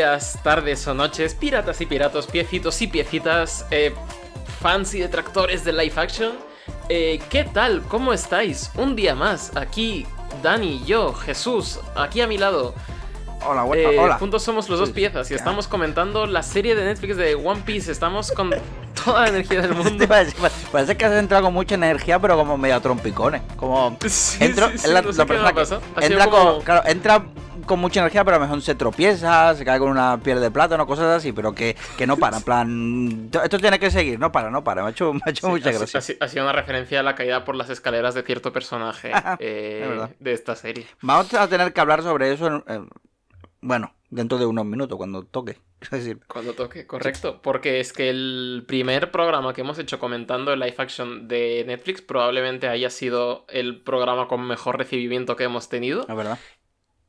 días, tardes o noches, piratas y piratos, piecitos y piecitas, eh, fans y detractores de live action. Eh, ¿Qué tal? ¿Cómo estáis? Un día más, aquí Dani, yo, Jesús, aquí a mi lado. Hola, bueno, Eh, hola. Juntos somos los dos piezas y estamos comentando la serie de Netflix de One Piece. Estamos con toda la energía del mundo. Te parece, parece que has entrado con mucha energía, pero como medio trompicones. Como. Sí, entro- sí, es sí, la, no sé la persona pasa. entra como- con. Claro, entra con mucha energía, pero a lo mejor se tropieza, se cae con una piel de plátano, cosas así, pero que, que no para. En plan. Esto tiene que seguir, no para, no para. Me ha hecho, me ha hecho Sí, mucha ha, gracia. ha si- ha sido una referencia a la caída por las escaleras de cierto personaje eh, de esta serie. Vamos a tener que hablar sobre eso, en- en- bueno, dentro de unos minutos, cuando toque. Es decir, Cuando toque, correcto. Porque es que el primer programa que hemos hecho comentando el live action de Netflix probablemente haya sido el programa con mejor recibimiento que hemos tenido. la verdad.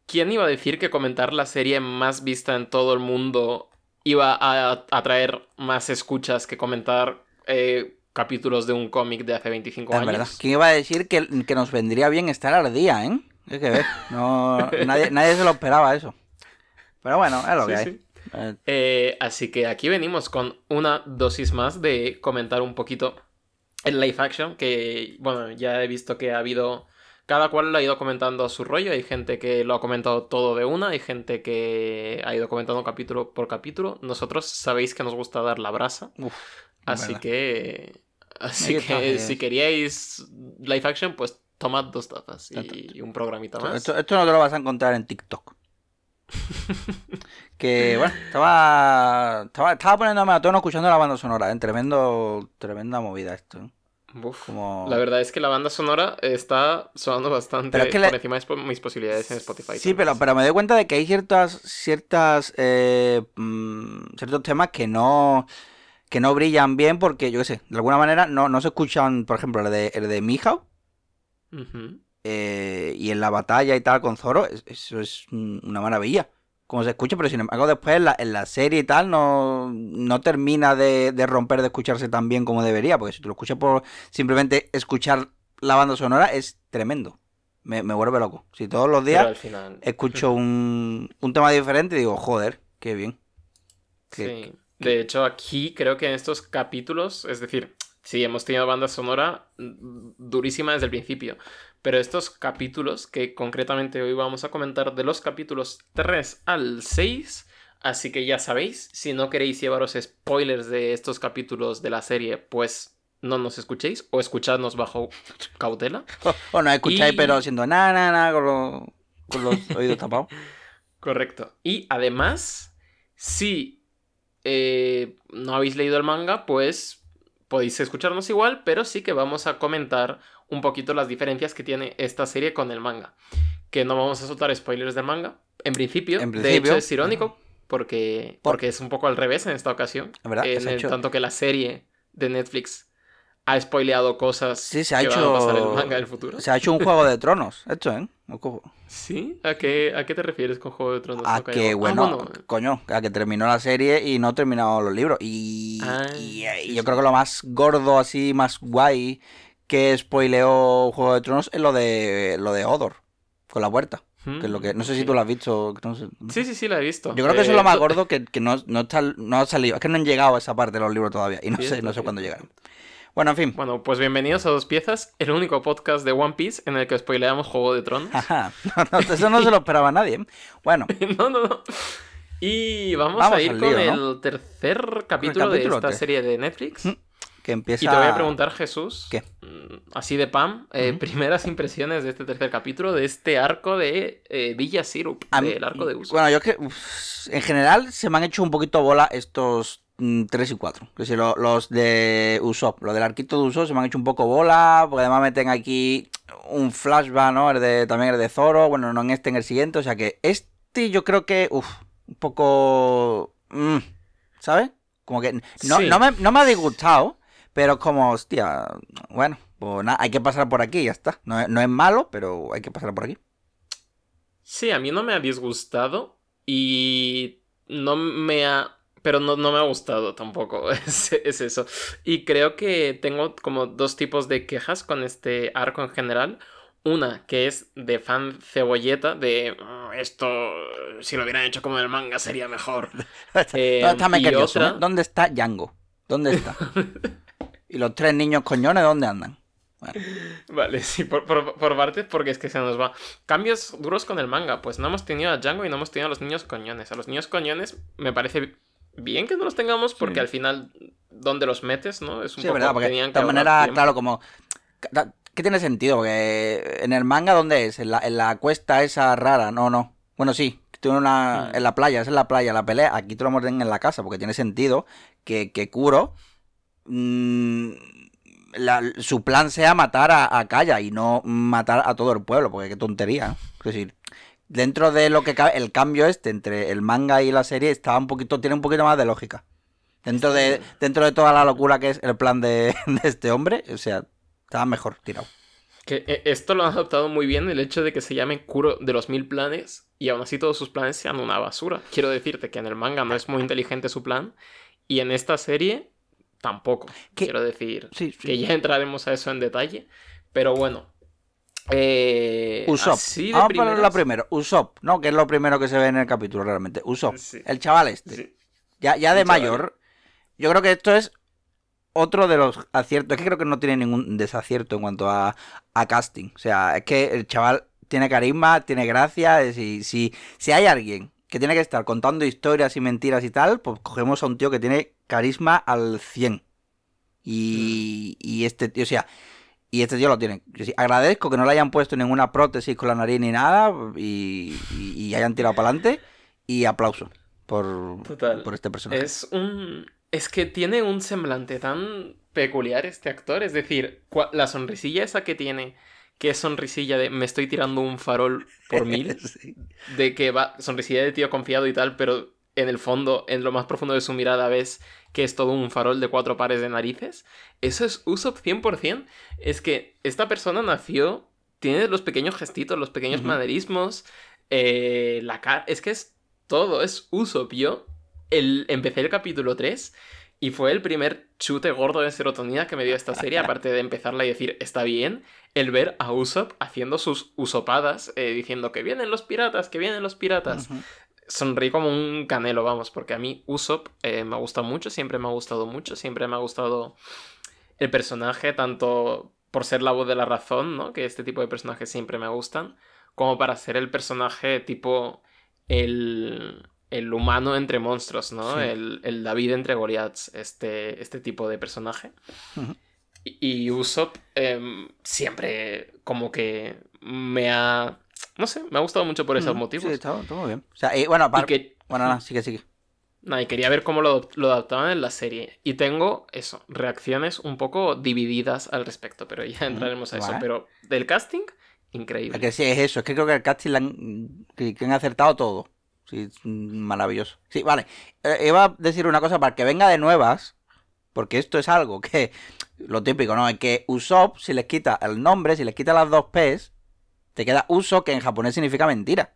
¿Quién iba a decir que comentar la serie más vista en todo el mundo iba a atraer más escuchas que comentar eh, capítulos de un cómic de hace 25 Es años? verdad. ¿Quién iba a decir que, que nos vendría bien estar al día, eh? Hay que ver. No, nadie, nadie se lo esperaba eso. Pero bueno, es lo Sí, que hay. sí. Eh, Eh, así que aquí venimos con una dosis más de comentar un poquito el live action, que bueno, ya he visto que ha habido... Cada cual lo ha ido comentando a su rollo, hay gente que lo ha comentado todo de una, hay gente que ha ido comentando capítulo por capítulo. Nosotros sabéis que nos gusta dar la brasa, uf, así verdad. que... Así que eh. si queríais live action, pues tomad dos tazas y un programita más. esto- esto no te lo vas a encontrar en TikTok. que bueno, estaba, estaba, estaba poniéndome a tono escuchando la banda sonora, ¿eh? Tremendo, tremenda movida esto. ¿eh? Uf. Como... La verdad es que la banda sonora está sonando bastante es que por le- encima de mis posibilidades en Spotify. Sí, pero, pero me doy cuenta de que hay ciertas, ciertas, eh, mm, ciertos temas que no, que no brillan bien porque, yo qué sé, de alguna manera no, no se escuchan, por ejemplo, el de, el de Mijao eh, y en la batalla y tal con Zoro, es- eso es una maravilla. Como se escucha, pero sin embargo después en la, en la serie y tal no, no termina de, de romper, de escucharse tan bien como debería, porque si tú lo escuchas por simplemente escuchar la banda sonora es tremendo. Me, me vuelve loco. Si todos los días Pero al final. escucho un, un tema diferente y digo, joder, qué bien. Sí. De hecho, aquí creo que en estos capítulos, es decir, sí, hemos tenido banda sonora durísima desde el principio, pero estos capítulos, que concretamente hoy vamos a comentar de los capítulos 3 al 6, así que ya sabéis, si no queréis llevaros spoilers de estos capítulos de la serie, pues no nos escuchéis o escuchadnos bajo cautela. O, o no escucháis, Y- pero haciendo na, na, na, con, los- con los oídos tapados. Correcto. Y además, si eh, no habéis leído el manga, pues podéis escucharnos igual, pero sí que vamos a comentar un poquito las diferencias que tiene esta serie con el manga. Que no vamos a soltar spoilers del manga. En principio, En de principio. hecho es irónico, porque, Por- porque es un poco al revés en esta ocasión. Verdad, En el hecho- tanto que la serie de Netflix ha spoileado cosas Sí, se ha que van a pasar en hecho- el manga del futuro. Se ha hecho un juego de tronos, esto, ¿eh? ¿Sí? ¿A qué, ¿A qué te refieres con Juego de Tronos? A No caigo. que, Ah, bueno, coño, a que terminó la serie y no terminado los libros. Y, Ah, y- y yo creo que lo más gordo, así, más guay que spoileó Juego de Tronos es lo de lo de Odor, con la puerta. Que es lo que, no sé si tú lo has visto. no sé. Sí, sí, sí, la he visto. Yo creo que eso es lo Eh, más gordo que, que no, no, está, no ha salido. Es que no han llegado a esa parte de los libros todavía. Y no sé, no sé cuándo llegarán. Bueno, en fin. Bueno, pues bienvenidos a Dos Piezas, el único podcast de One Piece en el que spoileamos Juego de Tronos. Ajá. No, no, eso no se lo esperaba nadie. ¿eh? Bueno, no, no, no. Y vamos, Vamos a ir con el tercer capítulo, capítulo de esta serie de Netflix. Mm, que empieza... Y te voy a preguntar, Jesús, ¿Qué? mm, así de pam, eh, primeras impresiones de este tercer capítulo, de este arco de eh, Villa Sirup, del arco de uso. Bueno, yo es que uf, en general se me han hecho un poquito bola estos 3 y 4. Es decir, lo- los de Usopp, los del arquito de Usopp se me han hecho un poco bola, porque además meten aquí un flashback, ¿no? El de, también el de Zoro, bueno, no en este, en el siguiente, o sea que este yo creo que, uff, un poco... mm, ¿Sabes? Como que no, Sí. no, me, no me ha disgustado, pero como, hostia, bueno, pues nada, hay que pasar por aquí y ya está. No, es- no es malo, pero hay que pasar por aquí. Sí, a mí no me ha disgustado y no me ha... Pero no, no me ha gustado tampoco, es, es eso. Y creo que tengo como dos tipos de quejas con este arco en general. Una que es de fan cebolleta, de "Oh, esto, si lo hubieran hecho como en el manga sería mejor. Eh, ¿Dónde está y otra- Jackson, eh? ¿Dónde está Django? ¿Dónde está? ¿Y los tres niños coñones dónde andan? Bueno, Vale, sí, por, por, por partes, porque es que se nos va. Cambios duros con el manga. Pues no hemos tenido a Django y no hemos tenido a los niños coñones. A los niños coñones me parece bien que no los tengamos, porque Sí. al final, ¿dónde los metes, no? Es un sí, poco verdad, porque tenían de que todas maneras, claro, como... ¿Qué tiene sentido? Porque en el manga, ¿dónde es? ¿En la, en la cuesta esa rara? No, no. Bueno, sí, tiene una... Mm. en la playa, es en la playa, la pelea. Aquí te lo meten en la casa, porque tiene sentido que, que Kuro... mm, la- su plan sea matar a, a Kaya y no matar a todo el pueblo, porque qué tontería. Es decir, dentro de lo que cabe, el cambio este entre el manga y la serie está un poquito, tiene un poquito más de lógica. Dentro de, dentro de toda la locura que es el plan de, de este hombre, o sea, estaba mejor tirado. Que eh, esto lo han adoptado muy bien, el hecho de que se llame Kuro de los mil planes y aún así todos sus planes sean una basura. Quiero decirte que en el manga no es muy inteligente su plan y en esta serie tampoco. ¿Qué? Quiero decir Sí, sí. que ya entraremos a eso en detalle. Pero bueno. Eh, Usopp. así de Vamos por lo primeras- primero. Usopp, ¿no? Que es lo primero que se ve en el capítulo realmente. Usopp. Sí. El chaval este. Ya, ya de mayor. Yo creo que esto es otro de los aciertos. Es que creo que no tiene ningún desacierto en cuanto a, a casting. O sea, es que el chaval tiene carisma, tiene gracia. decir, si, si hay alguien que tiene que estar contando historias y mentiras y tal, pues cogemos a un tío que tiene carisma al 100. Y, y este tío, o sea, y este tío lo tiene. Agradezco que no le hayan puesto ninguna prótesis con la nariz ni nada y, y- y hayan tirado para adelante. Y aplauso por, Total. por este personaje. Es un. Es que tiene un semblante tan peculiar este actor. Es decir, la sonrisilla esa que tiene, que es sonrisilla de me estoy tirando un farol por mil. Sí. de que va, sonrisilla de tío confiado y tal, pero en el fondo, en lo más profundo de su mirada, ves que es todo un farol de cuatro pares de narices. Eso es Usopp 100%. Es que esta persona nació, tiene los pequeños gestitos, los pequeños manerismos, eh, la cara. Es que es todo, es Usopp. Yo el, empecé el capítulo 3 y fue el primer chute gordo de serotonina que me dio esta serie, aparte de empezarla y decir, está bien, el ver a Usopp haciendo sus usopadas, eh, diciendo que vienen los piratas, que vienen los piratas. Sonreí como un canelo, vamos, porque a mí Usopp eh, me gusta mucho, siempre me ha gustado mucho, siempre me ha gustado el personaje, tanto por ser la voz de la razón, ¿no? Que este tipo de personajes siempre me gustan, como para ser el personaje tipo el, el humano entre monstruos, ¿no? Sí. El, el David entre Goliaths, este, este tipo de personaje. Y, y Usopp em, siempre como que me ha... No sé, me ha gustado mucho por esos motivos. Sí, está, está muy bien. O sea, y bueno, Y aparte. que, Bueno, nada, sigue, sigue. nada, y quería ver cómo lo, lo adaptaban en la serie. Y tengo eso, reacciones un poco divididas al respecto, pero ya entraremos a eso. vale. Pero del casting, Es increíble. que sí, es eso. Es que creo que el casting han, que, que han acertado todo. Sí, es, maravilloso. Sí, vale. Eh, iba a decir una cosa para que venga de nuevas. Porque esto es algo que. Lo típico, ¿no? Es que Usopp, si les quita el nombre, si les quita las dos P's, te queda Uso, que en japonés significa mentira.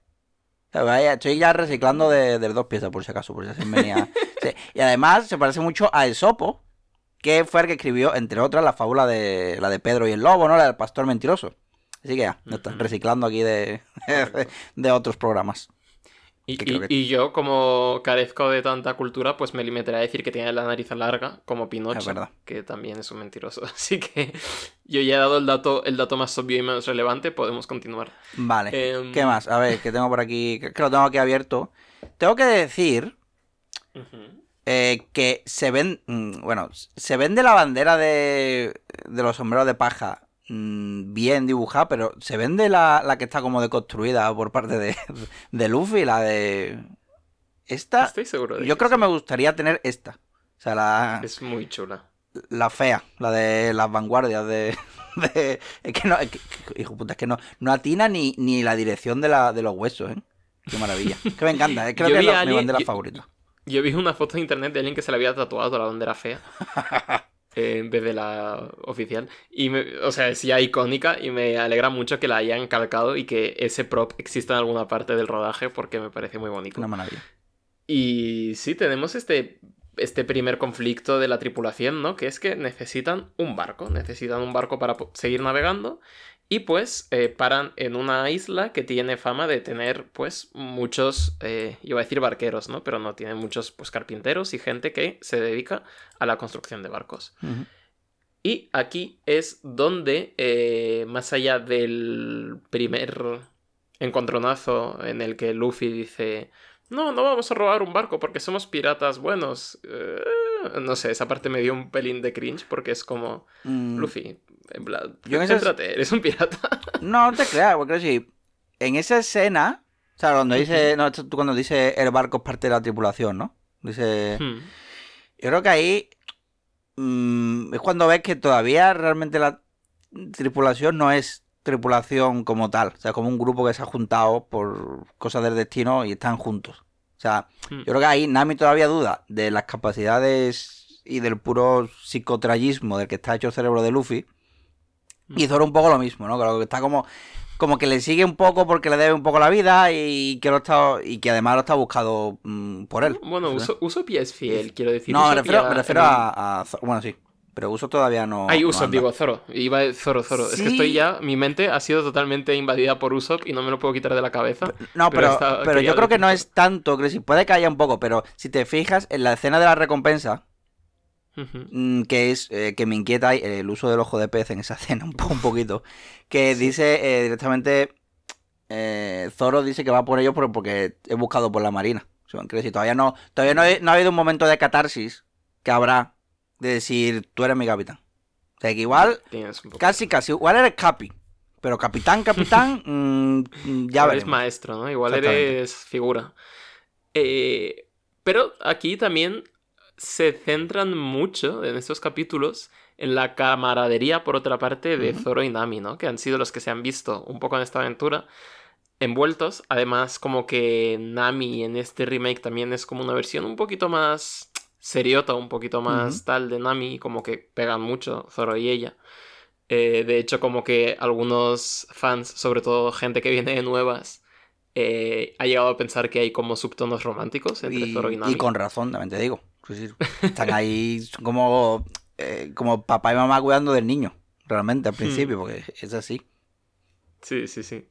O sea, vaya, estoy ya reciclando de, de dos piezas, por si acaso, por si así venía. Sí, Y además se parece mucho a Esopo, que fue el que escribió, entre otras, la fábula de la de Pedro y el Lobo, ¿no? La del pastor mentiroso. Así que ya, está, Ujú. reciclando aquí de, de otros programas. Y, que creo y- que- y yo, como carezco de tanta cultura, pues me limitaré a decir que tiene la nariz larga, como Pinocho, que también es un mentiroso. Así que yo ya he dado el dato, el dato más obvio y menos relevante, podemos continuar. Vale. Em, ¿Qué más? A ver, que tengo por aquí, que, lo tengo aquí abierto. Tengo que decir eh, que se ven, mm, bueno, se vende la bandera de, de los sombreros de paja mm, bien dibujada, pero se vende la, la que está como deconstruida por parte de, de Luffy, la de... Esta, Estoy seguro de yo creo que me gustaría tener esta. O sea, la, Es muy chula. la fea, la de las vanguardias de... de- es que no, es que- que- hijo puta, es que no, no atina ni, ni la dirección de, la, de los huesos, ¿eh? Qué maravilla. Es que me encanta, es que es mi bandera yo- favorita. Yo vi una foto en internet de alguien que se le había tatuado la bandera fea. Eh, en vez de la oficial. Y me- o sea, es ya icónica y me alegra mucho que la hayan calcado y que ese prop exista en alguna parte del rodaje porque me parece muy bonito. Una maravilla. Y sí, tenemos este, este primer conflicto de la tripulación, ¿no? Que es que necesitan un barco, necesitan un barco para seguir navegando Y pues eh, paran en una isla que tiene fama de tener pues muchos, eh, iba a decir barqueros, ¿no? Pero no, tiene muchos pues carpinteros y gente que se dedica a la construcción de barcos. Y aquí es donde, eh, más allá del primer encontronazo en el que Luffy dice, no, no vamos a robar un barco porque somos piratas buenos. no sé, esa parte me dio un pelín de cringe porque es como, mm. Luffy, en plan, Yo eres un pirata. No, te creas, porque si en esa escena, o sea, cuando dice, no, tú cuando dice el barco es parte de la tripulación, ¿no? Dice, hmm. yo creo que ahí mm, es cuando ves que todavía realmente la tripulación no es tripulación como tal, o sea, como un grupo que se ha juntado por cosas del destino y están juntos. O sea, hmm. yo creo que ahí Nami todavía duda de las capacidades y del puro psicotrayismo del que está hecho el cerebro de Luffy. Y Zoro un poco lo mismo, ¿no? que está como, como que le sigue un poco porque le debe un poco la vida y que, lo está, y que además lo está buscado mm, por él. Bueno, uso, Usopp es fiel, quiero decir. No, me refiero, me refiero a, Bueno, sí. Pero Uso todavía no. Hay Usopp, digo, Zoro. Iba Zoro, Zoro. Es que estoy ya. Mi mente ha sido totalmente invadida por Usopp y no me lo puedo quitar de la cabeza. No, pero, pero, yo creo que no es tanto. Que si puede que haya un poco, pero si te fijas en la escena de la recompensa, Mm, que es eh, que me inquieta el uso del ojo de pez en esa escena un, un poquito. Que dice eh, directamente, eh, Zoro dice que va por ello porque he buscado por la marina. todavía no, todavía no, ha habido un momento de catarsis que habrá de decir, tú eres mi capitán. O sea, que igual, casi, casi, igual eres capi. Pero capitán, capitán, mm, ya Eres maestro, ¿no? Igual eres figura. pero aquí también se centran mucho en estos capítulos en la camaradería, por otra parte, de Zoro y Nami, ¿no? Que han sido los que se han visto un poco en esta aventura envueltos. Además, como que Nami en este remake también es como una versión un poquito más seriota, un poquito más tal de Nami, como que pegan mucho Zoro y ella. Eh, de hecho, como que algunos fans, sobre todo gente que viene de nuevas, eh, ha llegado a pensar que hay como subtonos románticos entre Zoro y Nami. Y con razón, también te digo. Están ahí como, eh, como papá y mamá cuidando del niño, realmente al hmm. principio, porque es así. Sí, sí, sí.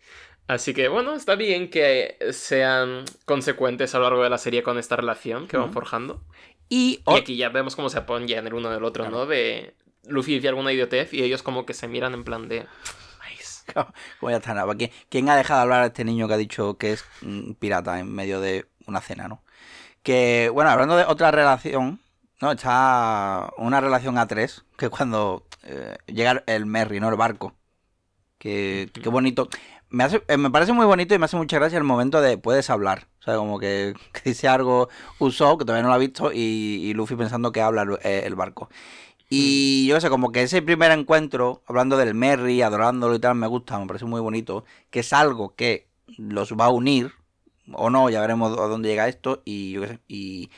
Así que bueno, está bien que sean consecuentes a lo largo de la serie con esta relación que van forjando. Y, aquí ya vemos cómo se apoyan el uno del otro, ¿no? De Luffy dice alguna idiotez y ellos como que se miran en plan de... Como ya está nada. ¿Quién ha dejado hablar a este niño que ha dicho que es pirata en medio de una cena, no? Que, bueno, hablando de otra relación, ¿no? Está una relación a tres, que cuando eh, llega el Merry, ¿no? El barco. Que, qué bonito. Me, hace, eh, me parece muy bonito y me hace mucha gracia el momento de puedes hablar. O sea, como que, dice algo Usopp, que todavía no lo ha visto, y, Luffy pensando que habla el, eh, barco. Y yo sé, como que ese primer encuentro, hablando del Merry, adorándolo y tal, me gusta, me parece muy bonito, que es algo que los va a unir, o no, ya veremos a dónde llega esto y yo qué sé, y,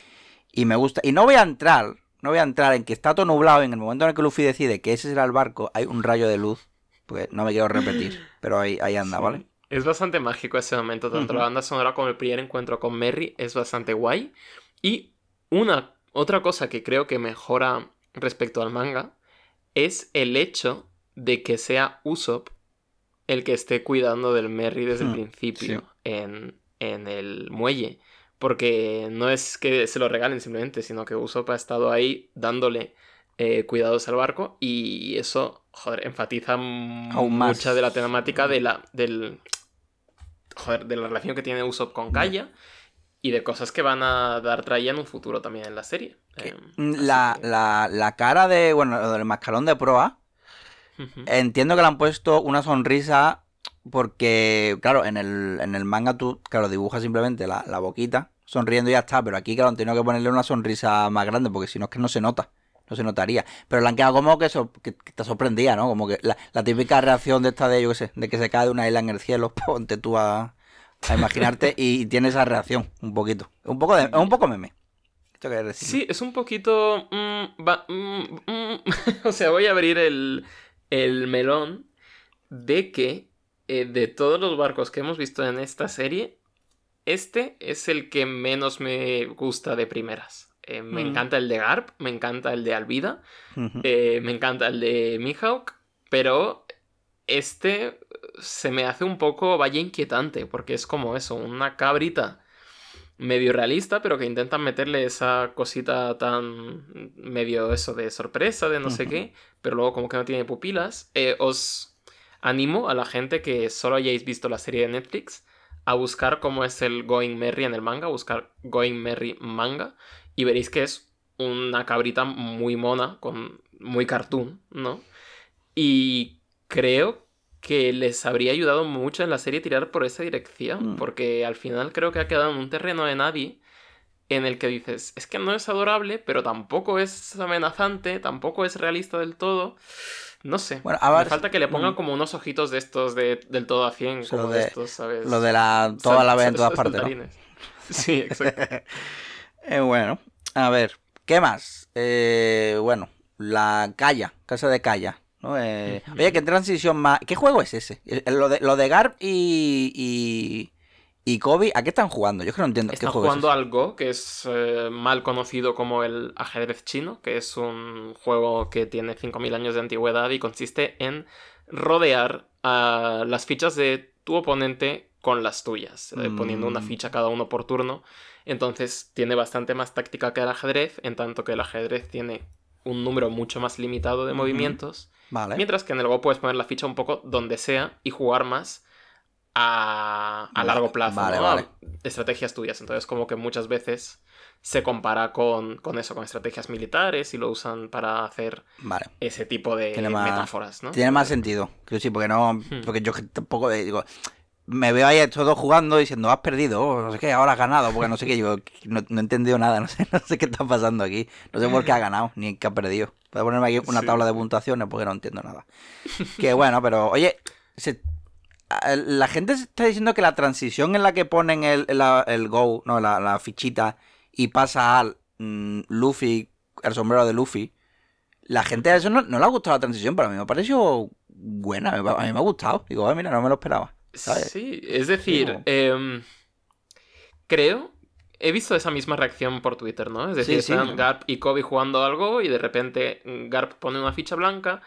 y me gusta. Y no voy a entrar, no voy a entrar en que está todo nublado en el momento en el que Luffy decide que ese será el barco, hay un rayo de luz, pues no me quiero repetir, pero ahí, ahí anda, ¿vale? Es bastante mágico ese momento, tanto la banda sonora como el primer encuentro con Merry es bastante guay. Y una otra cosa que creo que mejora respecto al manga es el hecho de que sea Usopp el que esté cuidando del Merry desde el hmm, principio en, en el muelle. Porque no es que se lo regalen simplemente, sino que Usopp ha estado ahí dándole eh, cuidados al barco y eso, joder, enfatiza mucha de la temática de la, del, joder, de la relación que tiene Usopp con Kaya y de cosas que van a dar traya en un futuro también en la serie. Em, la, la, la, cara de, bueno, del mascarón de proa, entiendo que le han puesto una sonrisa porque, claro, en el, en el manga tú, claro, dibujas simplemente la, boquita, sonriendo y ya está. Pero aquí, claro, han tenido que ponerle una sonrisa más grande, porque si no es que no se nota. No se notaría. Pero la han quedado como que, que, te sorprendía, ¿no? Como que la, típica reacción de esta de, yo qué sé, de que se cae de una isla en el cielo, ponte tú a, a imaginarte y, tiene esa reacción, un poquito. Un poco de, un poco meme. Sí, es un poquito... Mm, mm, mm, o sea, voy a abrir el, el melón de que eh, de todos los barcos que hemos visto en esta serie, este es el que menos me gusta de primeras. Eh, me mm. encanta el de Garp, me encanta el de Alvida, eh, me encanta el de Mihawk, pero este se me hace un poco vaya inquietante, porque es como eso, una cabrita medio realista, pero que intentan meterle esa cosita tan medio eso de sorpresa, de no sé qué, pero luego como que no tiene pupilas. Eh, os animo a la gente que solo hayáis visto la serie de Netflix a buscar cómo es el Going Merry en el manga, buscar Going Merry manga, y veréis que es una cabrita muy mona, con muy cartoon, ¿no? Y creo que les habría ayudado mucho en la serie tirar por esa dirección, Mm. porque al final creo que ha quedado en un terreno de nadie en el que dices, es que no es adorable, pero tampoco es amenazante, tampoco es realista del todo. No sé. Bueno, a Me falta que le pongan como unos ojitos de estos de, del todo a 100, O sea, lo como de- estos, ¿sabes? Lo de la toda Sal- la vez en todas partes. Sí, exacto. Eh, bueno, a ver, ¿qué más? Eh, bueno, la Calla, casa de Calla. ¿no? Eh. Oye, ¿qué transición más? ¿Qué juego es ese? Lo de, lo de Garp y, y, y Kobe, ¿a qué están jugando? Yo es que no entiendo qué Está juego jugando es al Go, que es eh, mal conocido como el ajedrez chino, que es un juego que tiene 5.000 años de antigüedad y consiste en rodear las fichas de tu oponente con las tuyas, eh, poniendo una Mm. ficha cada uno por turno. Entonces tiene bastante más táctica que el ajedrez, en tanto que el ajedrez tiene un número mucho más limitado de movimientos. Vale. Mientras que en el Go puedes poner la ficha un poco donde sea y jugar más a, a largo plazo, vale, ¿no? vale. A estrategias tuyas. Entonces, como que muchas veces se compara con, con eso, con estrategias militares y lo usan para hacer Vale. ese tipo de Tiene más- metáforas, ¿no? Tiene más sentido. Que sí, porque no. Hmm. Porque yo tampoco eh, digo. Me veo ahí todos jugando diciendo, has perdido, oh, no sé qué, ahora has ganado, porque no sé qué, yo no, no he entendido nada, no sé, no sé qué está pasando aquí, no sé por qué ha ganado, ni qué ha perdido. Voy a ponerme aquí una Sí. tabla de puntuaciones porque no entiendo nada. Que bueno, pero oye, se- a- la gente está diciendo que la transición en la que ponen el, la- el go, no, la, la fichita, y pasa al mm, Luffy, el sombrero de Luffy, la gente a eso no, no le ha gustado la transición, pero a mí me ha parecido buena, a mí, me ha gustado. Digo, "Ay, mira, no me lo esperaba. ¿sabes? Sí, es decir, Digo- em, creo, he visto esa misma reacción por Twitter, ¿no? Es decir, Sí, sí. están Garp y Kobe jugando algo y de repente Garp pone una ficha blanca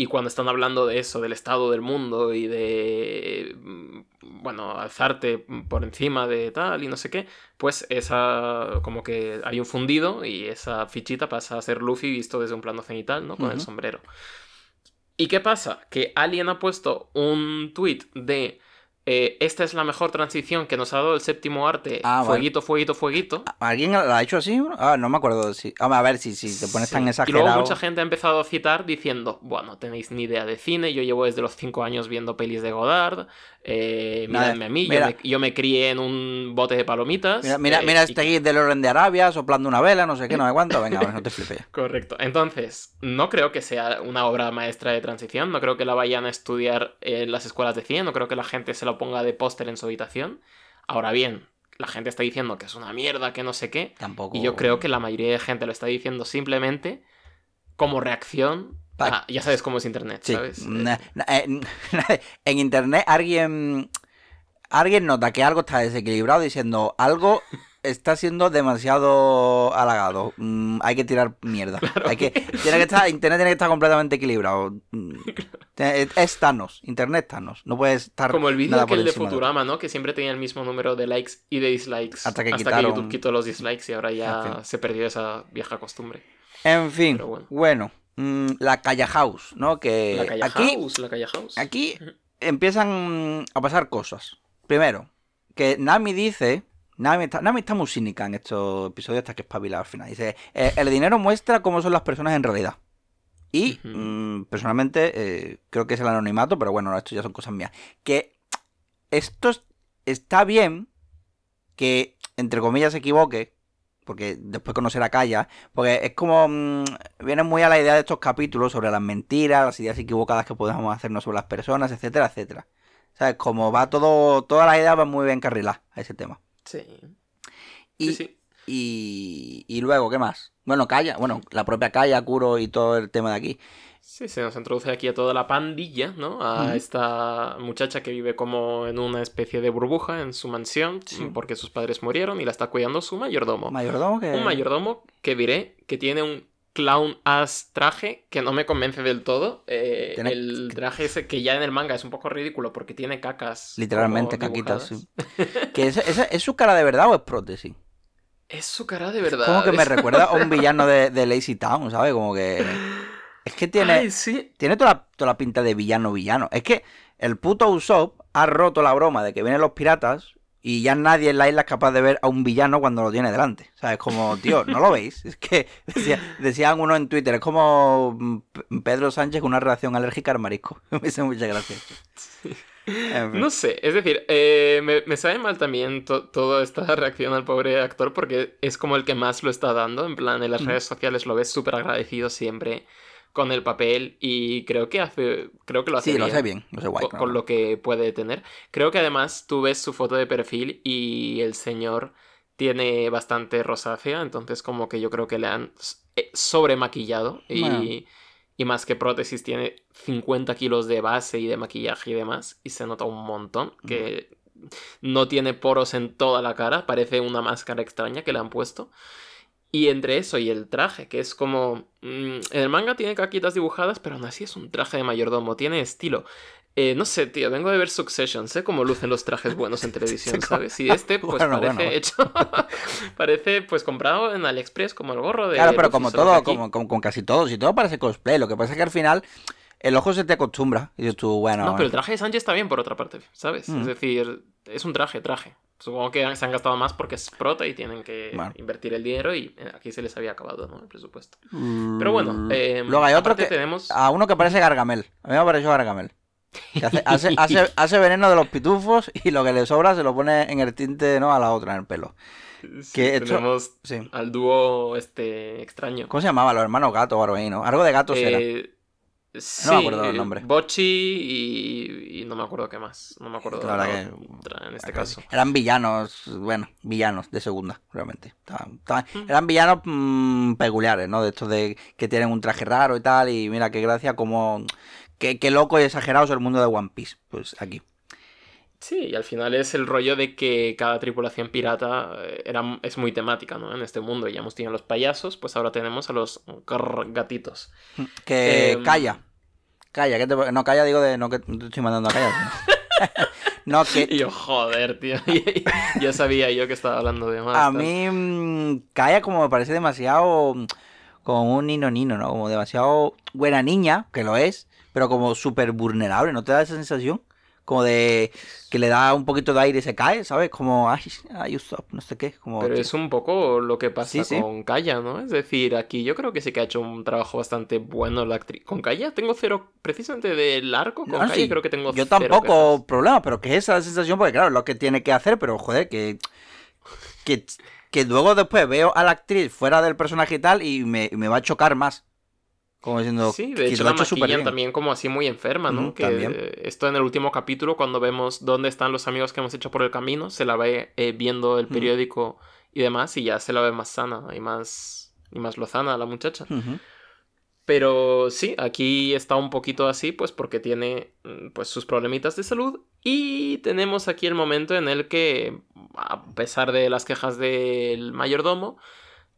y cuando están hablando de eso, del estado del mundo y de, mm, bueno, alzarte por encima de tal y no sé qué, pues esa, como que hay un fundido y esa fichita pasa a ser Luffy visto desde un plano cenital, ¿no? Con el sombrero. ¿Y qué pasa? Que Alien ha puesto un tweet de eh, esta es la mejor transición que nos ha dado el séptimo arte. Ah, fueguito, fueguito, fueguito. ¿Alguien la ha hecho así? Ah, no me acuerdo. Si... A ver si, si te pones Sí. tan Y exagerado. luego mucha gente ha empezado a citar diciendo, bueno, tenéis ni idea de cine, yo llevo desde los 5 años viendo pelis de Godard, eh, miradme a mí, mira. yo, me, yo me crié en un bote de palomitas. Mira, mira, eh, mira este aquí del orden de Arabia, soplando una vela, no sé qué, no sé cuánto. Venga, bueno, no te flipes. Correcto. Entonces, no creo que sea una obra maestra de transición, no creo que la vayan a estudiar en las escuelas de cine, no creo que la gente se lo ponga de póster en su habitación. Ahora bien, la gente está diciendo que es una mierda, que no sé qué, Tampoco. y yo creo que la mayoría de gente lo está diciendo simplemente como reacción Ya sabes cómo es internet, Sí. ¿sabes? na- na- eh, en internet alguien. Alguien nota que algo está desequilibrado diciendo algo está siendo demasiado halagado. Mm, hay que tirar mierda. Hay que, tiene que estar, internet tiene que estar completamente equilibrado. Mm, Es Thanos. Internet Thanos. No puede estar. Como el vídeo de Futurama, ¿no? Que siempre tenía el mismo número de likes y de dislikes. Hasta que quitaron- YouTube quitó los dislikes y ahora ya En fin. se perdió esa vieja costumbre. En fin, bueno, mm, la Calla House, ¿no? Que la calle Eh, aquí, House, la calle House. aquí empiezan a pasar cosas. Primero, que Nami dice, Nami está, Nami está muy cínica en estos episodios hasta que espabila al final. Dice, "Eh, el dinero muestra cómo son las personas en realidad. Y mm, personalmente eh, creo que es el anonimato, pero bueno, esto ya son cosas mías. Que esto es- está bien que, entre comillas, se equivoque, porque después conocer a Calla, porque es como, mm, viene muy a la idea de estos capítulos sobre las mentiras, las ideas equivocadas que podemos hacernos sobre las personas, etcétera, etcétera. ¿Sabes? Como va todo, todas las ideas van muy bien carriladas a ese tema. Sí. Y, Sí, sí. y, y luego, ¿qué más? Bueno, Calla, bueno, la propia Calla, Kuro y todo el tema de aquí. Sí, se nos introduce aquí a toda la pandilla, ¿no? A esta muchacha que vive como en una especie de burbuja en su mansión Sí. porque sus padres murieron y la está cuidando su mayordomo. Mayordomo que... Un mayordomo que diré que tiene un clown as traje que no me convence del todo. Eh, el traje ese que ya en el manga es un poco ridículo porque tiene cacas. Literalmente caquitas, sí. ¿Que es, es, su cara de verdad o es prótesis? Es su cara de verdad. Como que me recuerda a un villano de, de Lazy Town, ¿sabes? Como que. Es que tiene. Tiene toda la, toda la pinta de villano villano. Es que el puto Usopp ha roto la broma de que vienen los piratas y ya nadie en la isla es capaz de ver a un villano cuando lo tiene delante. O sea, es como, tío, ¿no lo veis? Es que decían uno en Twitter, es como mm, Pedro Sánchez con una reacción alérgica al marisco. me hizo mucha gracia. No sé, es decir, eh, me, sabe mal también toda esta reacción al pobre actor porque es como el que más lo está dando. En plan, en las redes sociales lo ves súper agradecido siempre con el papel y creo que hace creo que lo hace sí, lo hace bien, lo hace guay, con, lo que puede tener. Creo que además tú ves su foto de perfil y el señor tiene bastante rosácea, entonces como que yo creo que le han eh, sobremaquillado y, y más que prótesis tiene 50 kilos de base y de maquillaje y demás y se nota un montón que no tiene poros en toda la cara, parece una máscara extraña que le han puesto. Y entre eso y el traje, que es como... en mm, el manga tiene caquitas dibujadas, pero aún así es un traje de mayordomo, tiene estilo. Eh, no sé, tío, vengo de ver Succession, sé cómo lucen los trajes buenos en televisión, ¿sabes? Y este, pues parece hecho. parece, pues comprado en AliExpress, como el gorro de. Claro, pero como todo, como, con casi todos, y todo parece cosplay. Lo que pasa es que al final el ojo se te acostumbra. Y tú, bueno. No, pero el traje de Sánchez está bien por otra parte, ¿sabes? Es mm. decir, es un traje, traje. Supongo que se han gastado más porque es prota y tienen que invertir el dinero y eh, aquí se les había acabado, ¿no? El presupuesto. Pero bueno, mm, eh, luego hay otro que tenemos... A uno que parece Gargamel. A mí me pareció Gargamel. Hace, hace, veneno de los pitufos y lo que le sobra se lo pone en el tinte, ¿no? A la otra, en el pelo. que tenemos al dúo este extraño. ¿Cómo se llamaba? Los hermanos gato o algo ¿no? Algo de gatos era. Eh, no me acuerdo el nombre. Bochi y, no me acuerdo qué más. No me acuerdo la que, en este caso. Eran villanos, bueno, villanos de segunda, realmente. eran villanos mm, peculiares, ¿no? De estos de que tienen un traje raro y tal. Y mira qué gracia, como. Qué, loco y exagerado es el mundo de One Piece. Pues aquí. Sí, y al final es el rollo de que cada tripulación pirata eh, era, es muy temática, ¿no? En este mundo. Ya hemos tenido a los payasos, pues ahora tenemos a los gatitos. Que em, calla. Calla, que te... no calla, digo de no que te estoy mandando a callar. no, que. yo, joder, tío. ya sabía yo que estaba hablando de más. A mí, mm, calla como me parece demasiado. Como un nino nino, ¿no? Como demasiado buena niña, que lo es, pero como súper vulnerable, ¿no te da esa sensación? Como de que le da un poquito de aire y se cae, ¿sabes? Como, ay, ay, stop, no sé qué. Como, Pero es un poco lo que pasa con Kaya, ¿no? Es decir, aquí yo creo que sí que ha hecho un trabajo bastante bueno la actriz. Con Kaya tengo cero, precisamente del arco, con Kaya creo que tengo Yo tampoco problema, pero que es esa sensación, porque claro, es lo que tiene que hacer, pero joder, que, que, que luego después veo a la actriz fuera del personaje y tal y me, me va a chocar más. Como diciendo, sí, de hecho la maquillan también como así muy enferma, ¿no? que esto en el último capítulo, cuando vemos dónde están los amigos que hemos hecho por el camino, se la ve eh, viendo el periódico y demás, y ya se la ve más sana y más, y más lozana la muchacha. Pero sí, aquí está un poquito así, pues porque tiene mm, pues sus problemitas de salud. Y tenemos aquí el momento en el que, a pesar de las quejas del mayordomo,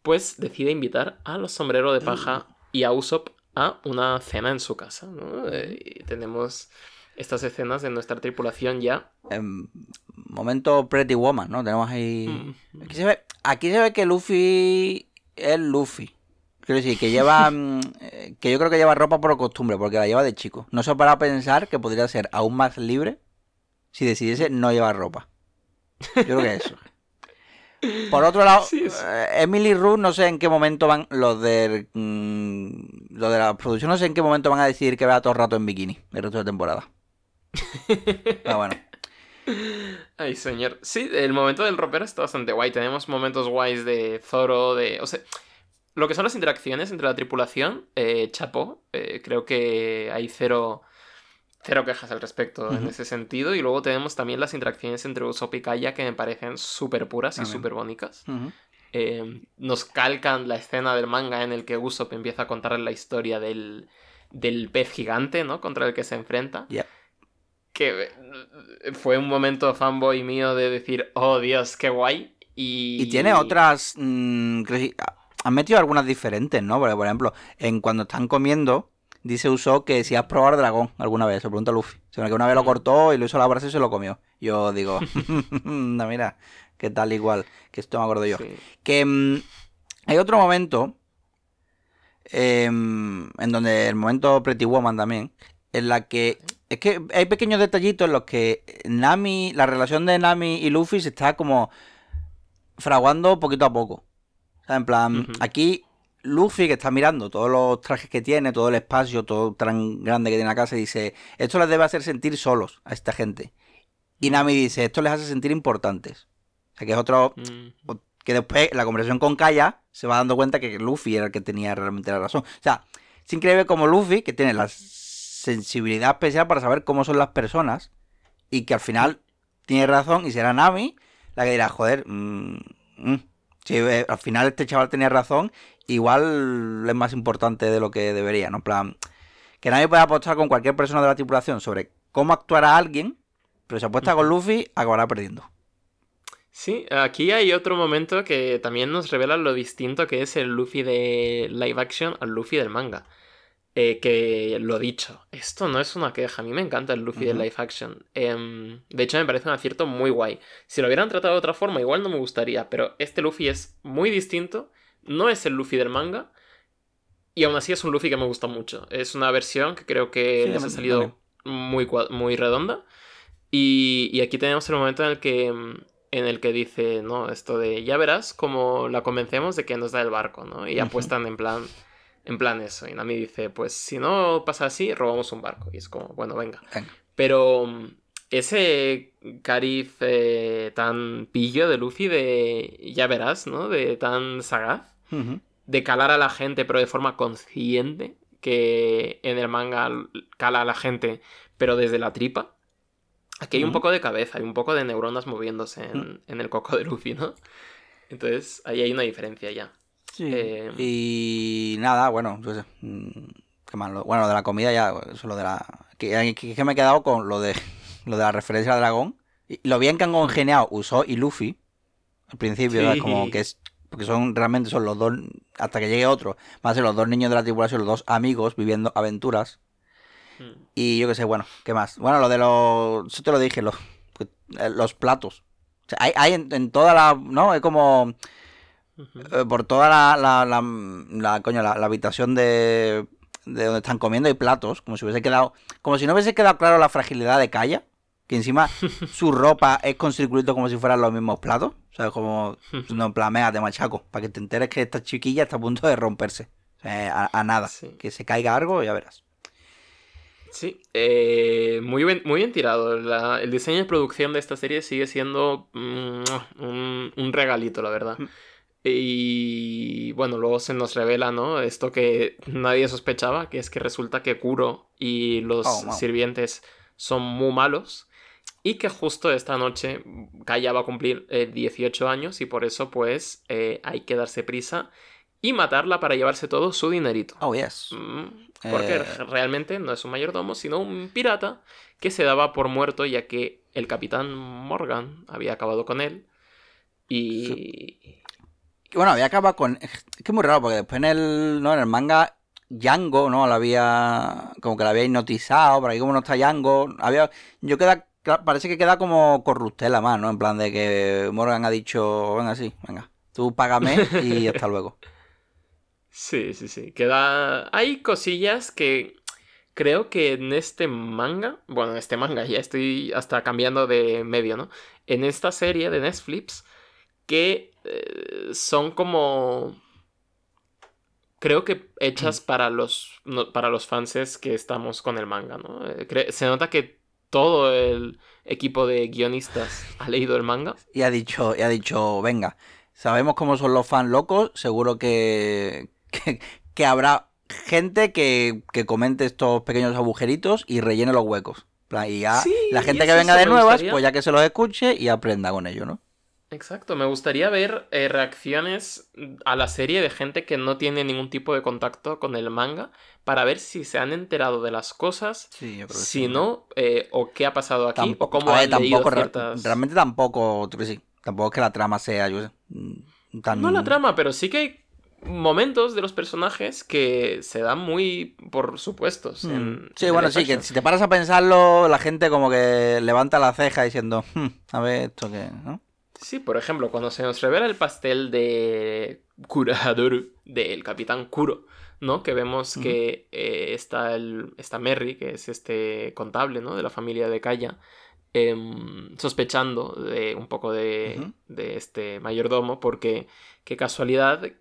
pues decide invitar a los sombreros de paja y a Usopp a una cena en su casa. ¿no? Eh, y tenemos estas escenas de nuestra tripulación ya. En momento Pretty Woman, ¿no? Tenemos ahí. Mm. Aquí, se ve, aquí se ve que Luffy es Luffy. Quiero decir, que lleva. Mm, eh, que yo creo que lleva ropa por costumbre, porque la lleva de chico. No se para pensar que podría ser aún más libre si decidiese no llevar ropa. Yo creo que eso. Por otro lado, eh, Emily Rue, no sé en qué momento van los de mm, de la producción, no sé en qué momento van a decidir que vea todo el rato en bikini el resto de temporada. Pero bueno. Ay, señor. Sí, el momento del ropero está bastante guay. Tenemos momentos guays de Zoro, de. O sea, lo que son las interacciones entre la tripulación, eh, Chapo, eh, creo que hay cero cero quejas al respecto en ese sentido. Y luego tenemos también las interacciones entre Usopp y Kaya que me parecen súper puras y súper bónicas. Em, nos calcan la escena del manga en el que Usopp empieza a contar la historia del, del pez gigante, ¿no? Contra el que se enfrenta. Que eh, fue un momento fanboy mío de decir, oh Dios, qué guay. Y, y tiene otras... Mm, han metido algunas diferentes, ¿no? Porque, por ejemplo, en cuando están comiendo, dice Usopp que si has probado dragón alguna vez, se pregunta Luffy. O sea, que una vez lo cortó y lo hizo la brasa y se lo comió. Yo digo, no, mira, qué tal igual, que esto me acuerdo yo. Que mm, hay otro momento, em, en donde el momento Pretty Woman también, en la que es que hay pequeños detallitos en los que Nami, la relación de Nami y Luffy se está como fraguando poquito a poco. O sea, en plan, aquí Luffy que está mirando todos los trajes que tiene, todo el espacio, todo tan grande que tiene la casa, dice, esto les debe hacer sentir solos a esta gente. Y Nami dice, esto les hace sentir importantes. O sea, que es otro... Que después, la conversación con Kaya, se va dando cuenta que Luffy era el que tenía realmente la razón. O sea, es increíble como Luffy, que tiene la sensibilidad especial para saber cómo son las personas, y que al final tiene razón, y será Nami la que dirá, joder, mmm, si eh, al final este chaval tenía razón, igual es más importante de lo que debería, ¿no? En plan, que nadie puede apostar con cualquier persona de la tripulación sobre cómo actuará alguien, pero si apuesta con Luffy, acabará perdiendo. Sí, aquí hay otro momento que también nos revela lo distinto que es el Luffy de live action al Luffy del manga. Eh, que lo dicho, esto no es una queja, a mí me encanta el Luffy de live action. Em, de hecho, me parece un acierto muy guay. Si lo hubieran tratado de otra forma, igual no me gustaría, pero este Luffy es muy distinto no es el Luffy del manga. Y aún así es un Luffy que me gusta mucho. Es una versión que creo que les ha salido muy, muy redonda. Y, aquí tenemos el momento en el que en el que dice, no, esto de ya verás cómo la convencemos de que nos da el barco, ¿no? Y apuestan en plan en plan eso. Y Nami dice, pues si no pasa así, robamos un barco. Y es como, bueno, venga. Pero ese cariz eh, tan pillo de Luffy de, ya verás, ¿no? De tan sagaz, de calar a la gente pero de forma consciente, que en el manga cala a la gente pero desde la tripa. Aquí hay un poco de cabeza, hay un poco de neuronas moviéndose en, el coco de Luffy, ¿no? Entonces ahí hay una diferencia ya. Sí. Eh, y nada, bueno, mm, qué malo. Bueno, de la comida ya, eso lo de la... Que, que me he quedado con lo de lo de la referencia al dragón. Lo bien que han congeniado Uso y Luffy. Al principio, como que es. Porque son realmente son los dos. Hasta que llegue otro. Van a ser los dos niños de la tripulación, los dos amigos viviendo aventuras. Hmm. Y yo qué sé, bueno, ¿qué más? Bueno, lo de los. Eso te lo dije, los, eh, los platos. hay, hay en, toda la. ¿No? Es como. Eh, por toda la, la, la, la coño, la, habitación de, de donde están comiendo hay platos, como si hubiese quedado, como si no hubiese quedado claro la fragilidad de Kaya, que encima su ropa es con circulito como si fueran los mismos platos. O sea, como, no, en plan, de machaco, para que te enteres que esta chiquilla está a punto de romperse. a, nada. Que se caiga algo, ya verás. Sí, eh, muy, bien, muy bien tirado. el diseño de producción de esta serie sigue siendo mm, un, regalito, la verdad. Mm. Y bueno, luego se nos revela, ¿no? Esto que nadie sospechaba, que es que resulta que Kuro y los oh, sirvientes son muy malos y que justo esta noche Kaya va a cumplir 18 eh, años y por eso pues eh, hay que darse prisa y matarla para llevarse todo su dinerito. Oh, yes. Mm, porque eh. realmente no es un mayordomo, sino un pirata que se daba por muerto ya que el capitán Morgan había acabado con él. Y... Bueno, había acabado con... Es que es muy raro porque después en el, ¿no? en el manga Django, ¿no? La había... Como que la había hipnotizado, por ahí como no está Django. Había... Yo queda parece que queda como corruptela más, ¿no? En plan de que Morgan ha dicho, venga, sí, venga, tú págame y hasta luego. Sí, sí, sí. Queda. Hay cosillas que creo que en este manga. Bueno, en este manga, ya estoy hasta cambiando de medio, ¿no? En esta serie de Netflix. Que eh, son como. Creo que hechas para los. para los fans que estamos con el manga, ¿no? Eh, se nota que todo el equipo de guionistas ha leído el manga. Y ha dicho, y ha dicho, venga, sabemos cómo son los fans locos, seguro que, que, habrá gente que, comente estos pequeños agujeritos y rellene los huecos. Y ya la gente que venga de nuevas, pues ya que se los escuche y aprenda con ello, ¿no? Exacto, me gustaría ver eh, reacciones a la serie de gente que no tiene ningún tipo de contacto con el manga para ver si se han enterado de las cosas, si no, eh, o qué ha pasado aquí, o cómo han tampoco, Realmente tampoco, sí, tampoco es que la trama sea, yo mm, tan... No la trama, pero sí que hay momentos de los personajes que se dan muy por supuestos. En, Hmm. Sí, en bueno, sí, que si te paras a pensarlo, la gente como que levanta la ceja diciendo, "Hmm, a ver esto que, ¿no? Sí, por ejemplo, cuando se nos revela el pastel de curador del Capitán Kuro, ¿no? Que vemos que eh, está, el, está Merry, que es este contable, ¿no? De la familia de Kaya, em, sospechando de un poco de, de este mayordomo, porque qué casualidad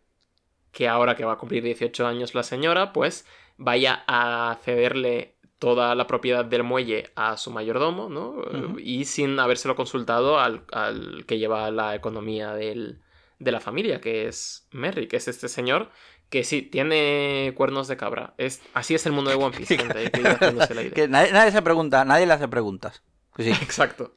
que ahora que va a cumplir 18 años la señora, pues vaya a cederle toda la propiedad del muelle a su mayordomo, ¿no? Y sin habérselo consultado al, al que lleva la economía del- de la familia, que es Merry, que es este señor que sí, tiene cuernos de cabra. Es, así es el mundo de One Piece, gente, que la idea. Que nadie, nadie se pregunta, nadie le hace preguntas. Pues sí. Exacto.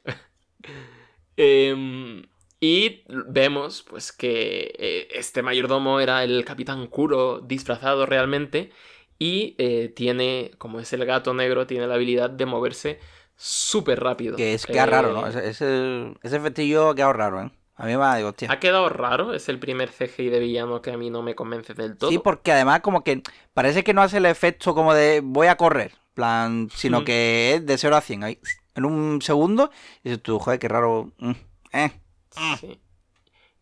Em, y vemos, pues, que eh, este mayordomo era el capitán Kuro disfrazado realmente. Y eh, tiene, como es el gato negro, tiene la habilidad de moverse súper rápido. Que es queda raro, ¿no? Eh, Ese, ese, ese efectillo ha quedado raro, ¿eh? A mí me va, digo, hostia. Ha quedado raro, es el primer CGI de villano que a mí no me convence del todo. Sí, porque además como que parece que no hace el efecto como de voy a correr, plan, sino Mm. que es de 0 a 100 ahí, en un segundo, y dices tú, joder, qué raro. mm, eh. Sí.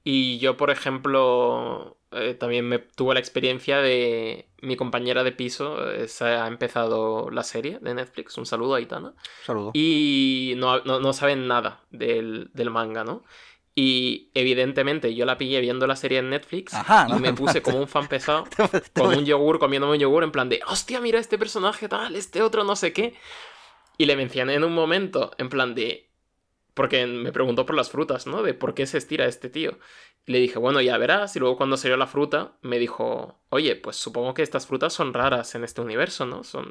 Y yo, por ejemplo, eh, también me tuve la experiencia de mi compañera de piso, eh, se ha empezado la serie de Netflix, un saludo a Itana, Saludo. y no, no, no saben nada del, del manga, ¿no? Y evidentemente yo la pillé viendo la serie en Netflix Ajá, y no me me puse como un fan pesado con un yogur, comiéndome un yogur en plan de, hostia, mira este personaje tal, este otro no sé qué. Y le mencioné en un momento, en plan de, porque me preguntó por las frutas, ¿no? De por qué se estira este tío. Y le dije, bueno, ya verás. Y luego cuando salió la fruta, me dijo, oye, pues supongo que estas frutas son raras en este universo, ¿no? Son,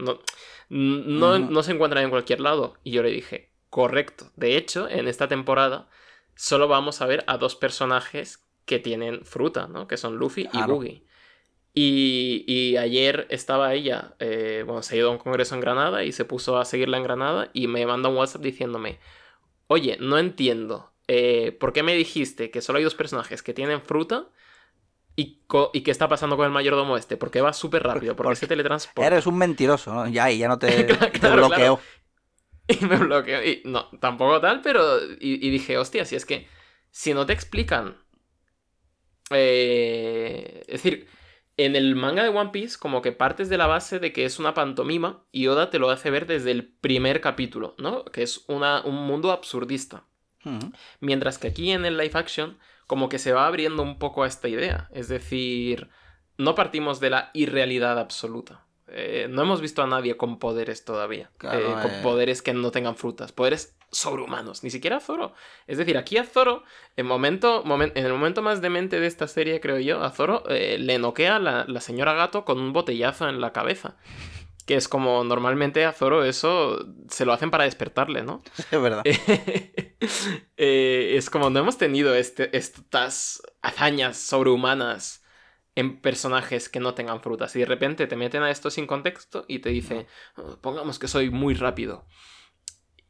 no, no, se encuentran en cualquier lado. Y yo le dije, correcto. De hecho, en esta temporada solo vamos a ver a dos personajes que tienen fruta, ¿no? Que son Luffy y. Boogie. Y, y ayer estaba ella, eh, bueno, se ha ido a un congreso en Granada y se puso a seguirla en Granada y me manda un WhatsApp diciéndome, oye, no entiendo, eh, ¿por qué me dijiste que solo hay dos personajes que tienen fruta? ¿Y, qué está pasando con el mayordomo este? ¿Por qué va súper rápido? ¿Por qué Porque se teletransporta? Eres un mentiroso, ¿no? Ya, y ya no te, Claro, te claro, bloqueo. Y me bloqueó. Y no, tampoco tal, pero. Y, y dije, hostia, si es que. Si no te explican. eh, es decir, en el manga de One Piece, como que partes de la base de que es una pantomima y Oda te lo hace ver desde el primer capítulo, ¿no? Que es una, un mundo absurdista. Mientras que aquí en el live action, como que se va abriendo un poco a esta idea. Es decir, no partimos de la irrealidad absoluta. Eh, no hemos visto a nadie con poderes todavía. Claro, Eh, con eh. poderes que no tengan frutas. Poderes sobrehumanos. Ni siquiera a Zoro. Es decir, aquí a Zoro, en, momento, momen- en el momento más demente de esta serie, creo yo, a Zoro le noquea la, la señora gato con un botellazo en la cabeza. Que es como normalmente a Zoro eso se lo hacen para despertarle, ¿no? Es verdad. Es como no hemos tenido este, estas hazañas sobrehumanas en personajes que no tengan frutas. Y de repente te meten a esto sin contexto y te dice, "Oh, pongamos que soy muy rápido.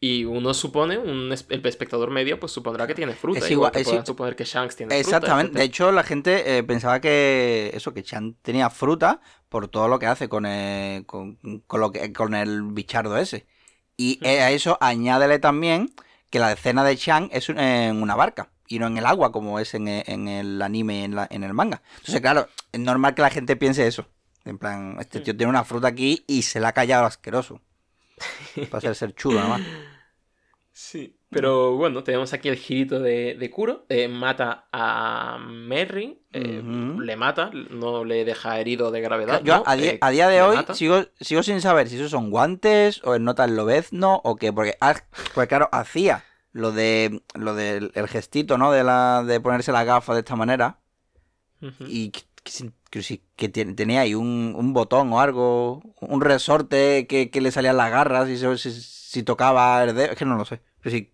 Y uno supone, un el espectador medio, pues supondrá que tiene fruta. Es igual, igual- que es suponer que Shanks tiene fruta. Exactamente. De hecho, la gente eh, pensaba que eso, que Chan tenía fruta por todo lo que hace con el, con, con lo que, con el bichardo ese. Y eh, a eso añádele también que la escena de Chan es en una barca y no en el agua como es en, e- en el anime, en, la- en el manga. Entonces, claro, es normal que la gente piense eso. En plan, este tío tiene una fruta aquí y se la ha callado asqueroso. Para ser, ser chulo, nada más. Sí. Pero bueno, tenemos aquí el girito de, de Kuro. eh, mata a Merry. eh. Le mata, no le deja herido de gravedad. Yo ¿no? a, día, Eh, a día de hoy mata. sigo, sigo sin saber si esos son guantes o el nota el lobezno o qué, porque, ah, pues claro, hacía lo de lo del el gestito, ¿no? De la de ponerse la gafa de esta manera Ujú. y que, que que tenía ahí un, un botón o algo, un resorte que, que le salían las garras y si, si tocaba el dedo, es que no lo sé. Pero sí,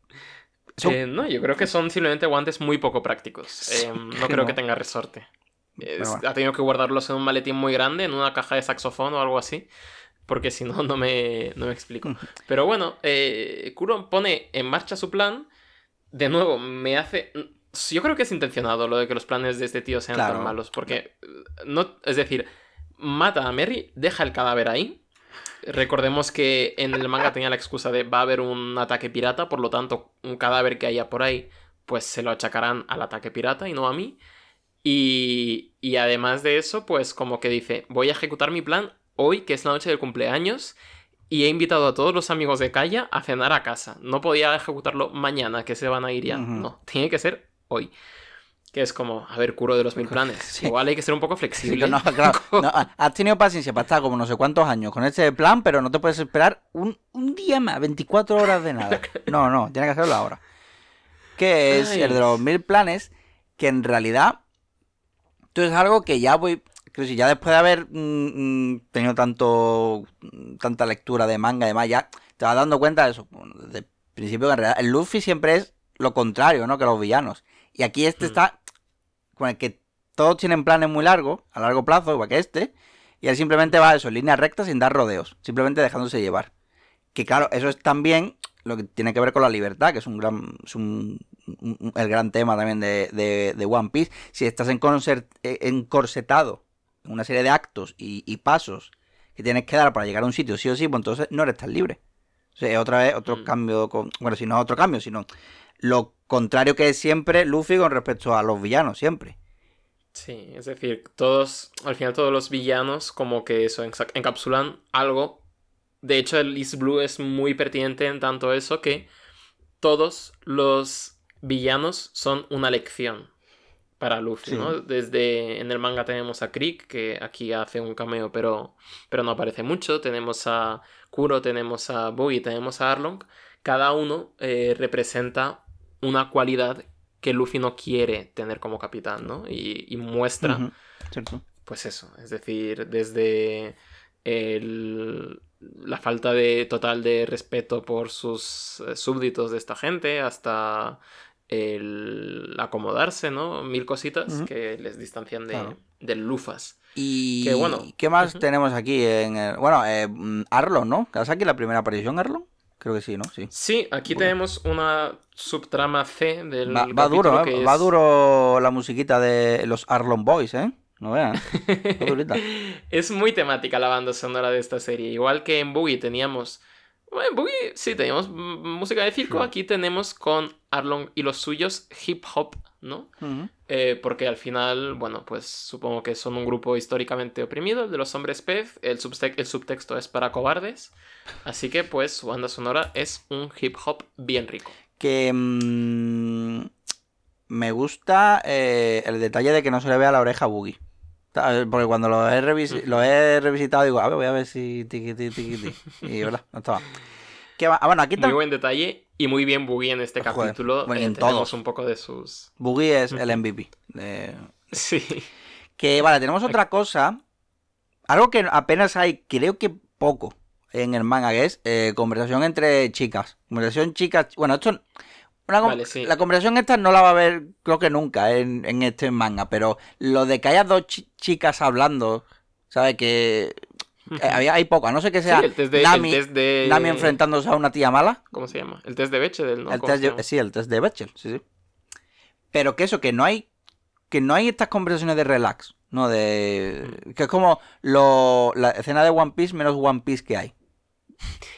son- Eh, no, yo creo que son simplemente guantes muy poco prácticos. Eh, no creo no. que tenga resorte. Es- Pero bueno. Ha tenido que guardarlos en un maletín muy grande, en una caja de saxofón o algo así. Porque si no, no me, no me explico. Pero bueno, eh, Kuro pone en marcha su plan. De nuevo, me hace. yo creo que es intencionado lo de que los planes de este tío sean tan malos. Porque, no, es decir, mata a Merry, deja el cadáver ahí. Recordemos que en el manga tenía la excusa de va a haber un ataque pirata, por lo tanto, un cadáver que haya por ahí, pues se lo achacarán al ataque pirata y no a mí. Y, y además de eso, pues como que dice, voy a ejecutar mi plan hoy, que es la noche del cumpleaños, y he invitado a todos los amigos de Kaya a cenar a casa. No podía ejecutarlo mañana, que se van a ir ya. No, tiene que ser hoy. Que es como, a ver, curo de los mil planes. Sí. Igual hay que ser un poco Sí, flexible. que no, claro, no, has tenido paciencia para estar como no sé cuántos años con este plan, pero no te puedes esperar un, un día más, 24 horas de nada. No, no, tiene que hacerlo ahora. Que es Ay. el de los mil planes, que en realidad, esto es algo que ya voy, si ya después de haber mm, mm, tenido tanto tanta lectura de manga y demás, ya te vas dando cuenta de eso. bueno, desde el principio que en realidad el Luffy siempre es lo contrario, ¿no? Que los villanos. Y aquí este Mm. está con el que todos tienen planes muy largos, a largo plazo, igual que este, y él simplemente va eso, en línea recta sin dar rodeos, simplemente dejándose llevar. Que claro, eso es también lo que tiene que ver con la libertad, que es un gran, es un- un- un- el gran tema también de, de- de One Piece. Si estás encorset- eh, encorsetado en una serie de actos y, y pasos que tienes que dar para llegar a un sitio sí o sí, pues entonces no eres tan libre. O sea, es otra vez otro Mm. cambio, con, bueno, si no es otro cambio, sino lo contrario que es siempre Luffy con respecto a los villanos, siempre. Sí, es decir, todos, al final todos los villanos como que eso, encapsulan algo. De hecho, el East Blue es muy pertinente en tanto eso que todos los villanos son una lección para Luffy, Sí. ¿no? Desde en el manga tenemos a Krieg, que aquí hace un cameo, pero, pero no aparece mucho. Tenemos a Kuro, tenemos a Buggy, tenemos a Arlong. Cada uno eh, representa una cualidad que Luffy no quiere tener como capitán, ¿no? Y, y muestra, ¿cierto? pues eso, es decir, desde el- la falta de total de respeto por sus eh, súbditos de esta gente hasta el acomodarse, ¿no? Mil cositas que les distancian de, Claro. del Lufas. Y Que bueno. ¿qué más tenemos aquí? En el- bueno, eh, Arlon, ¿no? ¿Es aquí la primera aparición, Arlon? Creo que sí, ¿no? Sí. Sí, aquí Bueno. tenemos una subtrama C del Va, va duro, ¿eh? Va duro la musiquita de los Arlon Boys, ¿eh? No vean. Es muy temática la banda sonora de esta serie. Igual que en Boogie teníamos. Bueno, en Boogie sí teníamos música de circo. Aquí tenemos con Arlong y los suyos hip hop, ¿no? Eh, porque al final, bueno, pues supongo que son un grupo históricamente oprimido, el de los hombres pez. El, el subtexto es para cobardes. Así que, pues, su banda sonora es un hip hop bien rico. Que mm, me gusta eh, el detalle de que no se le vea la oreja a Boogie. Porque cuando lo he, revis- lo he revisitado digo, a ver, voy a ver si tiqui, tiqui. Y verdad, no estaba. ¿Qué? Ah, bueno, aquí Muy buen detalle y muy bien Boogie en este Joder, capítulo. bueno, Eh, en todos. un poco de sus. Boogie es el. MVP. de- Sí. Que vale, tenemos otra cosa. Algo que apenas hay, creo que poco en el manga, que es eh, conversación entre chicas. Conversación chicas. Bueno, esto. Una con- Vale, sí. La conversación esta no la va a ver, creo que nunca, en, en este manga. Pero lo de que haya dos chi- chicas hablando, ¿sabes? Que. eh, había, hay poco, a no ser que sea Sí, el test de, Nami, el test de... Nami enfrentándose a una tía mala. ¿Cómo se llama? El test de Bechdel, ¿no? El sí, el test de Bechdel, sí, sí. Pero que eso, que no hay. Que no hay estas conversaciones de relax. No, de. Que es como lo, la escena de One Piece menos One Piece que hay.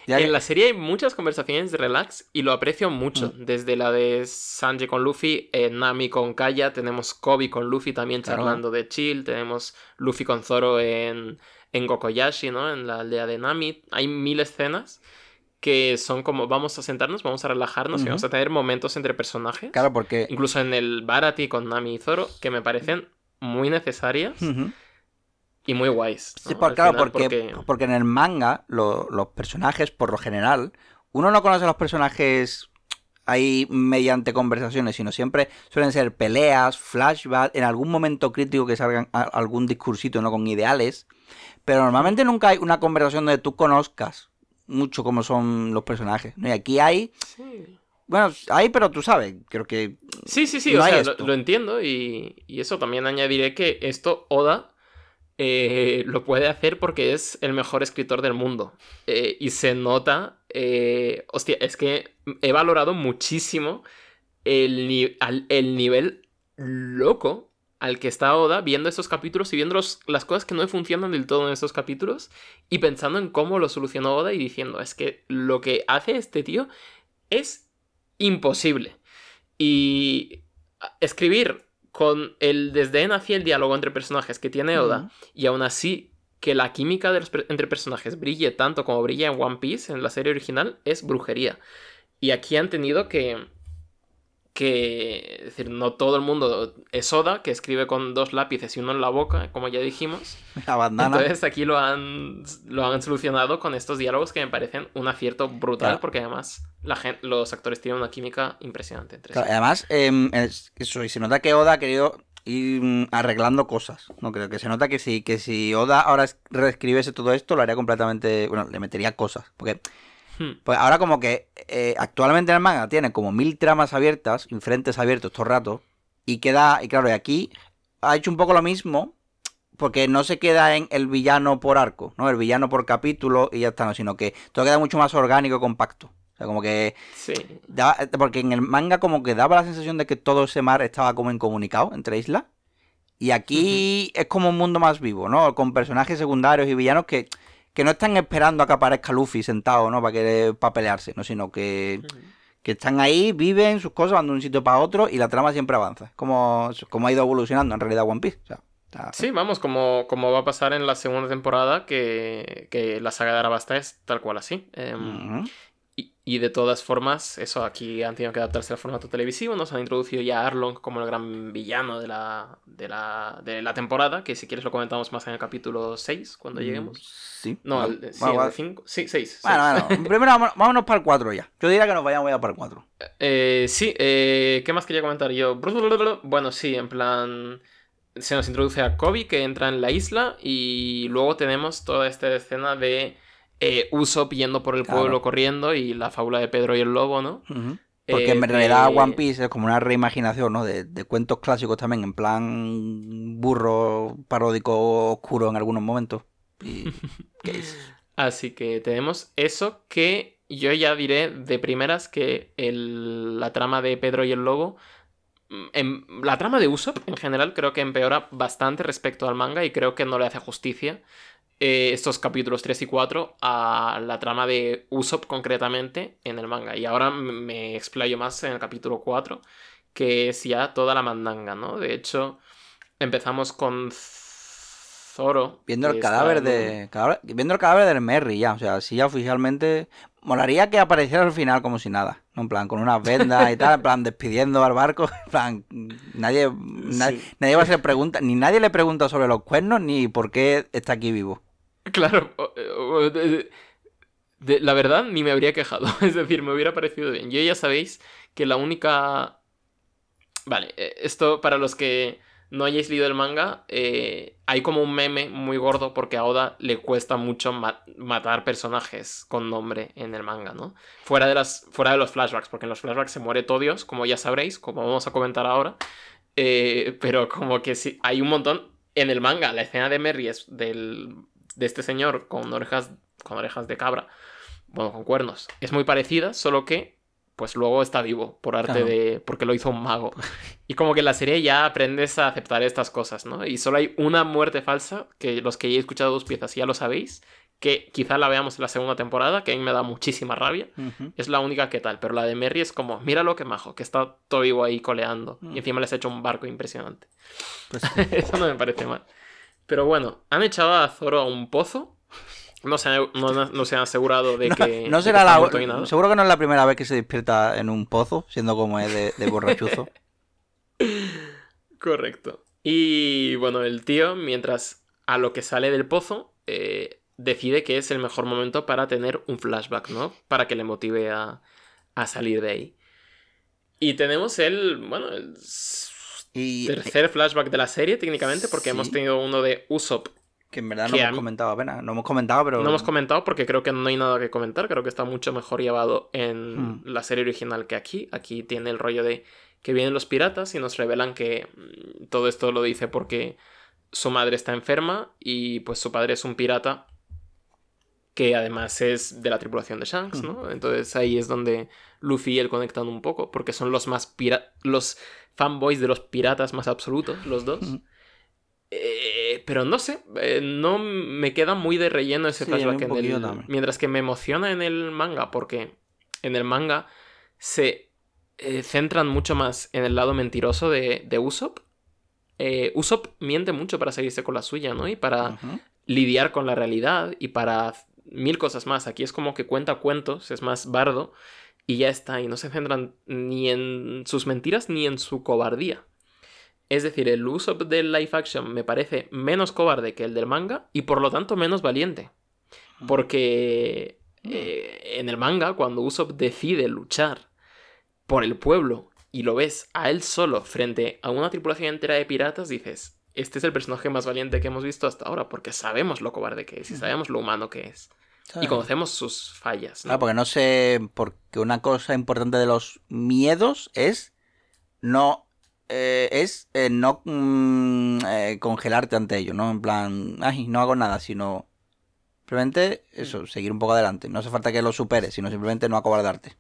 Ya que- En la serie hay muchas conversaciones de relax y lo aprecio mucho. Mm. Desde la de Sanji con Luffy, eh, Nami con Kaya, tenemos Kobe con Luffy también Claro. charlando de chill, tenemos Luffy con Zoro en, en Gokoyashi, ¿no? En la aldea de Nami. Hay mil escenas que son como vamos a sentarnos, vamos a relajarnos y vamos a tener momentos entre personajes. Claro, porque. Incluso en el Barati con Nami y Zoro, que me parecen muy necesarias Ujú. Y muy guays. Sí, claro, final, porque, porque en el manga, lo- los personajes, por lo general, uno no conoce a los personajes ahí mediante conversaciones, sino siempre suelen ser peleas, flashbacks, en algún momento crítico que salgan a- algún discursito, ¿no? Con ideales. Pero normalmente nunca hay una conversación donde tú conozcas mucho cómo son los personajes. ¿no? Y aquí hay. Sí. Bueno, hay, pero tú sabes, creo que. Sí, sí, sí, No o sea, lo, lo entiendo y, y eso también añadiré que esto Oda eh, lo puede hacer porque es el mejor escritor del mundo. Eh, y se nota, eh, hostia, es que he valorado muchísimo el, el nivel loco al que está Oda viendo estos capítulos y viendo las cosas que no funcionan del todo en estos capítulos y pensando en cómo lo solucionó Oda y diciendo, es que lo que hace este tío es imposible. Y escribir con el desdén hacia el diálogo entre personajes que tiene Oda y aún así que la química entre personajes brille tanto como brilla en One Piece, en la serie original, es brujería. Y aquí han tenido que que, es decir, no todo el mundo es Oda, que escribe con dos lápices y uno en la boca, como ya dijimos. La bandana. Entonces aquí lo han, lo han solucionado con estos diálogos que me parecen un acierto brutal, porque además la gente, los actores tienen una química impresionante entre sí. Además, em, eso, y se nota que Oda ha querido ir mm, arreglando cosas. No creo que se nota que si, que si Oda ahora reescribiese todo esto, lo haría completamente. Bueno, le metería cosas. Porque Hmm. Pues ahora como que eh, actualmente el manga tiene como mil tramas abiertas, frentes abiertos todo el rato, y queda, y claro, y aquí ha hecho un poco lo mismo, porque no se queda en el villano por arco, ¿no? El villano por capítulo y ya está, no, sino que todo queda mucho más orgánico y compacto. O sea, como que... Sí. porque en el manga como que daba la sensación de que todo ese mar estaba como incomunicado entre islas. Y aquí es como un mundo más vivo, ¿no? Con personajes secundarios y villanos que que no están esperando a que aparezca Luffy sentado, ¿no? Para, que, para pelearse, ¿no? Sino que, que están ahí, viven sus cosas, van de un sitio para otro y la trama siempre avanza. Como, como ha ido evolucionando en realidad One Piece. Sí, vamos, como, como va a pasar en la segunda temporada, que, que la saga de Arabasta es tal cual así. Em, y, de todas formas, eso aquí han tenido que adaptarse al formato televisivo. Nos han introducido ya a Arlong como el gran villano de la, de la, de la temporada, que si quieres lo comentamos más en el capítulo 6, cuando mm, lleguemos. Sí. No, el, 5. Sí, 6. Bueno, bueno. Primero vámonos, para el 4 ya. Yo diría que nos vayamos ya para el 4. Eh, sí, eh, ¿qué más quería comentar yo? Bueno, sí, en plan se nos introduce a Kobe que entra en la isla y luego tenemos toda esta escena de eh, Usopp yendo por el pueblo corriendo y la fábula de Pedro y el lobo, ¿no? Porque en eh, realidad One Piece es como una reimaginación, ¿no? De, cuentos clásicos también, en plan burro paródico oscuro en algunos momentos. Así que tenemos eso que yo ya diré de primeras que la trama de Pedro y el lobo mm, en, la trama de Usopp en general creo que empeora bastante respecto al manga y creo que no le hace justicia eh, estos capítulos 3 y 4 a la trama de Usopp concretamente en el manga. Y ahora me explayo más en el capítulo 4, que es ya toda la mandanga, ¿no? De hecho, empezamos con Zoro. Viendo el cadáver de. viendo el cadáver del Merry ya. O sea, si ya oficialmente. Molaría que apareciera al final como si nada. En plan, con unas vendas y tal, en plan, despidiendo al barco. En plan, nadie, nadie, va a hacer preguntas. Ni nadie le pregunta sobre los cuernos ni por qué está aquí vivo. Claro, la verdad ni me habría quejado, es decir, me hubiera parecido bien. Yo ya sabéis que la única... Vale, eh, esto para los que no hayáis leído el manga, eh, hay como un meme muy gordo porque a Oda le cuesta mucho matar personajes con nombre en el manga, ¿no? Fuera de, las, fuera de los flashbacks, porque en los flashbacks se muere Todios, como ya sabréis, como vamos a comentar ahora. Eh, pero como que sí, hay un montón en el manga. La escena de Merry es del de este señor con orejas, con orejas de cabra, bueno, con cuernos, es muy parecida, solo que pues luego está vivo por arte de porque lo hizo un mago. Y como que en la serie ya aprendes a aceptar estas cosas, ¿no? Y solo hay una muerte falsa que los que hayáis escuchado dos piezas ya lo sabéis, que quizá la veamos en la segunda temporada, que a mí me da muchísima rabia. Es la única que tal, pero la de Merry es como, mira lo que majo, que está todo vivo ahí coleando. Y mm. encima les ha hecho un barco impresionante. Pues Eso no me parece mal. Pero bueno, han echado a Zoro a un pozo. No se, han, no, se han asegurado de que. No, será la. Seguro que no es la primera vez que se despierta en un pozo, siendo como es de, borrachuzo. Correcto. Y bueno, el tío, mientras a lo que sale del pozo, eh, decide que es el mejor momento para tener un flashback, ¿no? Para que le motive a, a salir de ahí. Y tenemos el. Bueno, el y... Tercer flashback de la serie, técnicamente, porque hemos tenido uno de Usopp. Que en verdad no hemos comentado apenas. No hemos comentado, pero. No hemos comentado porque creo que no hay nada que comentar. Creo que está mucho mejor llevado en hmm. la serie original que aquí. Aquí tiene el rollo de que vienen los piratas y nos revelan que mm, todo esto lo dice porque su madre está enferma y pues su padre es un pirata que además es de la tripulación de Shanks, ¿no? Entonces ahí es donde Luffy y él conectan un poco, porque son los más pira los fanboys de los piratas más absolutos, los dos. Eh, pero no sé, eh, no me queda muy de relleno ese flashback en el, mientras que me emociona en el manga, porque en el manga se eh, centran mucho más en el lado mentiroso de, de Usopp. Usopp miente mucho para seguirse con la suya, ¿no? Y para lidiar con la realidad y para mil cosas más. Aquí es como que cuenta cuentos, es más bardo y ya está, y no se centran ni en sus mentiras ni en su cobardía. Es decir, el uso del live action me parece menos cobarde que el del manga y por lo tanto menos valiente. Ah. Porque mm. eh, en el manga, cuando Usopp decide luchar por el pueblo y lo ves a él solo frente a una tripulación entera de piratas, dices, este es el personaje más valiente que hemos visto hasta ahora, porque sabemos lo cobarde que es y sabemos lo humano que es. Y conocemos sus fallas. ¿no? porque no sé, porque una cosa importante de los miedos es no eh, es eh, no mm, eh, congelarte ante ello, ¿no? En plan, ay, no hago nada, sino simplemente eso, seguir un poco adelante. No hace falta que lo superes, sino simplemente no acobardarte.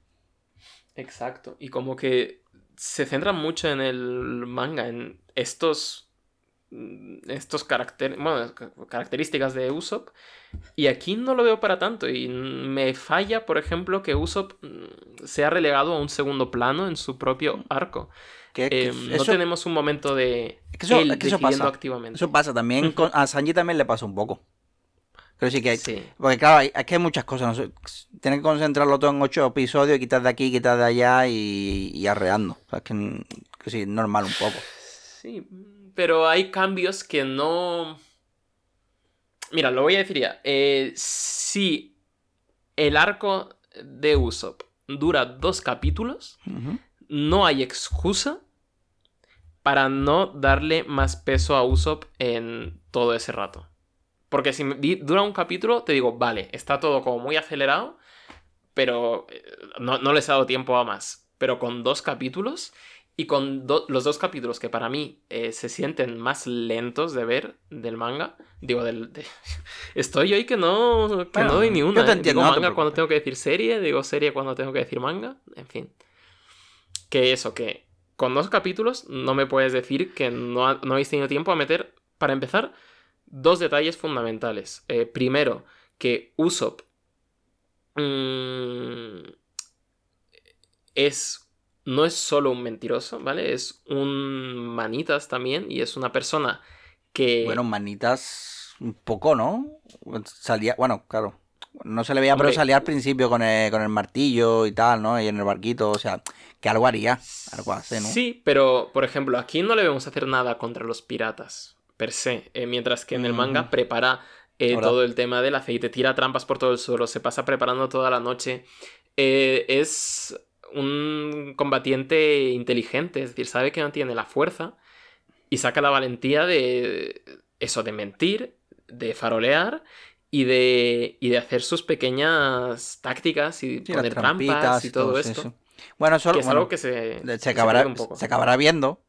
Exacto. Y como que se centra mucho en el manga, en estos mm, estos bueno, características de Usopp y aquí no lo veo para tanto y me falla por ejemplo que Usopp mm, se ha relegado a un segundo plano en su propio arco Em, no tenemos un momento de eso, él eso pasa. activamente. Eso pasa también. a Sanji también le pasa un poco. Sí que hay. Porque claro, hay, es que hay muchas cosas. ¿no? Tienes que concentrarlo todo en ocho episodios, y quitar de aquí, quitar de allá y, arreando. O sea, es que, que sí, normal un poco. Sí, pero hay cambios que no. Mira, lo voy a decir ya. Eh, si el arco de Usopp dura dos capítulos, no hay excusa para no darle más peso a Usopp en todo ese rato. Porque si dura un capítulo, te digo, vale, está todo como muy acelerado, pero eh, no, les ha dado tiempo a más. Pero con dos capítulos y con los dos capítulos que para mí eh, se sienten más lentos de ver del manga, digo, del, estoy hoy que no, que no doy ni una. Yo te ¿eh? entiendo, digo manga cuando tengo que decir serie, digo serie cuando tengo que decir manga, en fin que eso, que con dos capítulos no me puedes decir que no, no habéis tenido tiempo a meter, para empezar, dos detalles fundamentales. Eh, primero, que Usopp mm, es, no es solo un mentiroso, ¿vale? Es un manitas también y es una persona que... Bueno, manitas un poco, ¿no? Salía, bueno, claro. No se le veía, pero salía al principio con el, con el martillo y tal, ¿no? Y en el barquito, o sea, que algo haría, algo hace, ¿no? Sí, pero por ejemplo, aquí no le vemos hacer nada contra los piratas, per se, eh, mientras que en el manga prepara eh, todo el tema del aceite, tira trampas por todo el suelo, se pasa preparando toda la noche. Eh, es un combatiente inteligente, es decir, sabe que no tiene la fuerza y saca la valentía de eso, de mentir, de farolear y de, y de hacer sus pequeñas tácticas y poner trampas y todo, esto. Bueno, eso es algo que se, se, acabará, se, acabará viendo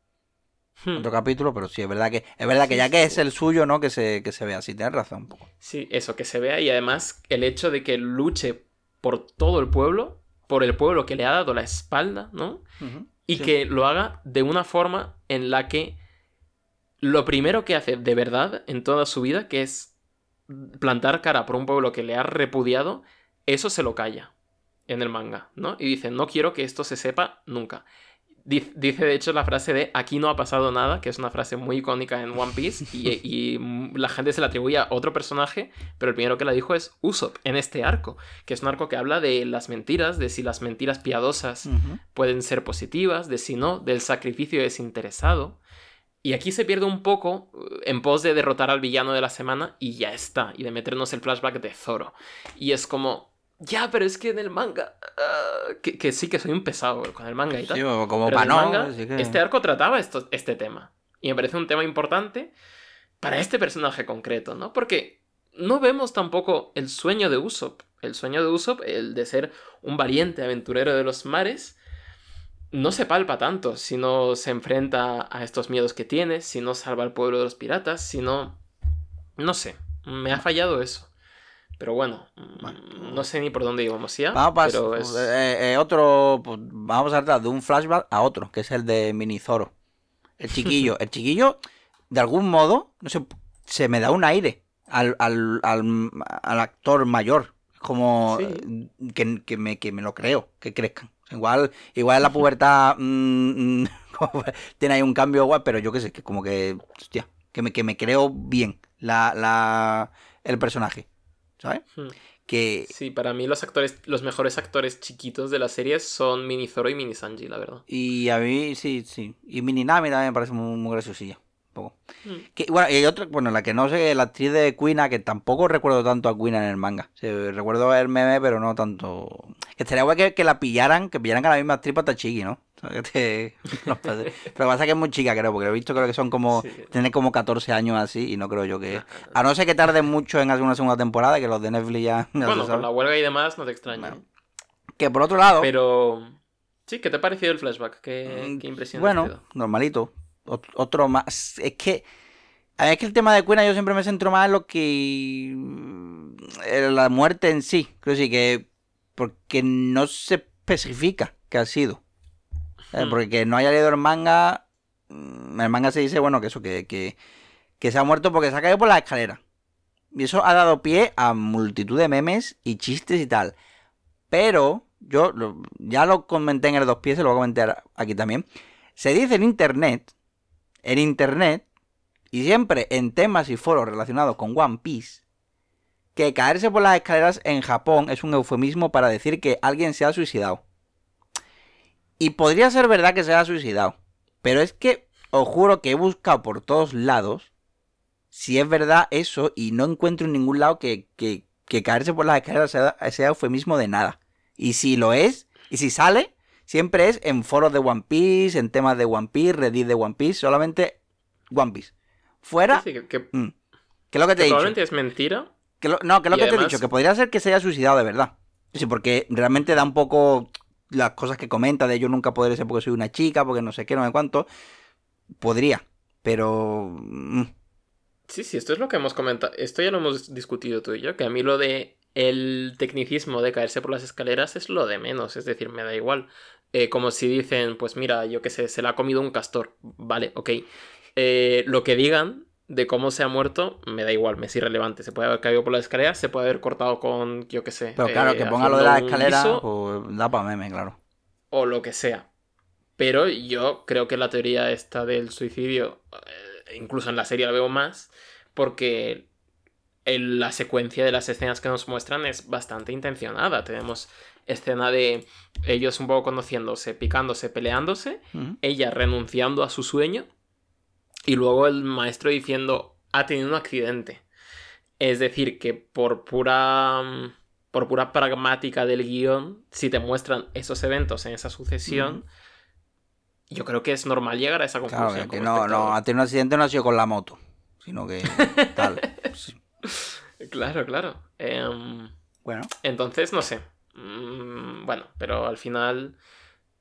hmm. otro capítulo, pero sí, es verdad que es verdad que ya que es el suyo, ¿no? Que se, que se vea, sí, tienes razón un poco. Sí, eso, que se vea y además el hecho de que luche por todo el pueblo, por el pueblo que le ha dado la espalda, ¿no? Y que lo haga de una forma en la que lo primero que hace de verdad en toda su vida, que es plantar cara por un pueblo que le ha repudiado, eso se lo calla en el manga, ¿no? Y dice, no quiero que esto se sepa nunca. Dice de hecho la frase de aquí no ha pasado nada, que es una frase muy icónica en One Piece y, la gente se la atribuye a otro personaje, pero el primero que la dijo es Usopp en este arco, que es un arco que habla de las mentiras, de si las mentiras piadosas pueden ser positivas, de si no, del sacrificio desinteresado. Y aquí se pierde un poco eh, en pos de derrotar al villano de la semana y ya está, y de meternos el flashback de Zoro. Y es como, ya, pero es que en el manga. Ah, que, sí que soy un pesado con el manga y tal. Sí, como para no. Este arco trataba esto, este tema. Y me parece un tema importante para este personaje concreto, ¿no? Porque no vemos tampoco el sueño de Usopp. El sueño de Usopp, el de ser un valiente aventurero de los mares, no se palpa tanto si no se enfrenta a estos miedos que tiene, si no salva al pueblo de los piratas, si no. No sé, me ha fallado eso. Pero bueno, mm, no sé ni por dónde íbamos ya. Vamos a pero pasar es... eh, eh, otro, pues, vamos a saltar de un flashback a otro, que es el de Minizoro. El chiquillo, el chiquillo, de algún modo, no sé, se me da un aire al, al, al, al actor mayor. Como Sí. que, que me, que me lo creo, que crezcan. Igual, igual en la pubertad mm, mm, tiene ahí un cambio guay, pero yo qué sé, que como que, hostia, que me, que me creo bien la, la, el personaje, ¿sabes? Hmm. Que, Sí, para mí los actores, los mejores actores chiquitos de la serie son Mini Zoro y Mini Sanji, la verdad. Y a mí, sí, sí. Y Mininami también me parece muy, muy graciosilla. Poco. Mm. Que, bueno, y hay otra, bueno, la que no sé, la actriz de Quina, que tampoco recuerdo tanto a Quina en el manga. Sí, recuerdo el meme, pero no tanto. Que estaría guay que, que la pillaran, que pillaran a la misma actriz para Tachiki, ¿no? O sea, que te- no pasa. Pero lo que pasa es que es muy chica, creo, porque lo he visto, creo que son como. Sí. Tiene como 14 años así, y no creo yo que. A no ser que tarden mucho en hacer una segunda temporada, que los de Netflix ya. Bueno, con la huelga y demás no te extraña. Bueno, Que por otro lado. Pero... Sí, ¿qué te ha parecido el flashback? ¿Qué, Mm, qué impresión Bueno, normalito. Ot- Otro más. Es que. A ver, es que el tema de Cuena yo siempre me centro más en lo que. en la muerte en sí. Creo que sí que. Porque no se especifica qué ha sido. Eh, Hmm. Porque que no haya leído el manga. mm, En el manga se dice, bueno, que eso, que, que, que se ha muerto porque se ha caído por la escalera. Y eso ha dado pie a multitud de memes y chistes y tal. Pero, yo lo- ya lo comenté en el dos pies, se lo voy a comentar aquí también. Se dice en internet, en internet, y siempre en temas y foros relacionados con One Piece, que caerse por las escaleras en Japón es un eufemismo para decir que alguien se ha suicidado. Y podría ser verdad que se haya suicidado. Pero es que os juro que he buscado por todos lados si es verdad eso y no encuentro en ningún lado que, que, que caerse por las escaleras sea, sea eufemismo de nada. Y si lo es, y si sale, siempre es en foros de One Piece, en temas de One Piece, Reddit de One Piece, solamente One Piece. Fuera, Sí, que- mm, que es lo que te que he dicho. probablemente es mentira. Que lo- no, que es lo que te he dicho, que podría ser que se haya suicidado de verdad. Sí, porque realmente da un poco las cosas que comenta de yo nunca podré ser porque soy una chica, porque no sé qué, no sé cuánto. Podría, pero... mm, Sí, sí, esto es lo que hemos comentado. Esto ya lo hemos discutido tú y yo, que a mí lo de el tecnicismo de caerse por las escaleras es lo de menos, es decir, me da igual. Eh, como si dicen, pues mira, yo qué sé, se la ha comido un castor. Vale, ok. Eh, lo que digan de cómo se ha muerto, me da igual, me es irrelevante. Se puede haber caído por las escaleras, se puede haber cortado con, yo qué sé. Pero claro, eh, que ponga lo de la escalera, guiso pues da para meme, claro. o lo que sea. Pero yo creo que la teoría esta del suicidio, eh, incluso en la serie la veo más, porque el- la secuencia de las escenas que nos muestran es bastante intencionada. Tenemos escena de ellos un poco conociéndose, picándose, peleándose, ella renunciando a su sueño y luego el maestro diciendo ha tenido un accidente. Es decir, que por pura por pura pragmática del guion, si te muestran esos eventos en esa sucesión, yo creo que es normal llegar a esa Claro, conclusión. que como no, no, ha tenido un accidente no ha sido con la moto, sino que tal. Claro, claro. Em, Bueno, Entonces, no sé. Mm, bueno, pero al final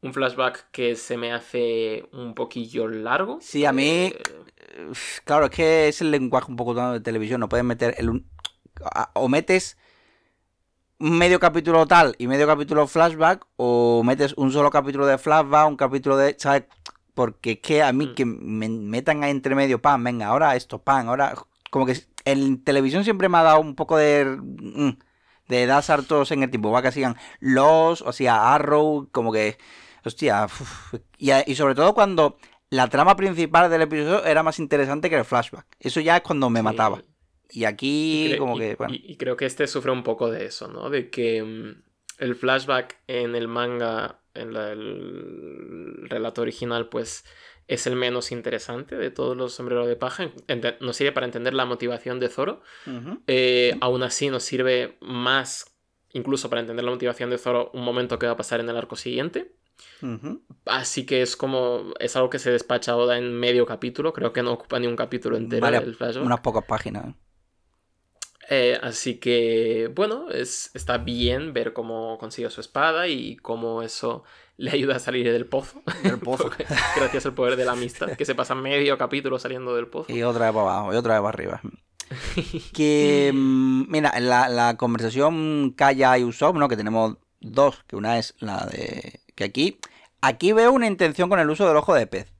un flashback que se me hace un poquillo largo. Sí, a mí- Eh, Claro, es que es el lenguaje un poco de televisión. No puedes meter el a- o metes medio capítulo tal y medio capítulo flashback, o metes un solo capítulo de flashback, un capítulo de. ¿Sabes? Porque es que a mí Mm. que me metan ahí entre medio, pan, venga, ahora esto, pan, ahora. Como que en televisión siempre me ha dado un poco de. mm, de dar saltos en el tiempo. Va que sigan los, o sea, Arrow, como que. Hostia, uf, y, sobre todo cuando la trama principal del episodio era más interesante que el flashback. Eso ya es cuando me sí. mataba. Y aquí, Y como y- que, bueno. y- creo que este sufre un poco de eso, ¿no? De que mm, el flashback en el manga, en la- el relato original, pues es el menos interesante de todos los sombreros de paja. Nos sirve para entender la motivación de Zoro. Eh, aún así nos sirve más, incluso para entender la motivación de Zoro, un momento que va a pasar en el arco siguiente. Así que es como, es algo que se despacha Oda en medio capítulo, creo que no ocupa ni un capítulo entero Vale, el flashback. Unas pocas páginas. ¿eh? Eh, así que, bueno, es, está bien ver cómo consigue su espada y cómo eso le ayuda a salir del pozo. Del pozo. Gracias al poder de la amistad, que se pasa medio capítulo saliendo del pozo. y otra vez para abajo, y otra vez para arriba. Que, mm, mira, la, la conversación Kaya y Usopp, ¿no? Que tenemos dos, que una es la de... Que aquí, aquí veo una intención con el uso del ojo de pez.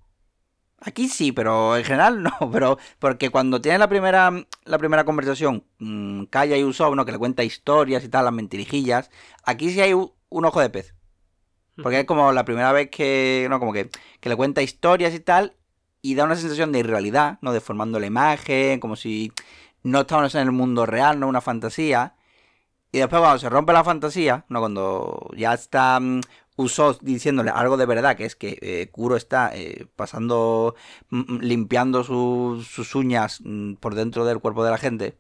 Aquí sí, pero en general no, pero porque cuando tiene la primera la primera conversación, mmm, Kaya y Usopp, ¿no? Que le cuenta historias y tal, las mentirijillas, aquí sí hay un ojo de pez. Porque es como la primera vez que, no, como que, que le cuenta historias y tal, y da una sensación de irrealidad, ¿no? Deformando la imagen, como si no estábamos en el mundo real, no una fantasía. Y después cuando se rompe la fantasía, ¿no? Cuando ya está um, Usopp diciéndole algo de verdad, que es que eh, Kuro está eh, pasando, mm, limpiando su, sus uñas mm, por dentro del cuerpo de la gente.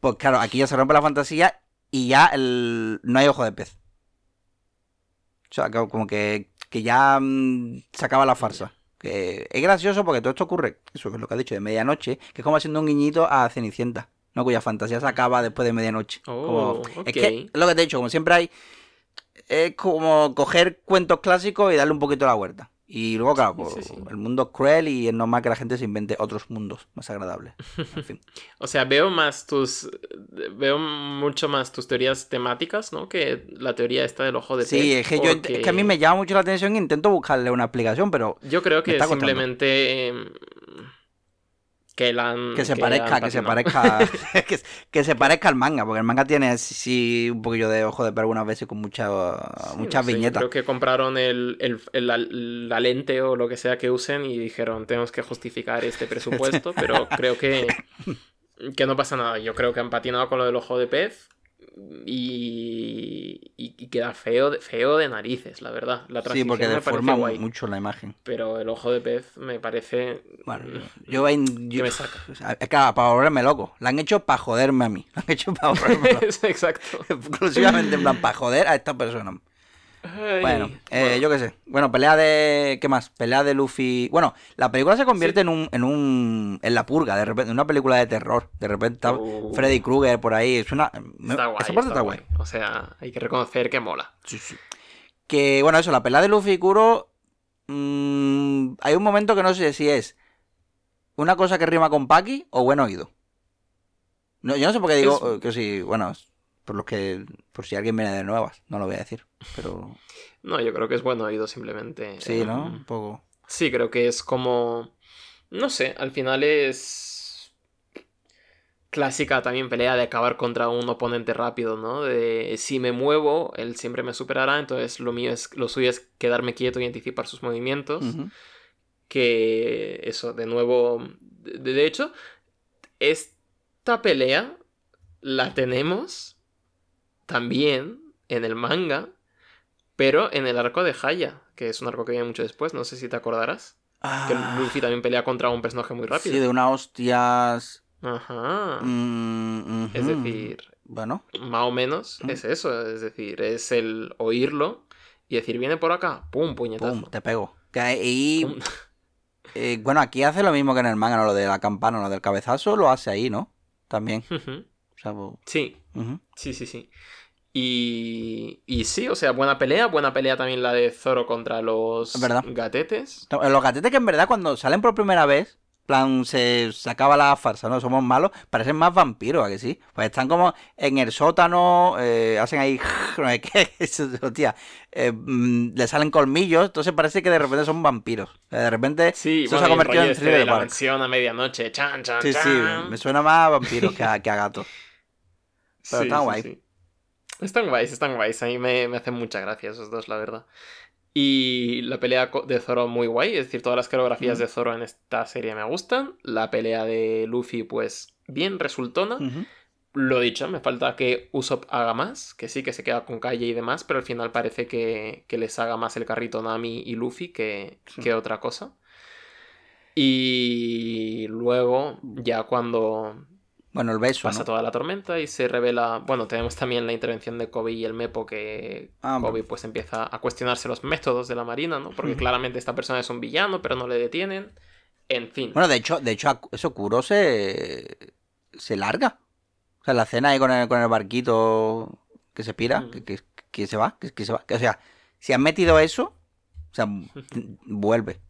Pues claro, aquí ya se rompe la fantasía y ya el, no hay ojo de pez. O sea, como que, que ya mmm, se acaba la farsa. Que es gracioso porque todo esto ocurre, eso es lo que ha dicho, de medianoche, que es como haciendo un guiñito a Cenicienta, ¿no? Cuya fantasía se acaba después de medianoche. Oh, Como-. Es que, es lo que te he dicho, como siempre hay, es como coger cuentos clásicos y darle un poquito la vuelta. Y luego, claro, Sí, pues, sí, sí. el mundo es cruel y es normal que la gente se invente otros mundos más agradables. En fin. O sea, veo más tus. Veo mucho más tus teorías temáticas, ¿no? Que la teoría esta del ojo de Sí, es que, yo, es que a mí me llama mucho la atención e intento buscarle una explicación, pero Yo creo que simplemente. em, que la han. que se parezca, que se parezca, que, que se parezca al manga, porque el manga tiene sí un poquillo de ojo de pez algunas veces con mucha, Sí, muchas no sé, viñetas. Creo que compraron el, el- el- la, la lente o lo que sea que usen y dijeron, tenemos que justificar este presupuesto, pero creo que, que no pasa nada. Yo creo que han patinado con lo del ojo de pez y, y- queda feo de, feo de narices, la verdad. La Sí, porque deforma guay, mucho la imagen. pero el ojo de pez me parece... Bueno, mm, yo, yo, ¿Qué me saca? es que para volverme loco. La han hecho para joderme a mí. La han hecho para volverme loco. Exacto. Exclusivamente en plan, para joder a esta persona. Ay, Bueno, eh, bueno. yo qué sé. Bueno, pelea de. ¿Qué más? Pelea de Luffy. Bueno, la película se convierte Sí. en un. en un. en la purga, de repente. En una película de terror. De repente está Uh. Freddy Krueger por ahí. Es una. Está guay, esa parte está está guay. O sea, hay que reconocer que mola. Sí, sí. Que, bueno, eso, la pelea de Luffy y Kuro. mm, hay un momento que no sé si es una cosa que rima con Paki o buen oído. No, yo no sé por qué digo Es- que sí, bueno, por los que. Por si alguien viene de nuevas, no lo voy a decir. Pero. No, yo creo que es bueno oído simplemente. Sí, ¿no? Em, Un poco. Sí, creo que es como. No sé, al final es. Clásica también pelea de acabar contra un oponente rápido, ¿no? De si me muevo, él siempre me superará, entonces lo mío es. Lo suyo es quedarme quieto y anticipar sus movimientos. Que eso, de nuevo. De, de hecho, esta pelea la tenemos también en el manga, pero en el arco de Haya, que es un arco que viene mucho después, no sé si te acordarás. Que Ah, Luffy también pelea contra un personaje muy rápido. Sí, de unas hostias. Ajá. mm, Es decir, Bueno, más o menos Mm. es eso. Es decir, es el oírlo y decir, viene por acá, pum, puñetazo. pum, te pego. Que Pum. eh, bueno, aquí hace lo mismo que en el manga, ¿no? Lo de la campana, lo del cabezazo, lo hace ahí, ¿no? También. Ujú. O sea, pues, Sí, sí, sí, sí. Y, y sí, o sea, buena pelea. Buena pelea también la de Zoro contra los verdad. gatetes. Los gatetes que en verdad cuando salen por primera vez, plan, se, se acaba la farsa, ¿no? Somos malos, parecen más vampiros, ¿a que sí? Pues están como en el sótano, eh, hacen ahí, no sé qué, hostia, eh, mm, le salen colmillos, entonces parece que de repente son vampiros. De repente Sí, eso bueno, se ha convertido en este de la park. a medianoche. Chan, chan, Sí, sí, me suena más a vampiros que a, que a gatos. Pero está guay. Están guays, están guays. A mí me, me hacen mucha gracia esos dos, la verdad. Y la pelea de Zoro muy guay. Es decir, todas las coreografías Mm. de Zoro en esta serie me gustan. La pelea de Luffy, pues, bien resultona. Lo dicho, me falta que Usopp haga más. Que sí, que se queda con Calle y demás. Pero al final parece que, que les haga más el carrito Nami y Luffy que, Sí. que otra cosa. Y luego, ya cuando Bueno, el beso, pasa ¿no? toda la tormenta y se revela. Bueno, tenemos también la intervención de Kobe y el Mepo que Ah, Kobe bueno. pues empieza a cuestionarse los métodos de la marina, ¿no? Porque claramente esta persona es un villano, pero no le detienen. En fin. Bueno, de hecho, de hecho, eso Kuro se, se larga. O sea, la cena ahí con el, con el barquito que se pira, Mm. que, que- que se va, que, que se va. O sea, si han metido eso, o sea, vuelve.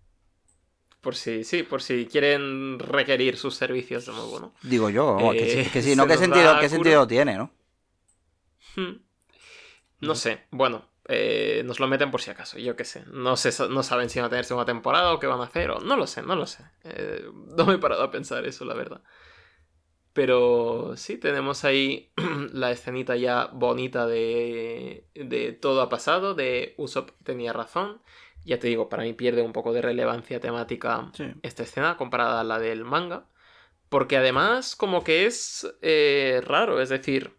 Por si, sí, por si quieren requerir sus servicios de nuevo, ¿no? Digo yo, que, Eh, que se ¿no? ¿Qué sentido, ¿qué sentido tiene, no? Hmm. No sé, bueno, eh, nos lo meten por si acaso, yo qué sé. No sé, no saben si van a tener segunda temporada o qué van a hacer, o no lo sé, no lo sé. Eh, no me he parado a pensar eso, la verdad. Pero sí, tenemos ahí la escenita ya bonita de, de todo ha pasado, de Usopp tenía razón. Ya te digo, para mí pierde un poco de relevancia temática Sí. esta escena comparada a la del manga. Porque además como que es eh, raro, es decir,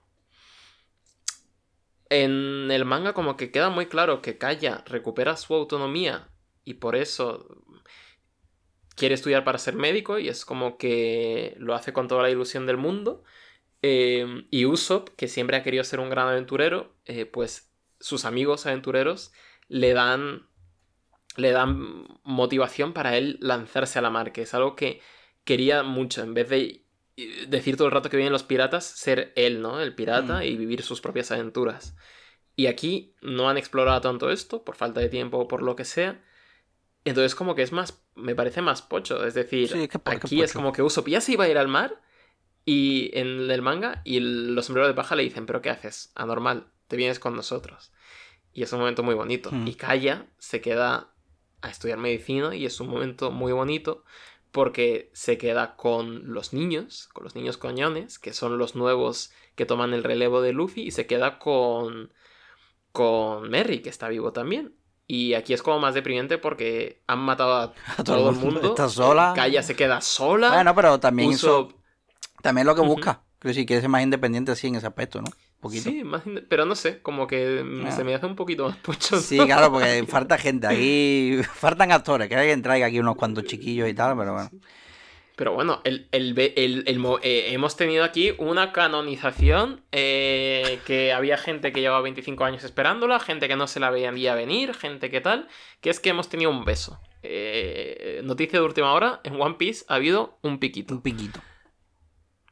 en el manga como que queda muy claro que Kaya recupera su autonomía y por eso quiere estudiar para ser médico y es como que lo hace con toda la ilusión del mundo. Eh, y Usopp, que siempre ha querido ser un gran aventurero, eh, pues sus amigos aventureros le dan le dan motivación para él lanzarse a la mar, que es algo que quería mucho, en vez de eh, decir todo el rato que vienen los piratas, ser él, ¿no? El pirata Mm. y vivir sus propias aventuras. Y aquí no han explorado tanto esto, por falta de tiempo o por lo que sea. Entonces como que es más, me parece más pocho, es decir, Sí, que que aquí es como que Usopp ya se iba a ir al mar y en el manga y los sombreros de paja le dicen, pero ¿qué haces? Anormal, te vienes con nosotros. Y es un momento muy bonito. Mm. Y Kaya se queda a estudiar medicina y es un momento muy bonito porque se queda con los niños, con los niños coñones, que son los nuevos que toman el relevo de Luffy, y se queda con, con Merry, que está vivo también. Y aquí es como más deprimente porque han matado a, todo, el mundo. Está sola. Kaya se queda sola. Bueno, pero también eso, también lo que busca. Creo que sí, quiere ser más independiente así en ese aspecto, ¿no? Poquito. Sí, más pero no sé, como que Ah. se me hace un poquito más pocho. Sí, claro, porque falta gente aquí, faltan actores, que alguien traiga aquí unos cuantos chiquillos y tal, pero bueno. Pero bueno, el, el, el- eh, hemos tenido aquí una canonización eh, que había gente que llevaba 25 años esperándola, gente que no se la veía venir, gente que tal, que es que hemos tenido un beso. Eh, noticia de última hora, en One Piece ha habido un piquito. Un piquito.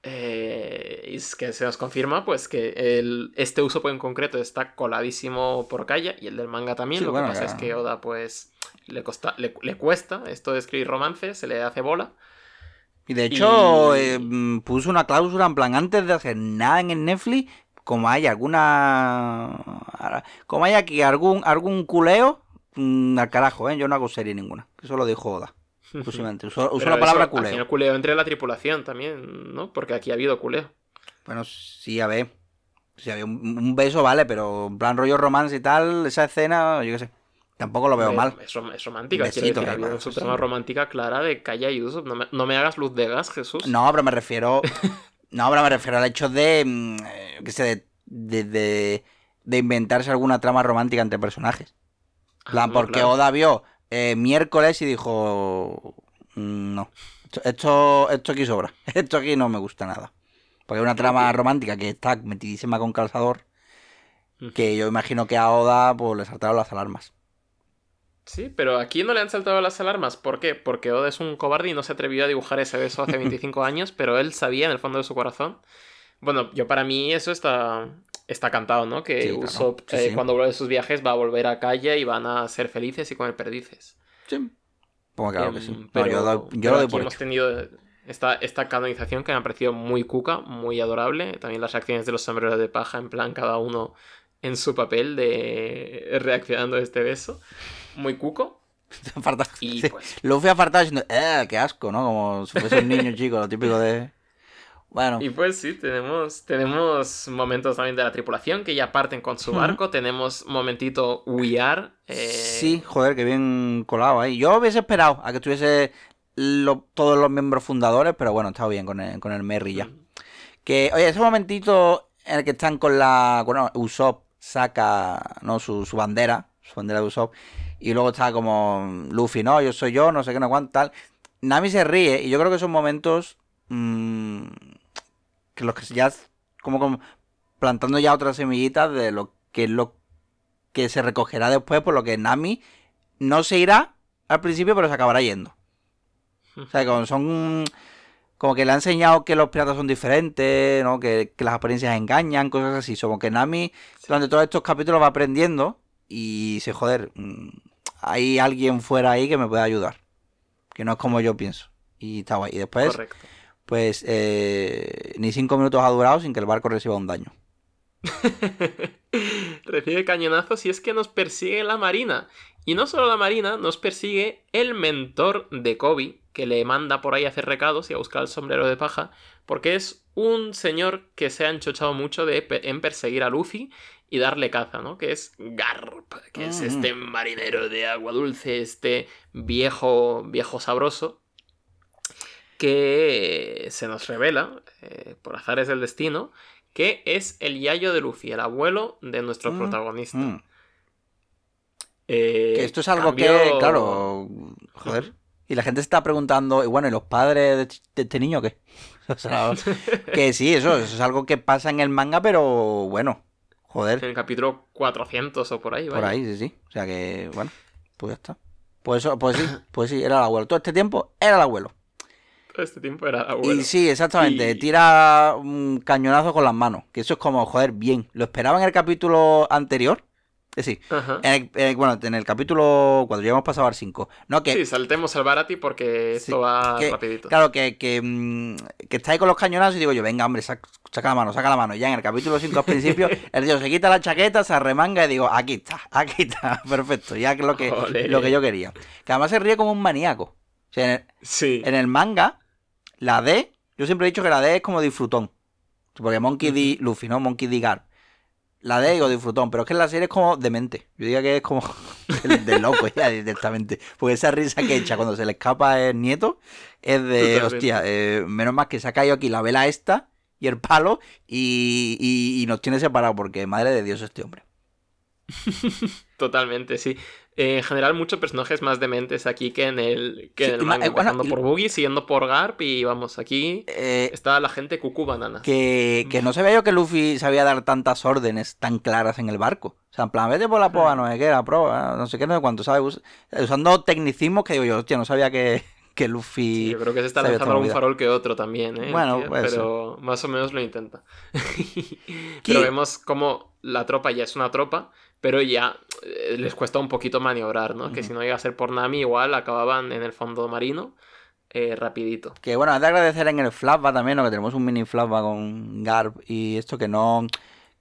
Eh, y es que se nos confirma pues que el, este uso en concreto está coladísimo por Kaya y el del manga también. Sí, Lo bueno, que pasa ya. es que Oda pues le, costa, le, le cuesta esto de escribir romance, se le hace bola. Y de hecho, Y- eh, mm, puso una cláusula en plan, antes de hacer nada en el Netflix, como hay alguna... Como hay aquí algún, algún culeo, mm, al carajo, ¿eh? Yo no hago serie ninguna. Eso lo dijo Oda, exclusivamente. Usó, usó Pero la palabra eso, Al culeo. final culeo entre la tripulación también, ¿no? Porque aquí ha habido culeo. Bueno, sí, a ver. Si había un, un beso, vale, pero en plan rollo romance y tal, esa escena, yo qué sé. Tampoco lo veo mal. Es, es romántica, Un quiero besito, decir, sí. trama romántica clara de Kaya y Usopp. No me, no me hagas luz de gas, Jesús. No, pero me refiero. No, pero me refiero al hecho de. mm, eh, qué sé, de, de, de- de inventarse alguna trama romántica entre personajes. Ah, plan, no, porque claro. Oda vio eh, miércoles y dijo. "Mm, No. Esto, esto, aquí sobra. Esto aquí no me gusta nada. Porque es una trama romántica que está metidísima con calzador. Que yo imagino que a Oda pues, le saltaron las alarmas. Sí, pero aquí no le han saltado las alarmas. ¿Por qué? Porque Oda es un cobarde y no se atrevió a dibujar ese beso hace 25 años, pero él sabía en el fondo de su corazón. Bueno, yo para mí eso está, está cantado, ¿no? Que Sí, claro. Usopp, Sí, eh, sí. cuando vuelve de sus viajes, va a volver a calle y van a ser felices y comer perdices. Sí. Pues claro que Em, sí. No, pero, yo doy- yo pero lo doy aquí por hemos hecho. tenido esta, esta canonización que me ha parecido muy cuca, muy adorable. También las reacciones de los sombreros de paja, en plan cada uno en su papel de reaccionando a este beso. Muy cuco. Y pues Luffy apartado diciendo, ¡eh, qué asco! ¿no? Como si fuese un niño chico, lo típico de. Bueno, Y pues sí, tenemos, tenemos momentos también de la tripulación que ya parten con su barco. Tenemos momentito We Are. eh, sí, joder, que bien colado ahí. Yo hubiese esperado a que estuviese lo- todos los miembros fundadores, pero bueno, está bien con el, con el Merry ya. Que, oye, ese momentito en el que están con la. Bueno, Usopp saca ¿no? su, su bandera, su bandera de Usopp, y luego está como Luffy, no, yo soy yo, no sé qué, no cuánto, tal. Nami se ríe, y yo creo que son momentos. mm, que los que ya. Como, como plantando ya otras semillitas de lo que es lo que se recogerá después, por lo que Nami no se irá al principio, pero se acabará yendo. O sea, como son. Como que le ha enseñado que los piratas son diferentes, ¿no? Que, que las apariencias engañan, cosas así. Como que Nami, durante todos estos capítulos, va aprendiendo y se joder. Hay alguien fuera ahí que me puede ayudar. que no es como yo pienso. Y está guay. Y después, Correcto. Pues, eh, ni cinco minutos ha durado sin que el barco reciba un daño. Recibe cañonazos y es que nos persigue la Marina. Y no solo la Marina, nos persigue el mentor de Kobe, que le manda por ahí a hacer recados y a buscar el sombrero de paja, porque es un señor que se ha enchochado mucho de, en perseguir a Luffy y darle caza, ¿no? Que es Garp, que es Ujú. este marinero de agua dulce, este viejo, viejo sabroso, que se nos revela, eh, por azares del destino, que es el yayo de Luffy, el abuelo de nuestro Mm, protagonista. Mm. Eh, Que esto es algo que, claro, joder. Y la gente se está preguntando, y bueno, ¿y los padres de, de este niño qué? O sea, que sí, eso, eso es algo que pasa en el manga, pero bueno, En joder, el capítulo 400 o por ahí, por vaya. ahí, sí, sí. O sea que, bueno, pues ya está. Pues eso, pues sí, pues sí, era el abuelo. Todo este tiempo era el abuelo. Todo este tiempo era abuelo. Y sí, exactamente, Y- tira un cañonazo con las manos. Que eso es como, joder, bien. Lo esperaba en el capítulo anterior. Es decir, Ajá. en el- en el- bueno, en el capítulo, cuando ya hemos pasado al 5. No, que Sí, saltemos al Barati porque esto Sí, va que- rapidito. Claro, que, que, mm, que está ahí con los cañonazos y digo yo, venga, hombre, sac- saca, la mano, saca la mano. Ya en el capítulo 5 al principio, el tío se quita la chaqueta, se arremanga y digo, aquí está, aquí está, perfecto, ya que es lo que, lo que yo quería. Que además se ríe como un maníaco. O sea, en el, Sí. en el manga, la D, yo siempre he dicho que la D es como disfrutón. Porque Monkey D. Luffy, ¿no? Monkey D. Gar. La D digo disfrutón, pero es que la serie es como demente. Yo diría que es como de, de loco ya directamente. Porque esa risa que echa cuando se le escapa el nieto es de, Totalmente. hostia, eh, menos mal que se ha caído aquí la vela esta y el palo y, y- y nos tiene separados porque madre de Dios este hombre. Totalmente, sí. Eh, en general, muchos personajes más dementes aquí que en el, que Sí, en el manga. eh, bueno, Empezando por Boogie, siguiendo por Garp y vamos, aquí Eh, está la gente cucú banana. que, que no sabía yo que Luffy sabía dar tantas órdenes tan claras en el barco. O sea, en plan, vete por la proa, no sé qué, la proa, no sé qué, no sé cuánto, ¿sabes? Us- Usando tecnicismos que digo yo, hostia, no sabía que, que Sí, Luffy... yo creo que se está lanzando algún farol que otro también, ¿eh? Bueno, tío, puede pero más o menos lo intenta. Pero vemos como la tropa ya es una tropa, pero ya eh, les cuesta un poquito maniobrar, ¿no? Que si no llega a ser por Nami, igual acababan en el fondo marino eh, rapidito. Que bueno, hay de agradecer en el flashback también, ¿no? que tenemos un mini flashback con Garp y esto que no...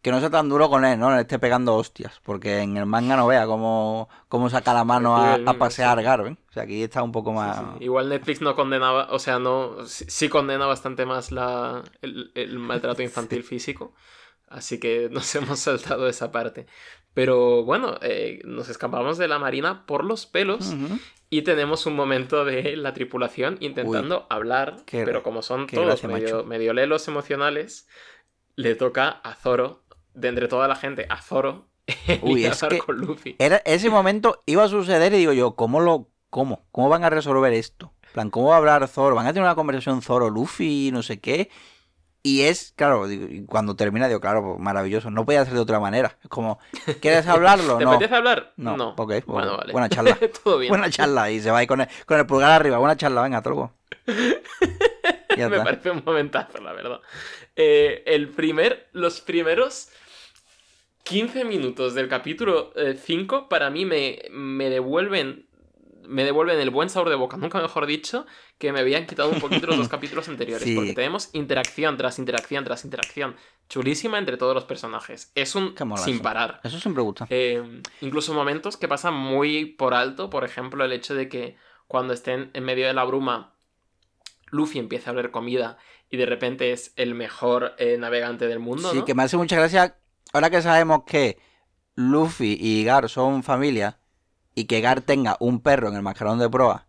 Que no sea tan duro con él, ¿no? Le esté pegando hostias. Porque en el manga no vea cómo, cómo saca la mano a, a pasear sí. Garp, ¿eh? O sea, aquí está un poco más... sí. Igual Netflix no condenaba, o sea, no sí, sí condena bastante más la, el, el maltrato infantil físico. Así que nos hemos saltado esa parte. Pero bueno, eh, nos escapamos de la marina por los pelos y tenemos un momento de la tripulación intentando hablar, qué- pero como son todos medio, medio lelos emocionales, le toca a Zoro, de entre toda la gente, a Zoro, Uy, y es hablar que- con Luffy. Era, ese momento iba a suceder y digo yo, ¿cómo lo, cómo? ¿Cómo van a resolver esto? Plan, ¿cómo va a hablar Zoro? ¿Van a tener una conversación Zoro, Luffy, no sé qué? Y es, claro, cuando termina digo, claro, pues, maravilloso. No podía ser de otra manera. Es como, ¿quieres hablarlo? ¿Te no. apetece hablar? No, No. ok, pues, bueno, vale. buena charla. Todo bien. Buena charla. Y se va ahí con el, con el pulgar arriba. Buena charla, venga. Ya Me parece un momentazo, la verdad. Eh, el primer, los primeros 15 minutos del capítulo 5 para mí me, me devuelven me devuelven el buen sabor de boca, nunca mejor dicho, que me habían quitado un poquito los dos capítulos anteriores. Sí. Porque tenemos interacción tras interacción tras interacción chulísima entre todos los personajes. Es un sin parar. Eso siempre gusta. Eh, incluso momentos que pasan muy por alto, por ejemplo, el hecho de que cuando estén en medio de la bruma, Luffy empieza a oler comida y de repente es el mejor eh, navegante del mundo. Sí, ¿no? que me hace mucha gracia. Ahora que sabemos que Luffy y Gar son familia y que Gar tenga un perro en el mascarón de proa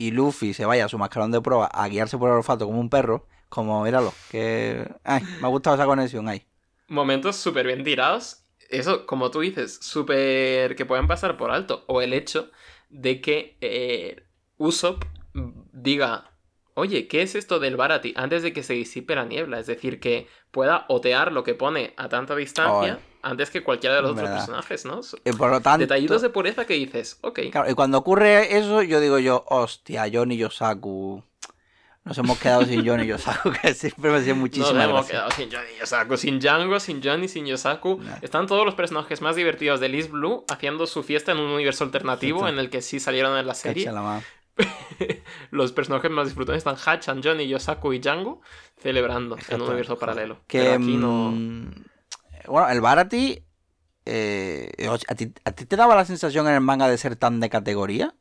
y Luffy se vaya a su mascarón de proa a guiarse por el olfato como un perro, como míralo, que ay, me ha gustado esa conexión ahí. Momentos súper bien tirados. Eso, como tú dices, súper que pueden pasar por alto. O el hecho de que eh, Usopp diga, oye, ¿qué es esto del Barati? Antes de que se disipe la niebla. Es decir, que pueda otear lo que pone a tanta distancia antes que cualquiera de los otros Verdad. personajes, ¿no? Y por lo tanto, Detallitos de pureza que dices, ok. claro, y cuando ocurre eso, yo digo yo, hostia, Johnny Yosaku. Nos hemos quedado sin Johnny Yosaku, que siempre me hacía Nos muchísima hemos gracia. quedado sin Johnny Yosaku, sin Django, sin Johnny, sin Yosaku. Nah. Están todos los personajes más divertidos de Liz Blue haciendo su fiesta en un universo alternativo Exacto. en el que sí salieron en la serie. La. los personajes más disfrutados están Hachan, Johnny, Yosaku y Django celebrando en un universo paralelo. Que, Pero aquí no... mm, Bueno, el Barati. eh, ¿a, ti, ¿A ti te daba la sensación en el manga de ser tan de categoría?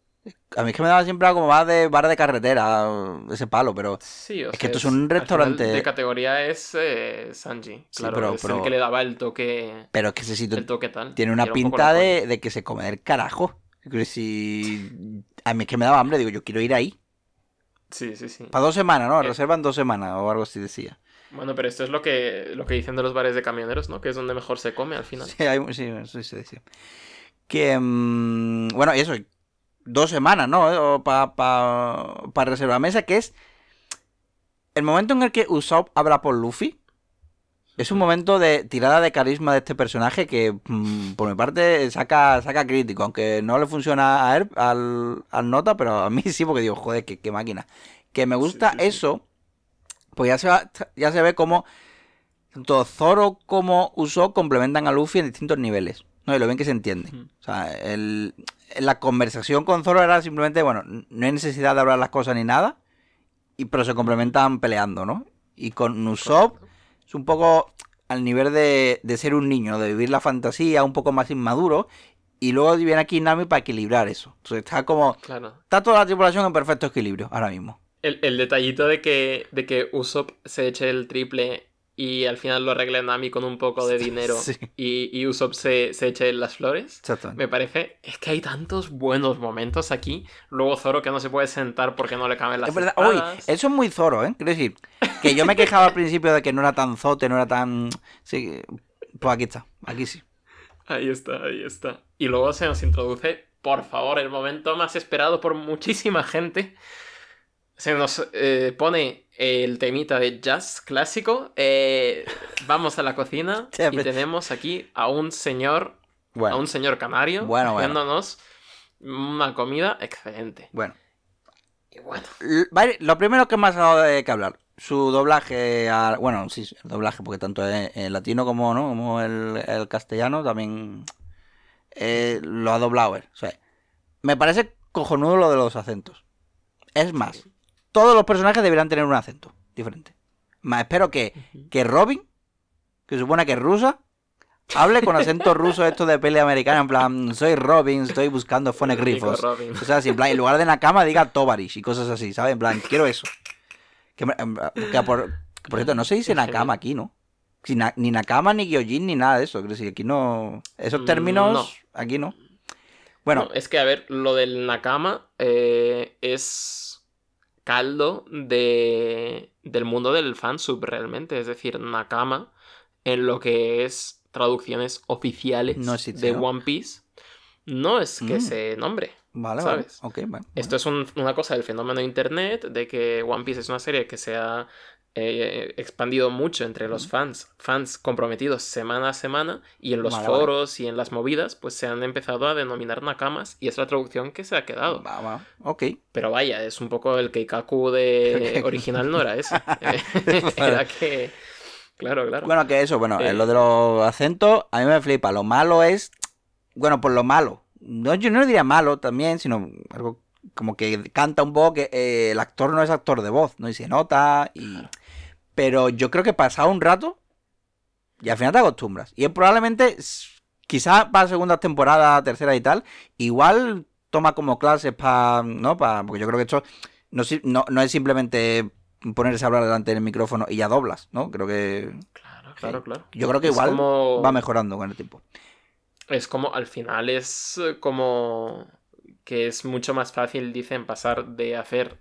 A mí es que me daba siempre algo como más de bar de carretera, ese palo, pero. Sí, o Es sea, que esto es un restaurante- De categoría es eh, Sanji. Sí, Claro, pero- es pero- el que le daba el toque. Pero es que ese sitio El toque tal. tiene una un pinta de, de que se come del carajo. Si... A mí es que me daba hambre, digo, yo quiero ir ahí. Sí, sí, sí. Para dos semanas, ¿no? Eh. Reservan dos semanas o algo así decía. Bueno, pero esto es lo que, lo que dicen de los bares de camioneros, ¿no? Que es donde mejor se come al final. Sí, hay, sí, sí se decía. Que, mm, bueno, y eso, dos semanas, ¿no? Para pa, pa reservar mesa, que es el momento en el que Usopp habla por Luffy. Es un momento de tirada de carisma de este personaje que, mm, por mi parte, saca, saca crítico. Aunque no le funciona a él, al, al Nota, pero a mí sí, porque digo, joder, qué, qué máquina. Que me gusta sí, sí. eso, pues ya se, va- ya se ve como tanto Zoro como Usopp complementan a Luffy en distintos niveles. ¿no? Y lo bien que se entiende. O sea, el- la conversación con Zoro era simplemente, bueno, no hay necesidad de hablar las cosas ni nada, y, pero se complementan peleando, ¿no? Y con Usopp. Es un poco al nivel de, de ser un niño, de vivir la fantasía, un poco más inmaduro, y luego viene aquí Nami para equilibrar eso. Entonces está como... Claro. Está toda la tripulación en perfecto equilibrio ahora mismo. El, el detallito de que, de que Usopp se eche el triple y al final lo arregle Nami con un poco de dinero Sí. y, y Usopp se, se eche las flores. Me parece, es que hay tantos buenos momentos aquí. Luego Zoro que no se puede sentar porque no le caben las Es verdad, uy, espadas. eso es muy Zoro, ¿eh? Quiero decir, que yo me quejaba al principio de que no era tan zote, no era tan... Sí, pues aquí está, aquí sí. Ahí está, ahí está. Y luego se nos introduce, por favor, el momento más esperado por muchísima gente. Se nos eh, pone el temita de jazz clásico. Eh, vamos a la cocina y tenemos aquí a un señor, a Bueno, un señor canario, Bueno, una comida excelente. bueno. Y bueno, Lo primero que más ha dado de que hablar, su doblaje, al- bueno, sí, el doblaje, porque tanto en, en latino como no, como el, el castellano también eh, lo ha doblado él. O sea, me parece cojonudo lo de los acentos. Es más, todos los personajes deberían tener un acento diferente. Más espero que, que Robin, que se supone que es rusa, hable con acento ruso esto de pelea americana, en plan, soy Robin, estoy buscando fonegrifos. Robin. O sea, si en plan, en lugar de Nakama diga Tovarish y cosas así, ¿sabes? En plan, quiero eso. Que, plan, que por, cierto, no se dice Nakama aquí, ¿no? Si na- ni Nakama, ni Gyojin, ni nada de eso. Quiero decir, aquí no... Esos Mm, términos, no. aquí no. Bueno, No, es que, a ver, lo del Nakama eh, es caldo de, del mundo del fansub realmente. Es decir, Nakama, en lo que es traducciones oficiales No existe, de. One Piece, no es que Mm. se nombre. Vale, ¿sabes? vale. Ok, bueno. Esto es un- una cosa del fenómeno de internet, de que One Piece es una serie que se ha eh, expandido mucho entre los fans, fans comprometidos semana a semana, y en los Vale, vale. foros y en las movidas, pues se han empezado a denominar nakamas, y es la traducción que se ha quedado. Va, va. Ok. Pero vaya, es un poco el Keikaku de original no era ese. Eh, era que... Claro, claro. Bueno, que eso, bueno, Eh. lo de los acentos, a mí me flipa. Lo malo es, bueno, por lo malo. No, yo no diría malo también, sino algo como que canta un poco que eh, el actor no es actor de voz, ¿no? Y se nota. Y... Pero yo creo que pasado un rato y al final te acostumbras. Y probablemente, quizás para segunda temporada, tercera y tal, igual toma como clases para, ¿no? Pa, porque yo creo que esto no, no, no es simplemente ponerse a hablar delante del micrófono y ya doblas, ¿no? Creo que Claro, claro, claro. yo creo que igual como- va mejorando con el tiempo. Es como, al final es eh, como que es mucho más fácil, dicen, pasar de hacer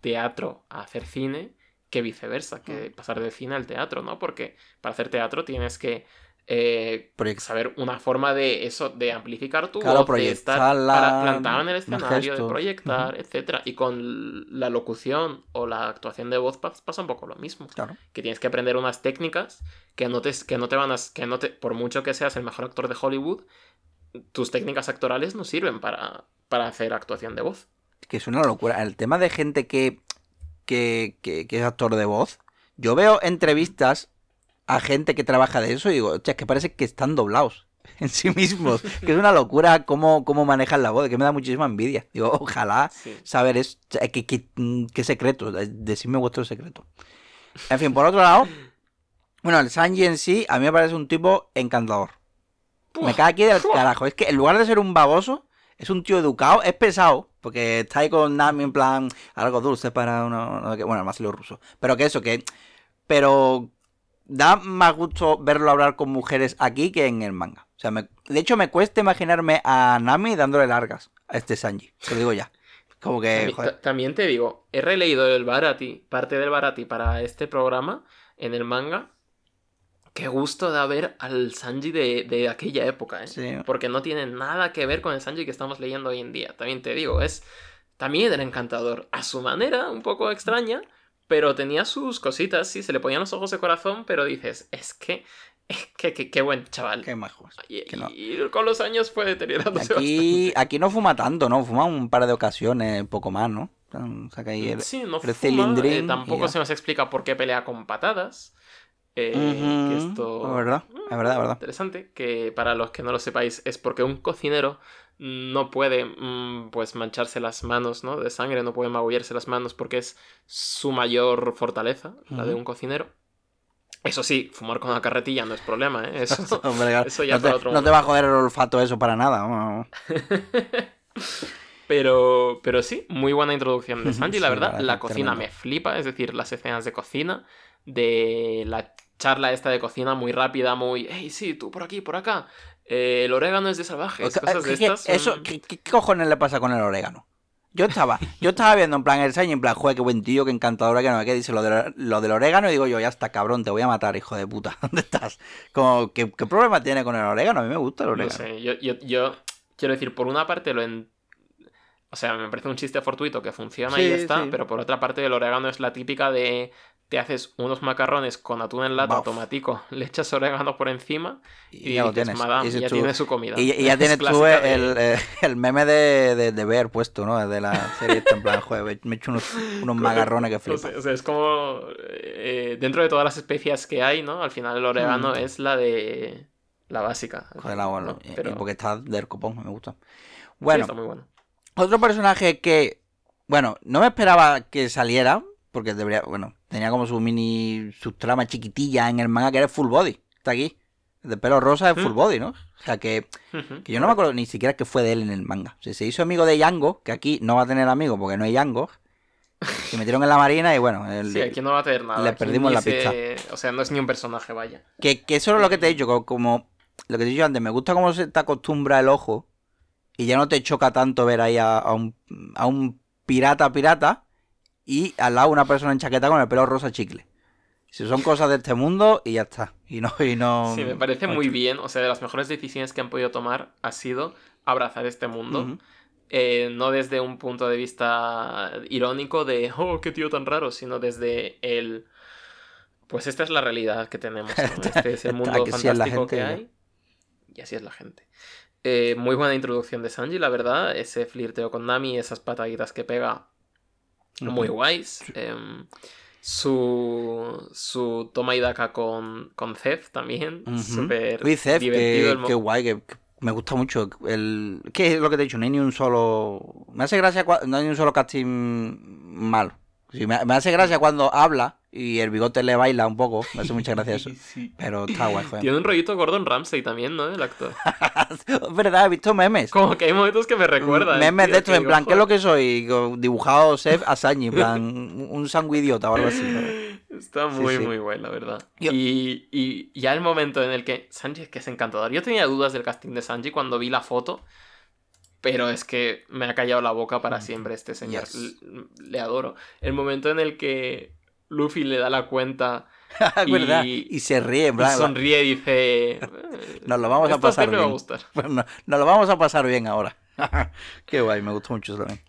teatro a hacer cine que viceversa, que pasar del cine al teatro, ¿no? Porque para hacer teatro tienes que eh, saber una forma de eso, de amplificar tu Claro, voz, de estar proyectarla, para- plantado en el escenario, de proyectar, etcétera. Y con la locución o la actuación de voz pas- pasa un poco lo mismo Claro. que tienes que aprender unas técnicas que no te, que no te van a... Que no te, por mucho que seas el mejor actor de Hollywood, tus técnicas actorales no sirven para, para hacer actuación de voz. Que es una locura. El tema de gente que, que, que, que es actor de voz. Yo veo entrevistas a gente que trabaja de eso y digo, es que parece que están doblados. en sí mismos. que es una locura cómo, cómo manejan la voz, que me da muchísima envidia. Digo, ojalá Sí. saber es, qué, qué, qué secreto, decidme vuestro secreto. En fin, por otro lado, bueno, el Sanji en sí, a mí me parece un tipo encantador. Me cae aquí del carajo. Es que en lugar de ser un baboso, es un tío educado, es pesado, porque está ahí con Nami en plan algo dulce para uno. bueno, además lo ruso. Pero que eso, que. Pero da más gusto verlo hablar con mujeres aquí que en el manga. O sea, me- de hecho, me cuesta imaginarme a Nami dándole largas a este Sanji. Te lo digo ya. Como que. También, joder. ta- también te digo, he releído el Barati, parte del Barati para este programa en el manga. Qué gusto da ver al Sanji de, de aquella época, ¿eh? Sí. Porque no tiene nada que ver con el Sanji que estamos leyendo hoy en día. También te digo, es. También era encantador. A su manera, un poco extraña, pero tenía sus cositas, sí, se le ponían los ojos de corazón, pero dices, es que. Es que, que- qué buen chaval. Qué majos. Y, que no. y con los años fue deteriorándose Aquí, aquí no fuma tanto, ¿no? Fuma un par de ocasiones, poco más, ¿no? Saca ahí el- Sí, no el fuma, eh, tampoco se nos explica por qué pelea con patadas. eh, que esto... es verdad, es verdad, es verdad. Interesante, que para los que no lo sepáis es porque un cocinero no puede mm, pues mancharse las manos ¿no? de sangre, no puede magullarse las manos porque es su mayor fortaleza, la de un cocinero. Eso sí, fumar con una carretilla no es problema, ¿eh? Eso, Hombre, claro, eso ya no, para otro no te va a joder el olfato eso para nada. Pero, pero sí, muy buena introducción de Sanji, la verdad. la La cocina tremendo. me flipa, es decir, las escenas de cocina, de la charla esta de cocina muy rápida, muy, hey, sí, tú por aquí, por acá. Eh, el orégano es de salvajes, cosas de eso, mm, ¿qué, qué- qué cojones le pasa con el orégano? Yo estaba, yo estaba viendo en plan el Sanji, en plan, joder, qué buen tío, qué encantador orégano, que dice lo, de, lo del orégano, y digo yo, ya está, cabrón, te voy a matar, hijo de puta, ¿dónde estás? Como, ¿qué, qué problema tiene con el orégano? A mí me gusta el No orégano. sé, yo, yo, yo quiero decir, por una parte lo en... O sea, me parece un chiste fortuito que funciona y ya está, sí. pero por otra parte el orégano es la típica de... Te haces unos macarrones con atún en lata, Baf. tomatico, le echas orégano por encima Y, y, ya dices, tienes. madame, y dices ya tú- tiene su comida. Y, y ya Es tienes tú de- el, eh, el meme de, de, de Bear puesto, ¿no? De la serie esta, en plan, joder, me he hecho unos, unos magarrones que O sea, o sea, es como. eh, dentro de todas las especias que hay, ¿no? Al final el orégano Mm. es la de. La básica. Joder, la bueno, ¿no? Pero porque está del copón, me gusta. sí, Bueno, está muy bueno. otro personaje que, bueno, no me esperaba que saliera, porque debería, bueno, tenía como su mini, su trama chiquitilla en el manga que era full body, está aquí. De pelo rosa es full Mm. body, ¿no? O sea que, que yo no me acuerdo ni siquiera que fue de él en el manga. O sea, se hizo amigo de Yango, que aquí no va a tener amigo porque no hay Yango. Se metieron en la marina y bueno, el- Sí, aquí no va a tener nada. le aquí perdimos la se- O sea, no es ni un personaje, vaya. Que, que eso es lo que te he dicho, co- como lo que te he dicho antes, me gusta cómo se te acostumbra el ojo y ya no te choca tanto ver ahí a, a un, a un pirata pirata y al lado una persona en chaqueta con el pelo rosa chicle. Si son cosas de este mundo y ya está. Y no, y no. Sí, me parece muy bien. O sea, de las mejores decisiones que han podido tomar ha sido abrazar este mundo. Eh, no desde un punto de vista irónico de, oh, qué tío tan raro, sino desde el... Pues esta es la realidad que tenemos, ¿no? Este es el mundo fantástico que hay. Y así es la gente. Eh, muy buena introducción de Sanji, la verdad. Ese flirteo con Nami, esas pataditas que pega, muy guays. Em, su, su toma y daca con, con Zef también. Ujú. Súper divertido. que, el qué guay, que, que me gusta mucho. El, ¿Qué es lo que te he dicho? No hay ni un solo. Me hace gracia, no hay ni un solo casting malo. Sí, me, me hace gracia cuando habla y el bigote le baila un poco. Me hace mucha gracia eso. Sí. Pero está guay, joder. Tiene un rollito Gordon Ramsay también, ¿no? El actor. Es verdad, he visto memes. Como que hay momentos que me recuerdan. memes tío, de estos, que en plan, ¿qué es lo "Joder, que soy? Dibujado Seth Asañi, en plan, un sanguidiota o algo así. ¿no? Está muy, sí. muy guay, la verdad. Yo- Y, y ya el momento en el que Sanji es que es encantador. Yo tenía dudas del casting de Sanji cuando vi la foto, pero es que me ha callado la boca para siempre este señor. Yes. Le adoro. El momento en el que Luffy le da la cuenta. Y- Y se ríe, en y plan, sonríe y dice... "Eh, Nos lo vamos a "Esto pasar me va a bien". gustar. Nos lo vamos a pasar bien ahora. Qué guay, me gustó mucho eso también.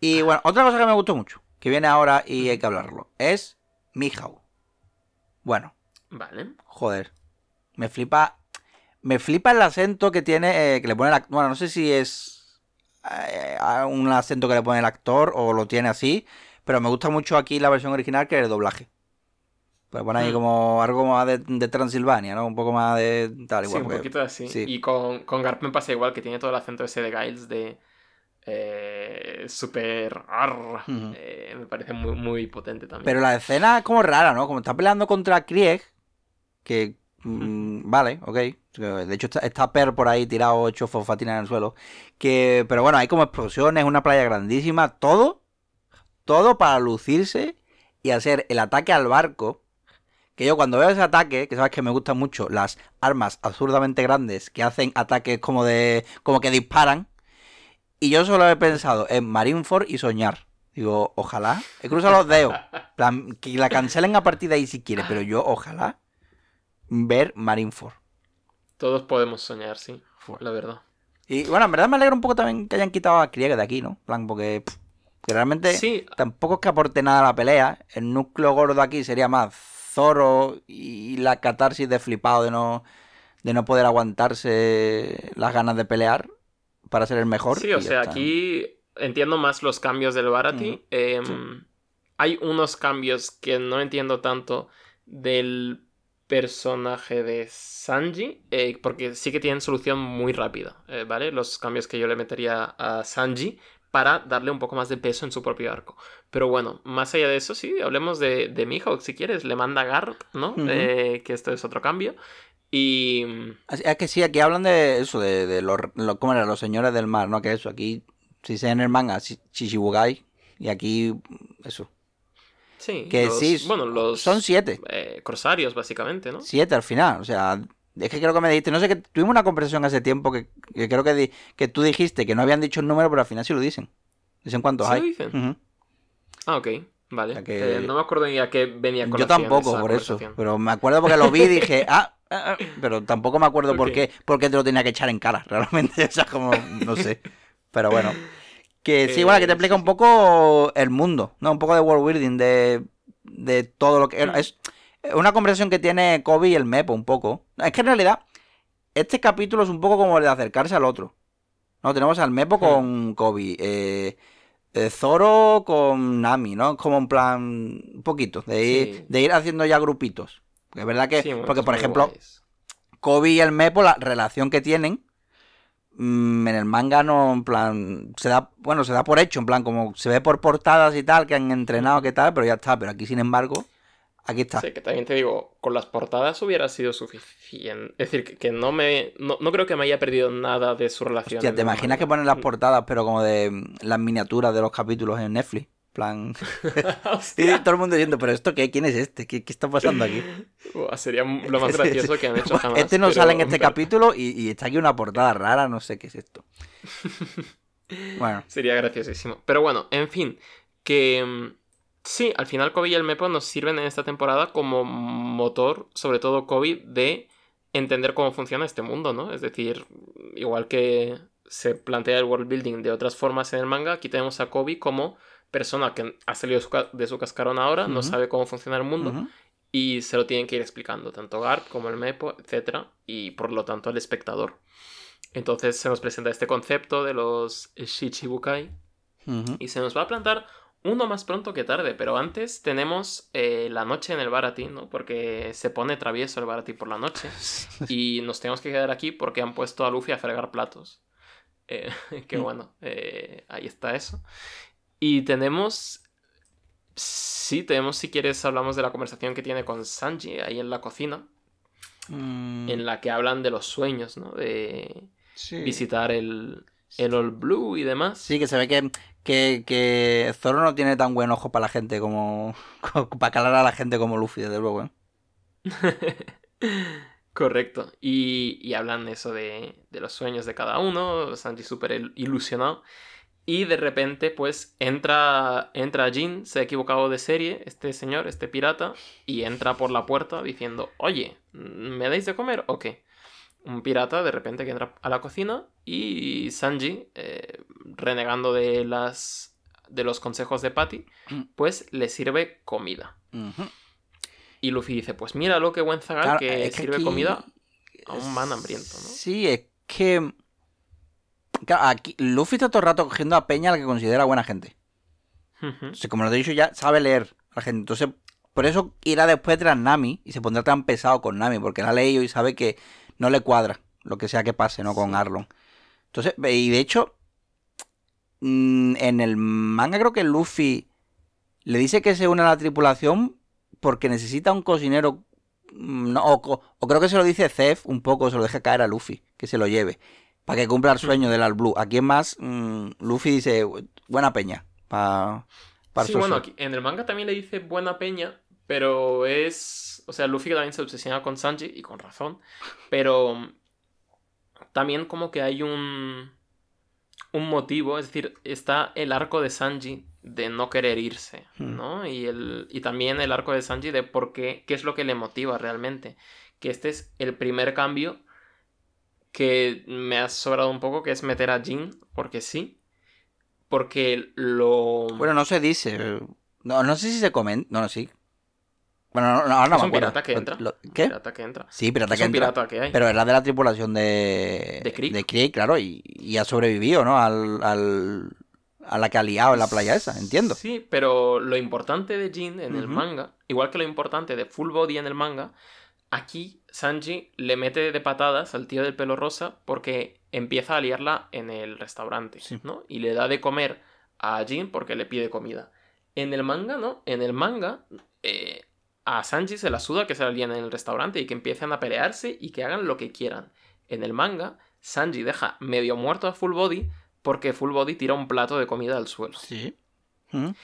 Y bueno, otra cosa que me gustó mucho, que viene ahora y hay que hablarlo, es Mihawk. Bueno, Vale. joder, me flipa, me flipa el acento que tiene, eh, que le pone el bueno, no sé si es eh, un acento que le pone el actor o lo tiene así, pero me gusta mucho aquí la versión original que el doblaje. Pues poner ahí Hmm. como algo más de, de Transilvania, ¿no? Un poco más de tal Sí, igual. un porque- poquito así. sí. Y con, con Garp me pasa igual, que tiene todo el acento ese de Giles de eh. Ujú. Eh, me parece muy, muy potente también. Pero la escena es como rara, ¿no? Como está peleando contra Krieg, que... mm, vale, ok. De hecho está, está Per por ahí tirado, hecho fosfatina en el suelo. Que, pero bueno, hay como explosiones, una playa grandísima, todo, todo para lucirse y hacer el ataque al barco. Que yo cuando veo ese ataque, que sabes que me gustan mucho las armas absurdamente grandes que hacen ataques como de. como que disparan. Y yo solo he pensado en Marineford y soñar. Digo, ojalá. He cruzado los dedos. plan, que la cancelen a partir de ahí si quiere, pero yo ojalá ver Marineford. Todos podemos soñar, sí, la verdad. Y bueno, en verdad me alegra un poco también que hayan quitado a Krieg de aquí, ¿no? En plan, porque pff, que realmente Sí, tampoco es que aporte nada a la pelea. El núcleo gordo aquí sería más Zoro y la catarsis de flipado de no, de no poder aguantarse las ganas de pelear para ser el mejor. Sí, o sea, está. aquí entiendo más los cambios del Barati. Ujú. Em, Hay unos cambios que no entiendo tanto del personaje de Sanji, eh, porque sí que tienen solución muy rápida, eh, ¿vale? Los cambios que yo le metería a Sanji para darle un poco más de peso en su propio arco. Pero bueno, más allá de eso, sí, hablemos de, de Mihawk si quieres. Le manda Garp, ¿no? Ujú. Eh, que esto es otro cambio. Y... Es que sí, aquí hablan de eso, de, de los, lo- ¿cómo era? Los señores del mar, ¿no? Que eso, aquí, si se en el manga, Shichibukai, y aquí, eso. Sí, Que los- sí, bueno, los son siete. eh, corsarios, básicamente, ¿no? Siete al final, o sea, es que creo que me dijiste, no sé, que tuvimos una conversación hace tiempo que, que creo que, di- que tú dijiste que no habían dicho el número, pero al final sí lo dicen. Dicen cuántos ¿Sí hay. lo dicen? Ujú. Ah, ok, vale. O sea que- Eh, no me acuerdo ni a qué venía con Yo tampoco, por eso. Pero me acuerdo porque lo vi y dije, ah, ah, ah, pero tampoco me acuerdo por Ok. qué, por qué te lo tenía que echar en cara, realmente. O sea, como, no sé. Pero bueno. Que sí, Eh, bueno, que te explica sí, un poco el mundo, ¿no? Un poco de world building, de, de todo lo que... Mm. Es una conversación que tiene Kobe y el Mepo un poco. Es que en realidad, este capítulo es un poco como el de acercarse al otro. ¿No? Tenemos al Mepo con Kobe, eh, eh, Zoro con Nami, ¿no? Como en plan, un poquito, de ir, Sí. de ir haciendo ya grupitos. Porque es verdad que, Sí, porque por ejemplo, guays. Kobe y el Mepo, la relación que tienen, mm, en el manga no, en plan, se da, bueno, se da por hecho, en plan, como se ve por portadas y tal, que han entrenado, que tal, pero ya está, pero aquí sin embargo, aquí está. Sí, que también te digo, con las portadas hubiera sido suficiente. Es decir, que, no me. No, no creo que me haya perdido nada de su relación. Hostia, ¿te imaginas que ponen las portadas, pero como de mm, las miniaturas de los capítulos en Netflix? En plan, y todo el mundo diciendo, pero esto qué, ¿quién es este? ¿Qué, qué está pasando aquí? Buah, sería lo más gracioso que han hecho jamás. Este no pero- sale en este capítulo y, y está aquí una portada rara, no sé qué es esto. Bueno, Sería graciosísimo. Pero bueno, en fin, que mm, sí, al final Kobe y el Mepo nos sirven en esta temporada como motor, sobre todo Kobe, de entender cómo funciona este mundo, ¿no? Es decir, igual que se plantea el world building de otras formas en el manga, aquí tenemos a Kobe como persona que ha salido de su cascarón ahora, no sabe cómo funciona el mundo y se lo tienen que ir explicando, tanto Garp como el Mepo, etc. Y por lo tanto al espectador. Entonces se nos presenta este concepto de los Shichibukai, y se nos va a plantar uno más pronto que tarde, pero antes tenemos eh, la noche en el Barati, ¿no? Porque se pone travieso el Barati por la noche y nos tenemos que quedar aquí porque han puesto a Luffy a fregar platos. Eh, que Mm. bueno, eh, ahí está eso. Y tenemos... Sí, tenemos, si quieres, hablamos de la conversación que tiene con Sanji ahí en la cocina, Mm, en la que hablan de los sueños, ¿no? De sí. visitar el, el Old Blue y demás. Sí, que se ve que, que, que Zoro no tiene tan buen ojo para la gente como. para calar a la gente como Luffy, desde luego. ¿eh? Correcto. Y, y hablan eso de, de los sueños de cada uno, Sanji súper il- ilusionado. Y de repente, pues, entra, entra Jin, se ha equivocado de serie, este señor, este pirata, y entra por la puerta diciendo, oye, ¿me dais de comer o qué? Un pirata de repente que entra a la cocina y Sanji, eh, renegando de, las, de los consejos de Patty, pues le sirve comida. Y Luffy dice, pues míralo, qué buen zagal Claro, que es que sirve aquí- comida a un man hambriento, ¿no? Sí, es que. Claro, aquí Luffy está todo el rato cogiendo a Peña a la que considera buena gente. O sea, como lo he dicho ya, sabe leer a la gente. Entonces, por eso irá después tras Nami y se pondrá tan pesado con Nami, porque la ha leído y sabe que no le cuadra lo que sea que pase, ¿no? Con Arlon. Entonces, y de hecho, mm, en el manga creo que Luffy le dice que se une a la tripulación porque necesita un cocinero. mm, no, o, o creo que se lo dice Zef un poco, se lo deja caer a Luffy, que se lo lleve. Para que cumpla el sueño del All Blue. Aquí es más, mm, Luffy dice, buena peña. Para sí, bueno, aquí- en el manga también le dice buena peña, pero es. O sea, Luffy también se obsesiona con Sanji, y con razón. Pero también como que hay un. Un motivo, es decir, está el arco de Sanji de no querer irse, Hmm. ¿no? Y, el, y también el arco de Sanji de por qué, qué es lo que le motiva realmente. Que este es el primer cambio que me ha sobrado un poco, que es meter a Jin, porque sí. Porque lo... Bueno, no se dice. No, no sé si se comenta. No, no, sí. Bueno, no, no, ahora no Es me un acuerdo. pirata que entra. lo- ¿Qué? Pirata que entra. Sí, pirata Es que un entra. pirata que hay. Pero era de la tripulación de. De Krieg. Krieg, claro, y, y ha sobrevivido, ¿no? Al, al- a la que ha liado en la playa esa, entiendo. Sí, pero lo importante de Jin en el manga, igual que lo importante de Full Body en el manga, aquí Sanji le mete de patadas al tío del pelo rosa porque empieza a liarla en el restaurante, Sí. ¿no? Y le da de comer a Jin porque le pide comida. En el manga, ¿no? En el manga, eh, a Sanji se la suda que se la en el restaurante y que empiecen a pelearse y que hagan lo que quieran. En el manga, Sanji deja medio muerto a Full Body porque Full Body tira un plato de comida al suelo. Sí. Ujú.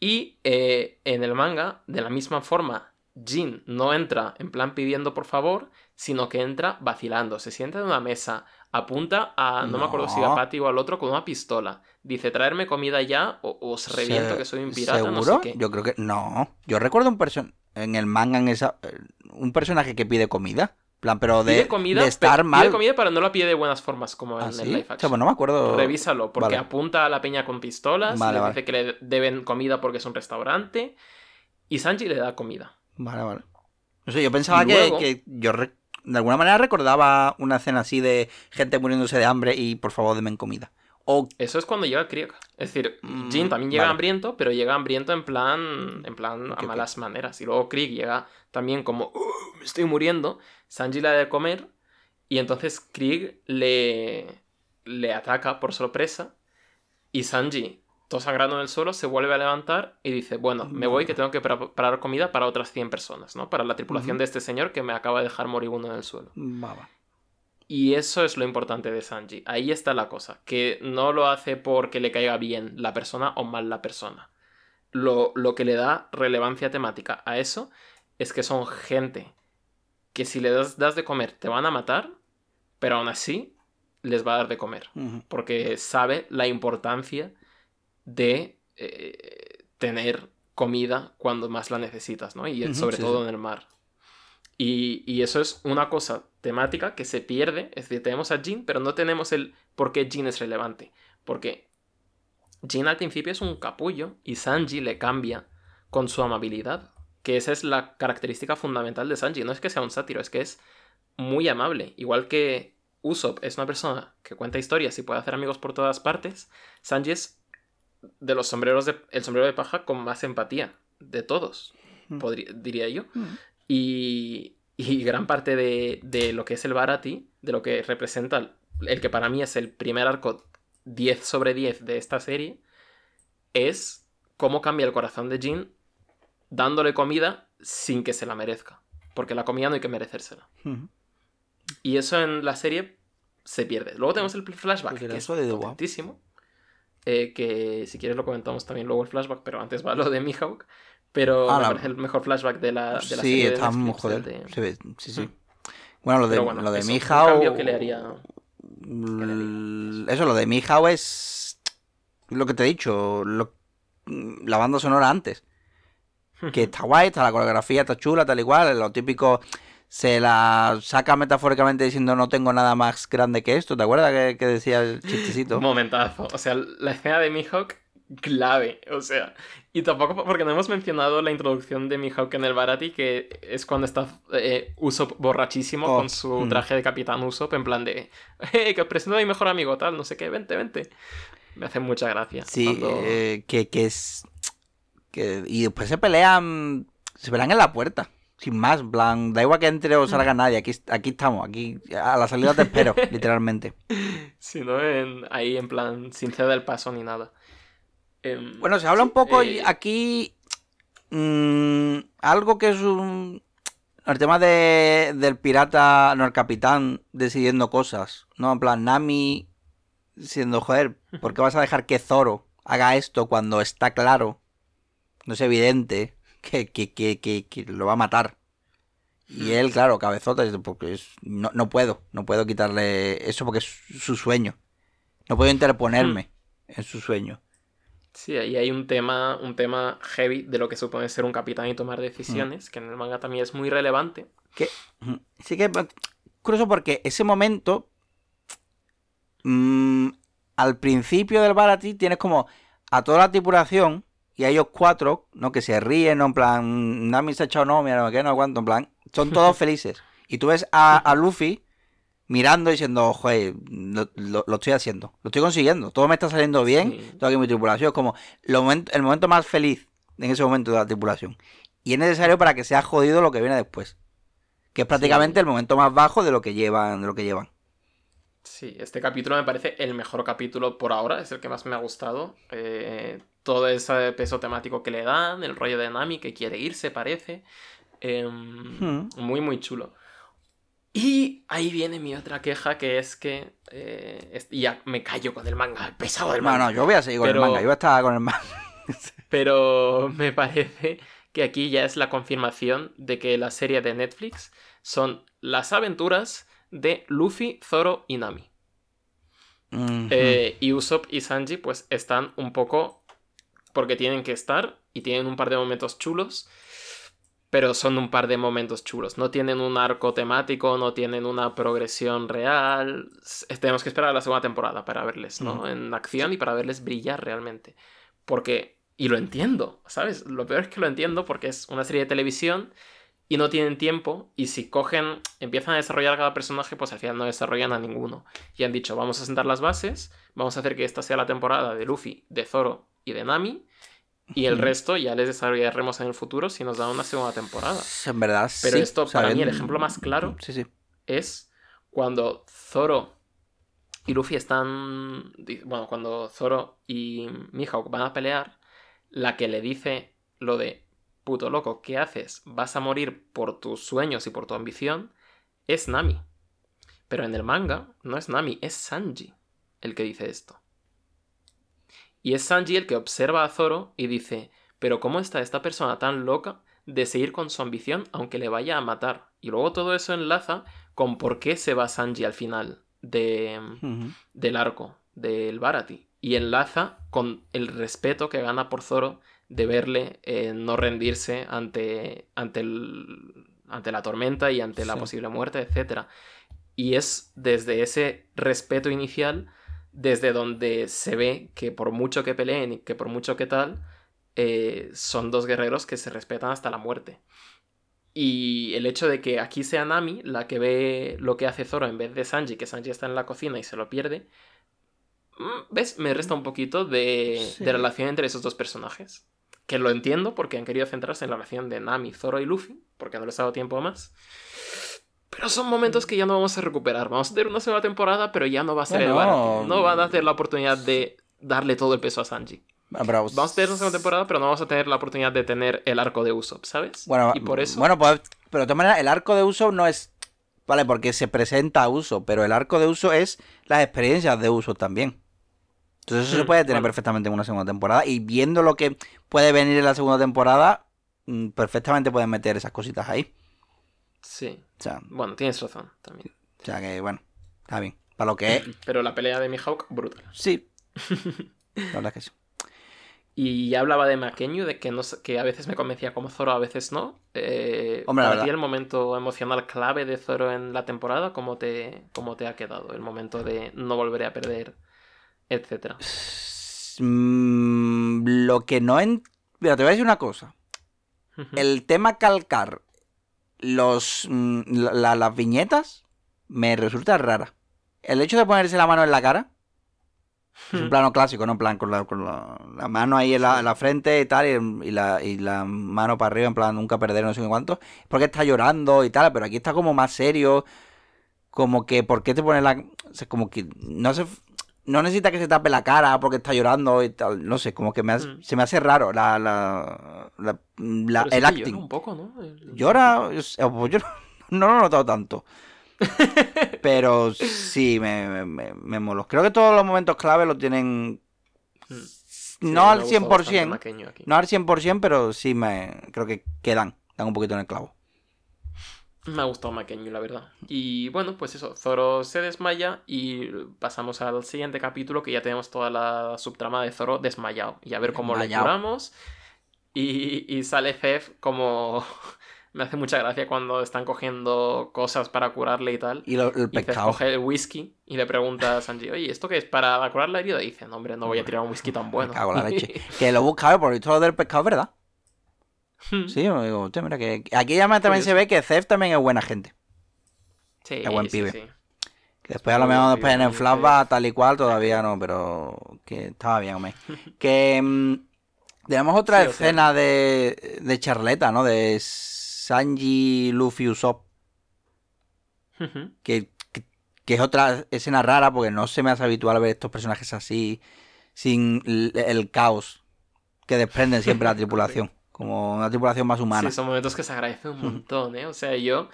Y eh, en el manga, de la misma forma, Jin no entra en plan pidiendo por favor, sino que entra vacilando. Se sienta en una mesa, apunta a, no, me acuerdo si a. Patty o al otro, con una pistola. Dice, traerme comida ya o os reviento que soy un pirata, ¿Seguro? no sé qué. Yo creo que. No. Yo recuerdo un person en el manga, en esa. eh, Un personaje que pide comida. Plan, pero de, Pide comida, de pe- estar mal. pide comida, pero no la pide de buenas formas como ¿Ah, en sí? el live O sea, action. pues no me acuerdo. Revísalo, porque Vale. apunta a la peña con pistolas, Vale, le vale. dice que le deben comida porque es un restaurante, y Sanji le da comida. Vale, vale. No sé, yo pensaba que, que yo re- de alguna manera recordaba una escena así de gente muriéndose de hambre y por favor denme comida. O Eso es cuando llega Krieg. Es decir, Mm, Jin también llega vale. hambriento, pero llega hambriento en plan, en plan a malas maneras. Y luego Krieg llega también como, "Uh, me estoy muriendo. Sanji le da de comer y entonces Krieg le, le ataca por sorpresa y Sanji, todo sangrando en el suelo, se vuelve a levantar y dice, bueno, me voy que tengo que pre- preparar comida para otras 100 personas, ¿no? Para la tripulación de este señor que me acaba de dejar moribundo en el suelo. Va. Y eso es lo importante de Sanji. Ahí está la cosa. Que no lo hace porque le caiga bien la persona o mal la persona. Lo, lo que le da relevancia temática a eso es que son gente que si le das, das de comer te van a matar, pero aún así les va a dar de comer. Porque sabe la importancia de eh, tener comida cuando más la necesitas, ¿no? Y sobre sí, todo sí. en el mar. Y, y eso es una cosa temática que se pierde. Es decir, tenemos a Jin, pero no tenemos el por qué Jin es relevante. Porque Jin al principio es un capullo y Sanji le cambia con su amabilidad. Que esa es la característica fundamental de Sanji. No es que sea un sátiro, es que es muy amable. Igual que Usopp es una persona que cuenta historias y puede hacer amigos por todas partes, Sanji es de los sombreros de, el sombrero de paja con más empatía de todos, Mm. podría- diría yo. Ujú. Y, y gran parte de, de lo que es el Barati, de lo que representa el, el que para mí es el primer arco 10 sobre 10 de esta serie, es cómo cambia el corazón de Jin dándole comida sin que se la merezca. Porque la comida no hay que merecérsela. Y eso en la serie se pierde. Luego tenemos el flashback, Pues que es potentísimo. eh, que si quieres lo comentamos también luego el flashback, pero antes va lo de Mihawk. Pero Ah, me la- parece el mejor flashback de la, de la sí, serie. de está Netflix, joder. de- Se ve- sí, sí. Mm. Bueno, lo de, bueno, lo de Mijao- que le haría- Eso, lo de Mijao es lo que te he dicho, lo- la banda sonora antes. Que está guay, está la coreografía, está chula, tal igual. Lo típico se la saca metafóricamente diciendo no tengo nada más grande que esto. ¿Te acuerdas que, que decía el chistecito? Momentazo. O sea, la escena de Mihawk, clave. O sea, y tampoco porque no hemos mencionado la introducción de Mihawk en el Barati, que es cuando está eh, Usopp borrachísimo Oh, con su mm. traje de capitán Usopp, en plan de, eh, que os presento a mi mejor amigo, tal, no sé qué, vente, vente. Me hace mucha gracia. Sí, cuando- eh, que, que es. Que, y después se pelean se verán en la puerta. Sin más, plan, da igual que entre o salga nadie, aquí, aquí estamos, aquí a la salida te espero, literalmente. Si no, en- ahí en plan, sin ceder el paso ni nada. Em, Bueno, se habla sí, un poco eh, aquí. mm, algo que es un. El tema de, del pirata, no, el capitán decidiendo cosas, ¿no? En plan, Nami diciendo, joder, ¿por qué vas a dejar que Zoro haga esto cuando está claro, no es evidente, que, que, que, que, lo va a matar? Y él, claro, cabezota, porque es- no, no puedo, no puedo quitarle eso porque es su sueño. No puedo interponerme en su sueño. Sí, ahí hay un tema, un tema heavy de lo que supone ser un capitán y tomar decisiones, que en el manga también es muy relevante. que ujú, sí que curioso porque ese momento mm, al principio del Barati tienes como a toda la tripulación y a ellos cuatro, ¿no? Que se ríen, ¿no? En plan, Nami se ha echado no, mira, no, que no aguanto, en plan, son todos felices. Y tú ves a, a Luffy mirando y diciendo, joder, lo, lo- lo estoy haciendo, lo estoy consiguiendo, todo me está saliendo bien, Sí. todo aquí en mi tripulación, es como lo el momento más feliz en ese momento de la tripulación. Y es necesario para que sea jodido lo que viene después. Que es prácticamente el momento más bajo de lo que llevan, de lo que llevan. Sí, este capítulo me parece el mejor capítulo por ahora, es el que más me ha gustado. Eh, todo ese peso temático que le dan, el rollo de Nami que quiere irse, parece. Em, Hmm. Muy, muy chulo. Y ahí viene mi otra queja, que es que eh, es- ya me callo con el manga, el pesado del No, manga. no, yo voy a seguir con Pero- el manga, yo voy a estar con el manga. Pero me parece que aquí ya es la confirmación de que la serie de Netflix son las aventuras de Luffy, Zoro y Nami. Eh, y Usopp y Sanji pues están un poco porque tienen que estar y tienen un par de momentos chulos, pero son un par de momentos chulos. No tienen un arco temático, no tienen una progresión real. S- Tenemos que esperar a la segunda temporada para verles, ¿no? En acción y para verles brillar realmente. Porque, y lo entiendo, ¿sabes? Lo peor es que lo entiendo porque es una serie de televisión y no tienen tiempo y si cogen, empiezan a desarrollar cada personaje, pues al final no desarrollan a ninguno. Y han dicho, vamos a sentar las bases, vamos a hacer que esta sea la temporada de Luffy, de Zoro y de Nami, y el resto ya les desarrollaremos en el futuro si nos dan una segunda temporada. En verdad, Pero sí, esto, para mí, el ejemplo más claro Sí, sí. es cuando Zoro y Luffy están. Bueno, cuando Zoro y Mihawk van a pelear, la que le dice lo de puto loco, ¿qué haces? Vas a morir por tus sueños y por tu ambición, es Nami. Pero en el manga no es Nami, es Sanji el que dice esto. Y es Sanji el que observa a Zoro y dice, pero ¿cómo está esta persona tan loca de seguir con su ambición aunque le vaya a matar? Y luego todo eso enlaza con por qué se va Sanji al final de, del arco del Barati. Y enlaza con el respeto que gana por Zoro de verle eh, no rendirse ante, ante, el- ante la tormenta y ante la posible muerte, etc. Y es desde ese respeto inicial, desde donde se ve que por mucho que peleen y que por mucho que tal, eh, son dos guerreros que se respetan hasta la muerte. Y el hecho de que aquí sea Nami la que ve lo que hace Zoro en vez de Sanji, que Sanji está en la cocina y se lo pierde, mm, ¿ves? Me resta un poquito de, Sí. de relación entre esos dos personajes. Que lo entiendo porque han querido centrarse en la relación de Nami, Zoro y Luffy, porque no les ha dado tiempo más. Pero son momentos que ya no vamos a recuperar. Vamos a tener una segunda temporada, pero ya no va a ser el. Barati. No van a tener la oportunidad de darle todo el peso a Sanji. Pero- Vamos a tener una segunda temporada, pero no vamos a tener la oportunidad de tener el arco de Usopp, ¿sabes? Bueno, y por eso. Bueno, pues, pero de todas maneras, el arco de uso no es. Vale, porque se presenta a uso, pero el arco de uso es las experiencias de uso también. Entonces eso se Mm, puede tener bueno. perfectamente en una segunda temporada. Y viendo lo que puede venir en la segunda temporada, mm, perfectamente pueden meter esas cositas ahí. Sí. O sea, Bueno, tienes razón también. o sea que, bueno, está bien. Para lo que es, Pero la pelea de Mihawk, brutal. sí. La verdad es que sí. Y ya hablaba de Makenyu, de que, no, que a veces me convencía como Zoro, a veces no. Eh, Hombre, para ti el momento emocional clave de Zoro en la temporada, ¿cómo te, cómo te ha quedado? El momento de no volveré a perder, etcétera. Mm, lo que no... En... Mira, te voy a decir una cosa. El tema calcar los mm, la- la- las viñetas me resulta rara. El hecho de ponerse la mano en la cara Es un plano clásico, ¿no? En plan, con la, con la, la mano ahí en la, en la frente y tal, y, y la, y la mano para arriba, en plan, nunca perder, no sé cuánto. Porque está llorando y tal, pero aquí está como más serio. Como que, ¿por qué te pones la. o sea, como que no se. No necesita que se tape la cara porque está llorando y tal. No sé, como que me hace- Mm. se me hace raro la, la, la- la- Pero sí el acting. llora un poco, ¿no? El- Llora, yo pues yo no, lo he notado tanto. Pero sí, me, me, me, me moló. Creo que todos los momentos clave lo tienen. Mm. Sí, no me al ha gustado bastante 100%, Maqueño aquí. no al 100%, pero sí me creo que quedan, dan un poquito en el clavo. Me ha gustado Maqueño, la verdad. Y bueno, pues eso, Zoro se desmaya y pasamos al siguiente capítulo que ya tenemos toda la subtrama de Zoro desmayado. Y a ver cómo Desmayado. curamos. Y, y sale Zef como... Me hace mucha gracia cuando están cogiendo cosas para curarle y tal. Y lo- el Y Zef coge el whisky y le pregunta a Sanji, oye, ¿esto qué es? ¿Para curar la herida? Y dice, no, hombre, no voy a tirar un whisky tan bueno. Me cago la leche. Que lo he buscado, por visto lo del pescado, es ¿verdad? Hmm. Sí, me digo, "Hostia, mira que aquí me- también se ve que Zef también es buena gente. Sí, Qué buen sí, pibe. sí. Que después a lo mejor después en el flashback tal y cual todavía no, pero que estaba bien, hombre. Que mm, tenemos otra Sí, o sea- escena de, de charleta, ¿no? De Sanji, Luffy, Usopp, que, que es otra escena rara porque no se me hace habitual ver estos personajes así, sin el, el caos que desprenden siempre la tripulación, como una tripulación más humana. Sí, son momentos que se agradecen un montón, ¿eh? O sea, yo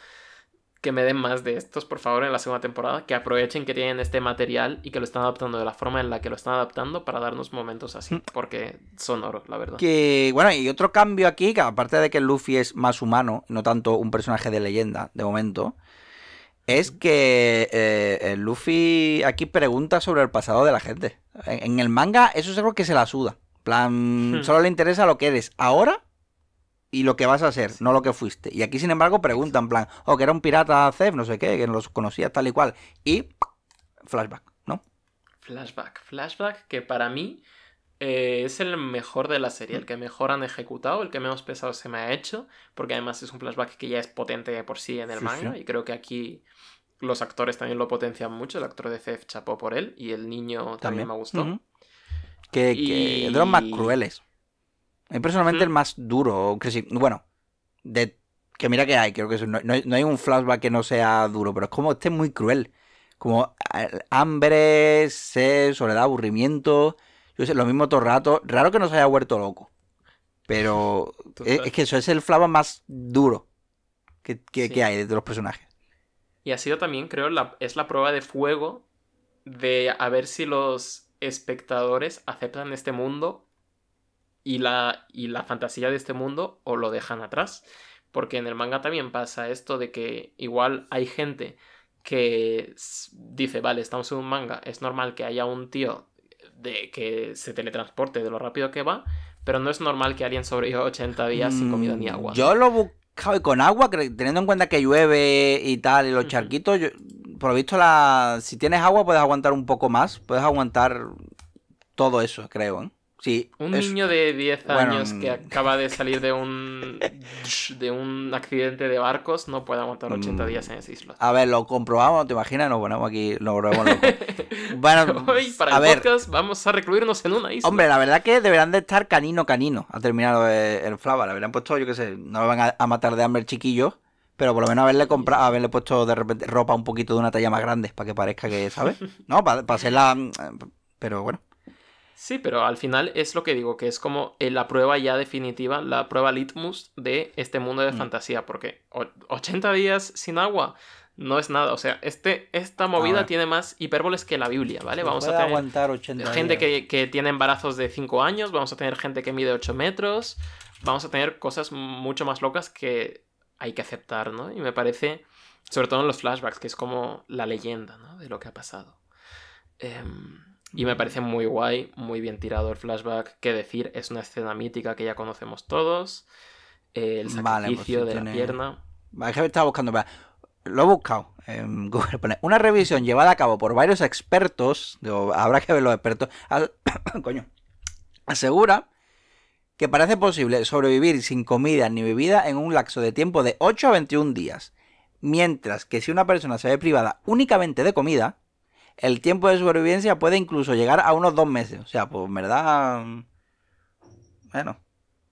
que me den más de estos, por favor, en la segunda temporada, que aprovechen que tienen este material y que lo están adaptando de la forma en la que lo están adaptando para darnos momentos así, porque son oro, la verdad. Que, bueno, y otro cambio aquí, que aparte de que Luffy es más humano, no tanto un personaje de leyenda, de momento, es que eh, el Luffy aquí pregunta sobre el pasado de la gente. En, en el manga, eso es algo que se la suda. En plan, Hmm. solo le interesa lo que eres ahora y lo que vas a ser, no lo que fuiste. Y aquí, sin embargo, pregunta en plan, o que era un pirata Zef, no sé qué, que los conocías tal y cual. Y flashback, ¿no? Flashback, flashback que para mí eh, es el mejor de la serie, el que mejor han ejecutado, el que menos pesado se me ha hecho, porque además es un flashback que ya es potente de por sí en el Sí, manga, sí. y creo que aquí los actores también lo potencian mucho, el actor de Zef chapó por él, y el niño también, me gustó. Que, que Y- es de los más crueles. A mí personalmente el más duro. Que sí, bueno, de que mira que hay, creo que no, no hay, un flashback que no sea duro, pero es como este es muy cruel. Como hambre, sed, soledad, aburrimiento. Yo sé, lo mismo todo el rato. Raro que no se haya vuelto loco. Pero es, Total. es que eso es el flashback más duro que, que- Sí. que hay de los personajes. Y ha sido también, creo, la, es la prueba de fuego de a ver si los espectadores aceptan este mundo y la, y la fantasía de este mundo o lo dejan atrás. Porque en el manga también pasa esto de que igual hay gente que dice, vale, estamos en un manga, es normal que haya un tío de que se teletransporte de lo rápido que va, pero no es normal que alguien sobreviva 80 días sin comida ni Mm, agua. Yo lo he buscado y con agua, teniendo en cuenta que llueve y tal, y los charquitos, yo- por lo visto, la, si tienes agua puedes aguantar un poco más, puedes aguantar todo eso, creo. ¿eh? Sí, Un es- niño de 10 bueno, años que mm. acaba de salir de un de un accidente de barcos no puede aguantar 80 Mm. días en esa isla. A ver, lo comprobamos, ¿te imaginas? Nos ponemos aquí, nos volvemos. Bueno, Hoy, para a el ver, podcast, vamos a recluirnos en una isla. Hombre, la verdad que deberán de estar canino canino a terminar el, Flava. Le habrían puesto, yo qué sé, no le van a, matar de hambre el chiquillo, pero por lo menos haberle comprado, haberle puesto de repente ropa un poquito de una talla más grande para que parezca que, ¿sabes? No, para, para ser la. Pero bueno. Sí, pero al final es lo que digo, que es como eh, la prueba ya definitiva, la prueba litmus de este mundo de Mm. fantasía, porque o- 80 días sin agua no es nada. O sea, este, esta movida tiene más hipérboles que la Biblia, ¿vale? Vamos a tener aguantar 80 gente que, que tiene embarazos de 5 años, vamos a tener gente que mide 8 metros, vamos a tener cosas mucho más locas que hay que aceptar, ¿no? Y me parece, sobre todo en los flashbacks, que es como la leyenda, ¿no? De lo que ha pasado. Em, y me parece muy guay, muy bien tirado el flashback, que decir, es una escena mítica que ya conocemos todos. eh, el Vale, pues sacrificio de tiene- la pierna. Es que estaba buscando. espera. Lo he buscado en Google. Pone, una revisión llevada a cabo por varios expertos. digo, habrá que ver los expertos. coño. Asegura que parece posible sobrevivir sin comida ni bebida en un lapso de tiempo de 8 a 21 días. Mientras que si una persona se ve privada únicamente de comida, el tiempo de supervivencia puede incluso llegar a unos dos meses. O sea, pues en verdad. Bueno.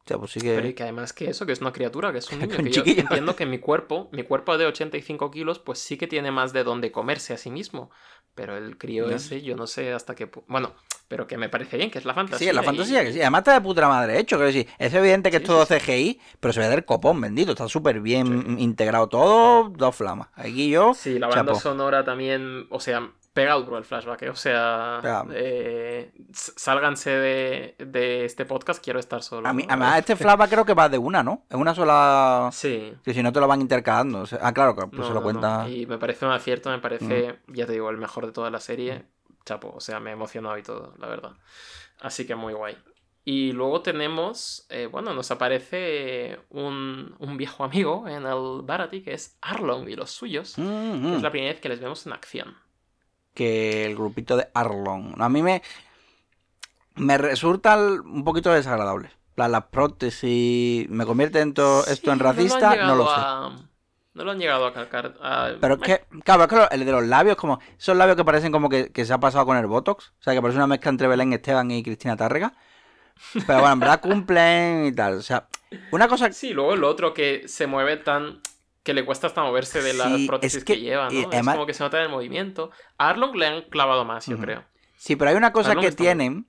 O sea, pues sí que. Pero y que además que eso, que es una criatura, que es un niño. Que yo entiendo que mi cuerpo, mi cuerpo de 85 kilos, pues sí que tiene más de dónde comerse a sí mismo. Pero el crío Ya. ese, yo no sé hasta qué Bueno, pero que me parece bien, que es la fantasía. Sí, la y- fantasía, que sí. Además está de puta madre hecho, decir. Es evidente que Sí, es todo sí, CGI, pero se ve del copón, bendito. Está súper bien integrado todo, dos flamas. Aquí yo. Sí, la banda chapo. sonora también, o sea, pega duro el flashback, ¿eh? o sea, eh, sálganse de, de este podcast, quiero estar solo. A mí, ¿no? además, este flashback creo que va de una, ¿no? Es una sola. Sí. Que si no te lo van intercalando. o sea- ah, claro, que pues No, se lo no, cuenta. Y me parece un acierto, me parece, ya te digo, el mejor de toda la serie. Chapo, o sea, me ha emocionado y todo, la verdad. Así que muy guay. Y luego tenemos, eh, bueno, nos aparece un, un viejo amigo en el Barati, que es Arlong y los suyos, Mm, que mm. es la primera vez que les vemos en acción. Que el grupito de Arlong. A mí me, me resulta un poquito desagradable. La, las prótesis, me convierte en to- esto en Sí, no lo racista, no, lo sé. a- No lo han llegado a calcar. a- Pero es que, claro, es que el de los labios, como esos labios que parecen como que, que se ha pasado con el Botox. O sea, que parece una mezcla entre Belén Esteban y Cristina Tárrega. Pero bueno, en verdad cumplen y tal. O sea, una cosa Sí, luego el otro que se mueve tan. Que le cuesta hasta moverse de las Sí, prótesis es que- que, lleva, ¿no? Es como que se nota en el movimiento. A Arlong le han clavado más, yo creo. Sí, pero hay una cosa Arlong que tienen,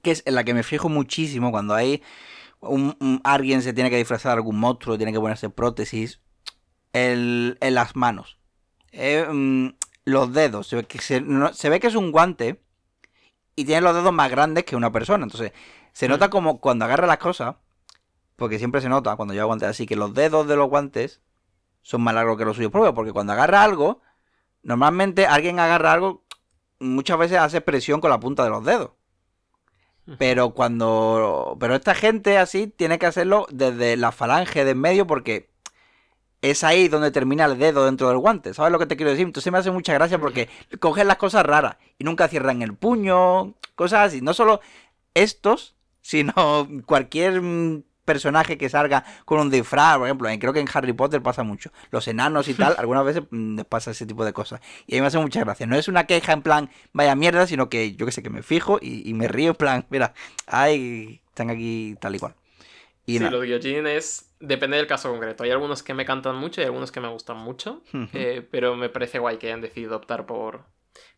que es en la que me fijo muchísimo cuando hay un, un- alguien se tiene que disfrazar de algún monstruo, tiene que ponerse prótesis, el- en las manos. Eh, mm, los dedos, se ve, que se, no- se ve que es un guante y tiene los dedos más grandes que una persona. Entonces, se nota como cuando agarra las cosas, porque siempre se nota cuando lleva guantes así, que los dedos de los guantes son más largos que los suyos propios, porque cuando agarra algo, normalmente alguien agarra algo, muchas veces hace presión con la punta de los dedos. Ujú. Pero cuando. Pero esta gente así tiene que hacerlo desde la falange de en medio porque es ahí donde termina el dedo dentro del guante. ¿Sabes lo que te quiero decir? Entonces me hace mucha gracia porque cogen las cosas raras y nunca cierran el puño, cosas así. No solo estos, sino cualquier mm, personaje que salga con un disfraz, por ejemplo, creo que en Harry Potter pasa mucho. Los enanos y tal, algunas veces mm, les pasa ese tipo de cosas. Y a mí me hace mucha gracia. No es una queja en plan, vaya mierda, sino que yo que sé, que me fijo y, y me río en plan, mira, ay, están aquí tal y cual. Y sí, nada. los Gyojin es. Depende del caso concreto. Hay algunos que me cantan mucho y algunos que me gustan mucho. Eh, pero me parece guay que hayan decidido optar por,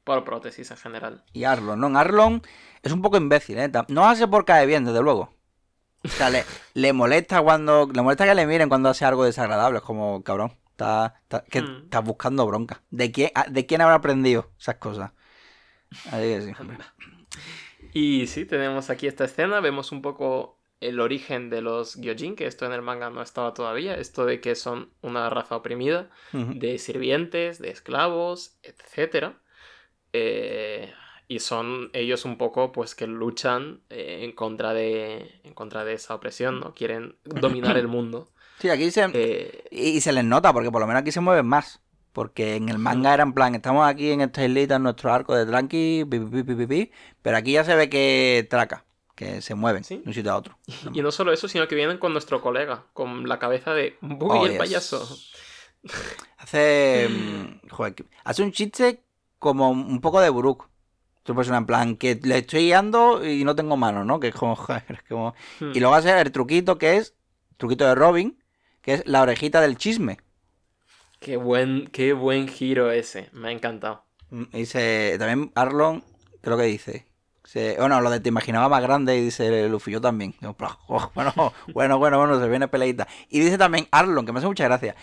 por prótesis en general. Y Arlon, ¿no? Arlon es un poco imbécil, ¿eh? No hace por caer bien, desde luego. O sea, le, le molesta cuando. Le molesta que le miren cuando hace algo desagradable. Es como, cabrón. Está, está- que Mm. estás buscando bronca. ¿De quién, a- ¿De quién habrá aprendido esas cosas? Así que sí. Y sí, tenemos aquí esta escena, vemos un poco el origen de los Gyojin, que esto en el manga no estaba todavía, esto de que son una raza oprimida, de sirvientes, de esclavos, etc. Eh, y son ellos un poco pues que luchan eh, en, contra de, en contra de esa opresión, ¿no? Quieren dominar el mundo. Sí, aquí se. Eh, Y, se les nota, porque por lo menos aquí se mueven más. Porque en el manga era en plan, estamos aquí en esta islita, en nuestro arco de tranqui, pi, pero aquí ya se ve que traca, que se mueven Sí. de un sitio a otro. y no solo eso, sino que vienen con nuestro colega, con la cabeza de Oh, el yes. payaso. Hace. mm, joder, hace un chiste como un poco de Buruk. Otra persona en plan, que le estoy guiando y no tengo mano, ¿no? Que es como, es como- Hmm. Y luego hace el truquito que es, truquito de Robin, que es la orejita del chisme. Qué buen, qué buen giro ese, me ha encantado. Mm, Y dice, también Arlon, creo que dice. bueno, lo de te imaginaba más grande, y dice Luffy, yo también. Yo, "Pla, oh, bueno, bueno, bueno, bueno, se viene peleita. Y dice también Arlon, que me hace mucha gracia.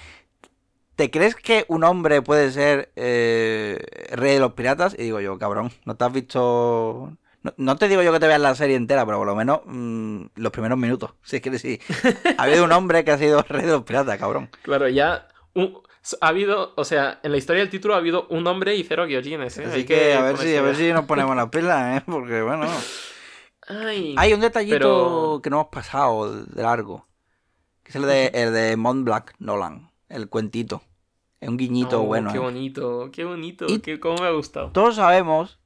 ¿Te crees que un hombre puede ser eh, rey de los piratas? Y digo yo, cabrón, ¿no te has visto...? No, no te digo yo que te veas la serie entera, pero por lo menos mm, los primeros minutos. Si es que sí. Ha habido un hombre que ha sido rey de los piratas, cabrón. Claro, ya un- ha habido, o sea, en la historia del título ha habido un hombre y cero Gyojines, ¿eh? Así Hay que a ver si, a ver si nos ponemos las pilas, ¿eh? Porque bueno... Ay, Hay un detallito pero- que no hemos pasado de largo. Que es el de, el de Mont Black Nolan. El cuentito. Es un guiñito oh, bueno. Qué ¿eh? bonito, qué bonito, Y- qué, cómo me ha gustado. Todos sabemos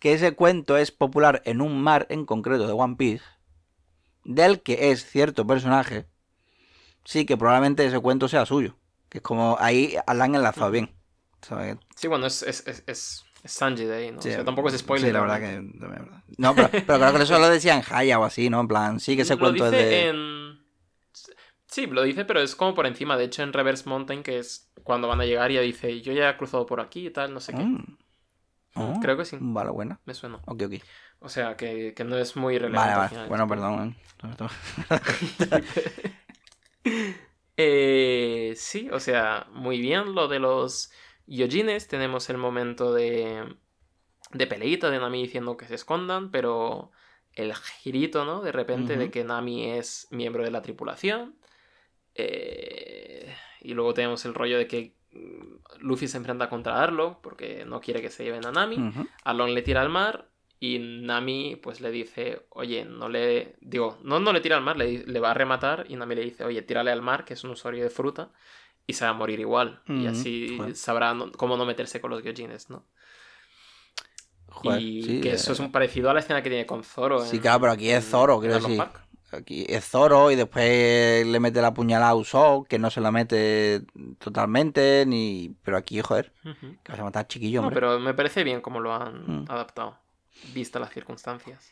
que ese cuento es popular en un mar en concreto de One Piece. Del que es cierto personaje. Sí, que probablemente ese cuento sea suyo. Que es como ahí la han enlazado bien. ¿sabes? Sí, bueno, es, es, es, es, Es Sanji Day, ¿no? Sí, o sea, tampoco es spoiler. Sí, la verdad que. No, pero, pero creo que eso lo decía en Haya o así, ¿no? En plan, sí que ese Lo cuento es de. en... Sí, lo dice, pero es como por encima. De hecho, en Reverse Mountain, que es cuando van a llegar, ya dice, yo ya he cruzado por aquí y tal, no sé qué. Mm. Oh, Creo que sí. Vale, bueno. Me suena. Ok, ok. O sea, que, que no es muy relevante. Vale, vale. Bueno, perdón. ¿eh? Eh, sí, o sea, muy bien lo de los Yojines. Tenemos el momento de, de peleita de Nami diciendo que se escondan, pero el girito, ¿no? De repente de que Nami es miembro de la tripulación. Eh, y luego tenemos el rollo de que mm, Luffy se enfrenta contra Arlong porque no quiere que se lleven a Nami. Ujú. Arlong le tira al mar y Nami pues le dice, oye, no le... Digo, no, no le tira al mar, le, le va a rematar y Nami le dice, oye, tírale al mar, que es un usuario de fruta, y se va a morir igual. Y así joder. sabrá no- cómo no meterse con los Gyojines, ¿no? Joder, y sí, que eh, eso es un parecido a la escena que tiene con Zoro. Sí, claro, pero aquí es Zoro, Arlong decir. Park. Aquí es Zoro y después le mete la puñalada a Usopp, que no se la mete totalmente, ni... Pero aquí, joder, Ujú. que vas a matar chiquillo, No, hombre. pero me parece bien cómo lo han Mm. adaptado, vistas las circunstancias.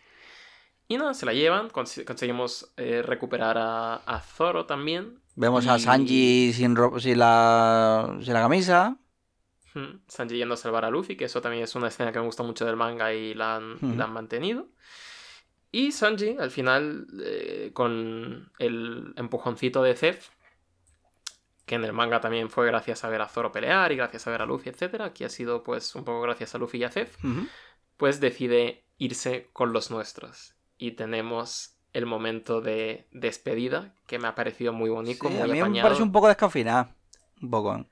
Y nada, se la llevan, cons- conseguimos eh, recuperar a, a Zoro también. Vemos a y- Sanji sin, sin, la... sin la camisa. Mm, Sanji yendo a salvar a Luffy, que eso también es una escena que me gusta mucho del manga y la han, la han mantenido. Y Sanji, al final, eh, con el empujoncito de Zef, que en el manga también fue gracias a ver a Zoro pelear y gracias a ver a Luffy, etc. Aquí ha sido pues un poco gracias a Luffy y a Zef, pues decide irse con los nuestros. Y tenemos el momento de despedida, que me ha parecido muy bonito, Sí, muy a mí me apañado. parece un poco descafinado. Un poco.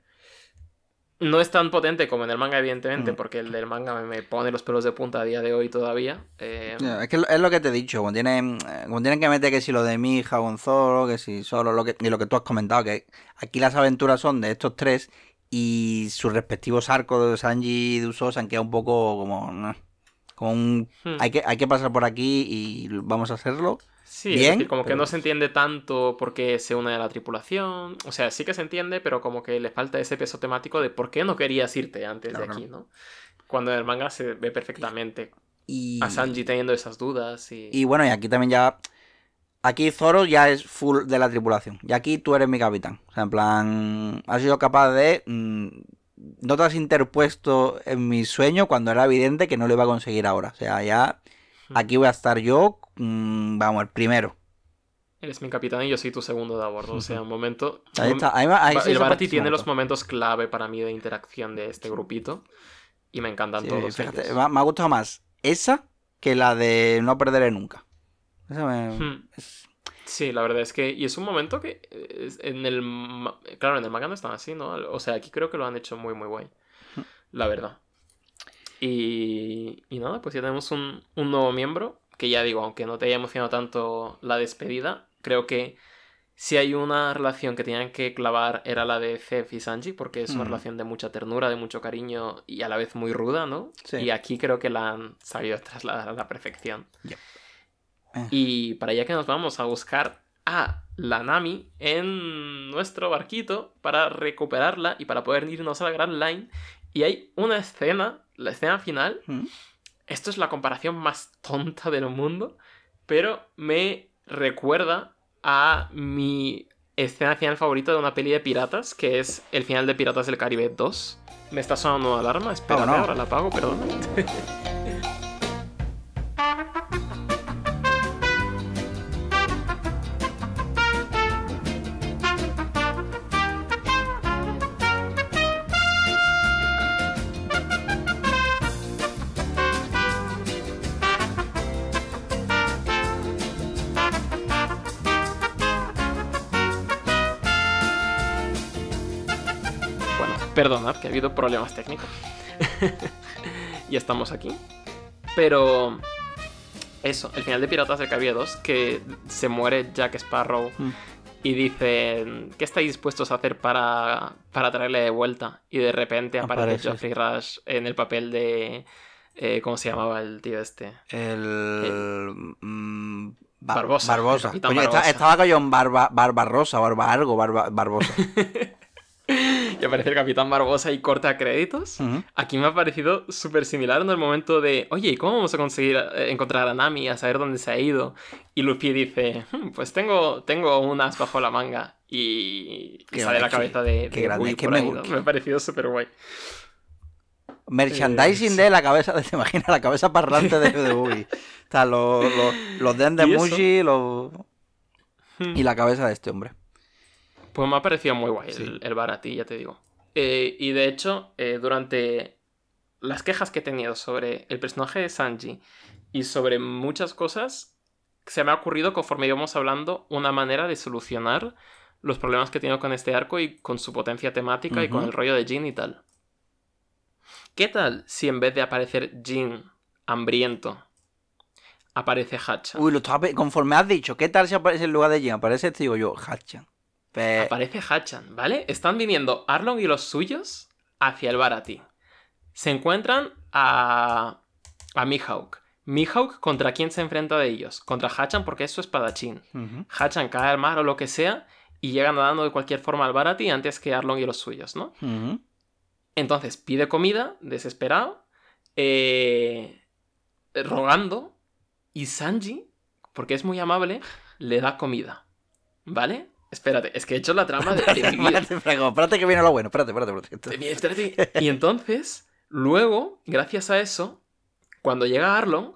No es tan potente como en el manga, evidentemente, Mm. porque el del manga me, me pone los pelos de punta a día de hoy todavía. Eh, Es que es lo que te he dicho, cuando tienen, cuando tienen que meter que si lo de mi hija Gonzalo, que si solo lo que, y lo que tú has comentado, que aquí las aventuras son de estos tres y sus respectivos arcos de Sanji y de Usopp se han quedado un poco como, como un, hmm. hay que, hay que pasar por aquí y vamos a hacerlo. Sí, es decir, como que no se entiende tanto por qué se une a la tripulación. O sea, sí que se entiende, pero como que le falta ese peso temático de por qué no querías irte antes Claro, de aquí, ¿no? Cuando en el manga se ve perfectamente Y, a Sanji teniendo esas dudas y... y bueno, y aquí también ya, aquí Zoro ya es full de la tripulación, y aquí tú eres mi capitán. O sea, en plan, has sido capaz de... mm, no te has interpuesto en mi sueño cuando era evidente que no lo iba a conseguir ahora. O sea, ya. Aquí voy a estar yo, mm, vamos, el primero. Eres mi capitán y yo soy tu segundo de a bordo. O sea, un momento... Ahí está, ahí va- ahí Ba- sí el Barati tiene los momentos clave para mí de interacción de este grupito. Y me encantan Sí, todos fíjate, ellos. me ha- gustado más esa que la de no perderé nunca. Esa me- Hmm. es- Sí, la verdad es que. Y es un momento que. En el. Claro, en el manga no están así, ¿no? O sea, aquí creo que lo han hecho muy, muy guay. La verdad. Y. Y nada, pues ya tenemos un, un nuevo miembro. Que ya digo, aunque no te haya emocionado tanto la despedida, creo que. Si hay una relación que tenían que clavar era la de Zef y Sanji, porque es una Mm. relación de mucha ternura, de mucho cariño y a la vez muy ruda, ¿no? Sí. Y aquí creo que la han sabido trasladar a la perfección. Yep. Eh. Y para allá que nos vamos a buscar a la Nami en nuestro barquito para recuperarla y para poder irnos a la Grand Line. Y hay una escena, la escena final. Mm. Esto es la comparación más tonta del mundo, pero me recuerda a mi escena final favorita de una peli de piratas, que es el final de Piratas del Caribe 2. Me está sonando una alarma, espérate, no. ahora la apago, perdón. Bueno, perdonad que ha habido problemas técnicos. y estamos aquí. Pero eso, el final de Piratas del Caribe 2, que se muere Jack Sparrow Mm. y dicen, ¿qué estáis dispuestos a hacer para, para traerle de vuelta? Y de repente aparece Aparece. Geoffrey Rush en el papel de... eh, ¿Cómo se llamaba el tío este? El. mm, Ba- Barbosa, Barbosa. el capitán Coño, esta- Barbosa. estaba con Barba, Barbarrosa, Barba algo, Barba, Barbosa. y aparece el Capitán Barbosa y corta créditos. Aquí me ha parecido súper similar en el momento de, oye, ¿y cómo vamos a conseguir eh, encontrar a Nami, a saber dónde se ha ido? Y Luffy dice, "Hmm, pues tengo, tengo un as bajo la manga. Y, sale la cabeza de, qué de grande, que me. Me ha parecido súper guay. Merchandising de la cabeza, de, te imaginas la cabeza parlante de, de Boogie. Están los, los, los den de. Mushi los... y la cabeza de este hombre. Pues me ha parecido muy guay Sí. el, el Barati, ya te digo. Eh, y de hecho, eh, durante las quejas que he tenido sobre el personaje de Sanji y sobre muchas cosas, se me ha ocurrido conforme íbamos hablando una manera de solucionar los problemas que he tenido con este arco y con su potencia temática y con el rollo de Jin y tal. ¿Qué tal si en vez de aparecer Jin hambriento, aparece Hacha? Uy, lo estaba conforme has dicho, ¿qué tal si aparece en lugar de Jin? Aparece este, digo yo, Hachan. Aparece Hachan, ¿vale? Están viniendo Arlong y los suyos hacia el Barati. Se encuentran a. a Mihawk. Mihawk, ¿contra quién se enfrenta de ellos? Contra Hachan porque es su espadachín. Hachan cae al mar o lo que sea y llega nadando de cualquier forma al Barati antes que Arlong y los suyos, ¿no? Entonces pide comida, desesperado, eh, rogando, y Sanji, porque es muy amable, le da comida. ¿Vale? Espérate, es que he hecho la trama de, de mi vida. espérate, espérate, espérate que viene lo bueno, espérate, espérate, espérate. Y entonces, luego, gracias a eso, cuando llega Arlong,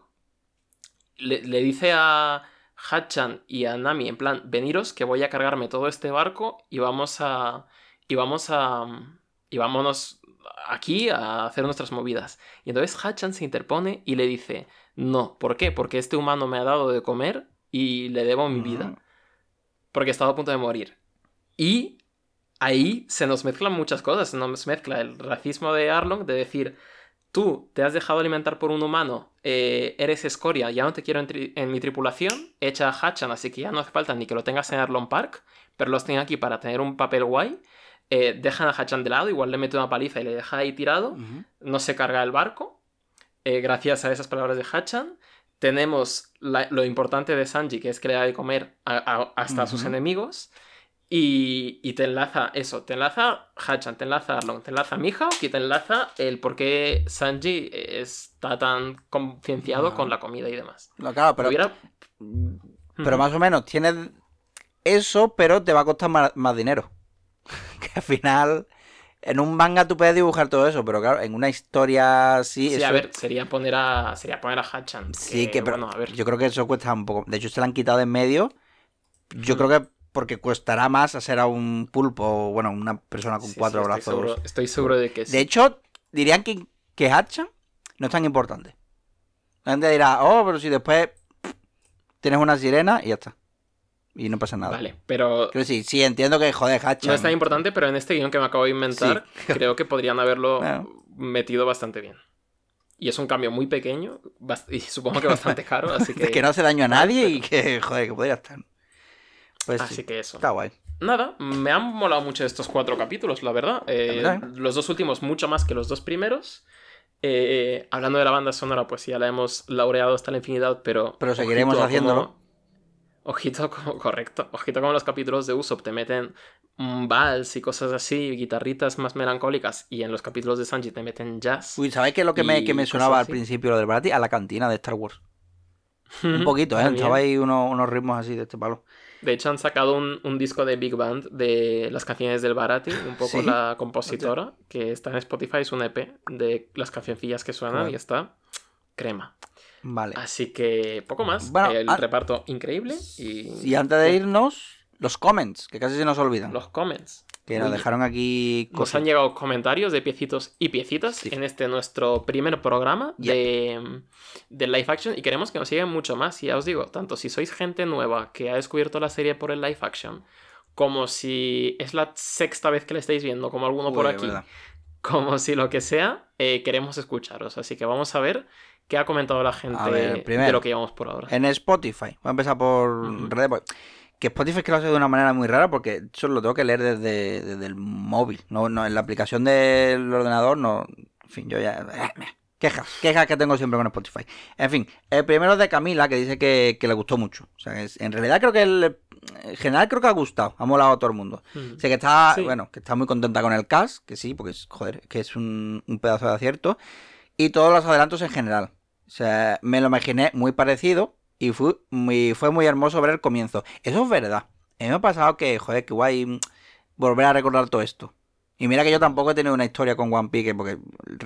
le, le dice a Hachan y a Nami, en plan, veniros que voy a cargarme todo este barco y vamos a... y vamos a... y vámonos aquí a hacer nuestras movidas. Y entonces Hachan se interpone y le dice, no, ¿por qué? Porque este humano me ha dado de comer y le debo mi vida Ujú. Porque estaba a punto de morir. Y ahí se nos mezclan muchas cosas. Se nos mezcla el racismo de Arlong de decir, tú te has dejado alimentar por un humano, eh, eres escoria, ya no te quiero en, tri- en mi tripulación, echa a Hachan, así que ya no hace falta ni que lo tengas en Arlong Park, pero los tengo aquí para tener un papel guay. Eh, dejan a Hachan de lado, igual le mete una paliza y le deja ahí tirado no se carga el barco. eh, gracias a esas palabras de Hachan. Tenemos la- lo importante de Sanji, que es que le da de comer a- a- hasta a sus enemigos. Y, y te enlaza eso, te enlaza Hachan, te enlaza Arlong, te enlaza Mihawk y te enlaza el por qué Sanji está tan concienciado con la comida y demás. No, claro, pero, Hubiera- pero más o menos tienes eso, pero te va a costar más, más dinero. que al final, en un manga tú puedes dibujar todo eso, pero claro, en una historia así... Sí, eso- a ver, sería poner a, sería poner a Hachan. Sí, que, pero bueno, a ver. yo creo que eso cuesta un poco. De hecho, se la han quitado de en medio. Yo creo que porque costará más hacer a un pulpo, o, bueno, una persona con Sí, cuatro sí, brazos. Estoy seguro, estoy seguro de que sí. De hecho, dirían que, que Hacha no es tan importante. La gente dirá, oh, pero si después tienes una sirena y ya está. Y no pasa nada. Vale, pero decir, sí, entiendo que joder, Hacha. No es tan importante, pero en este guion que me acabo de inventar, creo que podrían haberlo Bueno. metido bastante bien. Y es un cambio muy pequeño y supongo que bastante caro, así que... que no hace daño a nadie y que, joder, que podría estar. Pues Así sí, que eso. está guay. Nada, me han molado mucho estos cuatro capítulos, la verdad. Eh, La verdad, Los dos últimos mucho más que los dos primeros. Eh, hablando de la banda sonora, pues ya la hemos laureado hasta la infinidad, pero... Pero seguiremos haciéndolo. cómo- Ojito, como, correcto. Ojito como los capítulos de Usopp te meten un vals y cosas así, guitarritas más melancólicas, y en los capítulos de Sanji te meten jazz. Uy, ¿sabéis qué es lo que me, que me sonaba al principio lo del Barati? A la cantina de Star Wars. Un poquito, ¿eh? Estaba ahí unos, unos ritmos así de este palo. De hecho, han sacado un, un disco de Big Band de las canciones del Barati, un poco ¿Sí? la compositora, que está en Spotify, es un EP de las cancioncillas que suenan y está crema. Vale. Así que poco más. Bueno, el reparto increíble y, Y antes de irnos, los comments, que casi se nos olvidan. los comments. Que nos dejaron aquí Nos cosas. han llegado comentarios de piecitos y piecitas Sí. en este nuestro primer programa de, de live action y queremos que nos sigan mucho más. Y ya os digo, tanto si sois gente nueva que ha descubierto la serie por el live action, como si es la sexta vez que la estáis viendo, como alguno por aquí, verdad. Como si lo que sea, eh, queremos escucharos. Así que vamos a ver qué ha comentado la gente de lo que llevamos por ahora. En Spotify. Voy a empezar por Ujú. redes. porque- Que Spotify es que lo hace de una manera muy rara porque eso lo tengo que leer desde, desde el móvil. No, no, en la aplicación del ordenador no. En fin, yo ya. Quejas, quejas que tengo siempre con Spotify. En fin, el primero es de Camila que dice que, que le gustó mucho. O sea, es- en realidad creo que el, en general creo que ha gustado, ha molado a todo el mundo. Mm. Sé que está, Sí. bueno, que está muy contenta con el cast, que sí, porque es, joder, que es un, un pedazo de acierto. Y todos los adelantos en general. O sea, me lo imaginé muy parecido y fue muy, fue muy hermoso ver el comienzo. Eso es verdad. A mí me ha pasado que, joder, que guay volver a recordar todo esto. Y mira que yo tampoco he tenido una historia con One Piece, porque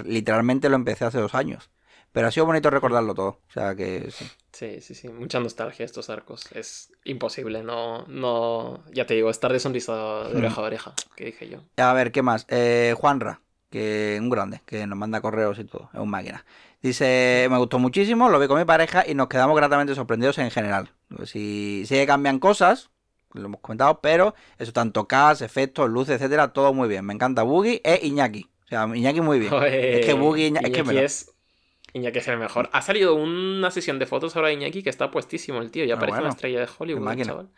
literalmente lo empecé hace dos años. Pero ha sido bonito recordarlo todo. O sea que sí. Sí, sí, sí. Mucha nostalgia estos arcos. Es imposible, no, no. Ya te digo, estar de sonrisa de oreja a oreja, que dije yo. A ver, ¿qué más? Eh, Juanra, que un grande, que nos manda correos y todo, es un máquina. Dice, me gustó muchísimo, lo vi con mi pareja y nos quedamos gratamente sorprendidos en general. Si, si cambian cosas, lo hemos comentado, pero eso tanto cast, efectos, luces, etcétera, todo muy bien. Me encanta Boogie e Iñaki. O sea, Iñaki muy bien. es que Boogie, Iña- es que me Iñaki lo- es. Iñaki es el mejor. Ha salido una sesión de fotos ahora de Iñaki que está puestísimo el tío. Ya Ah, parece bueno. una estrella de Hollywood, chaval. O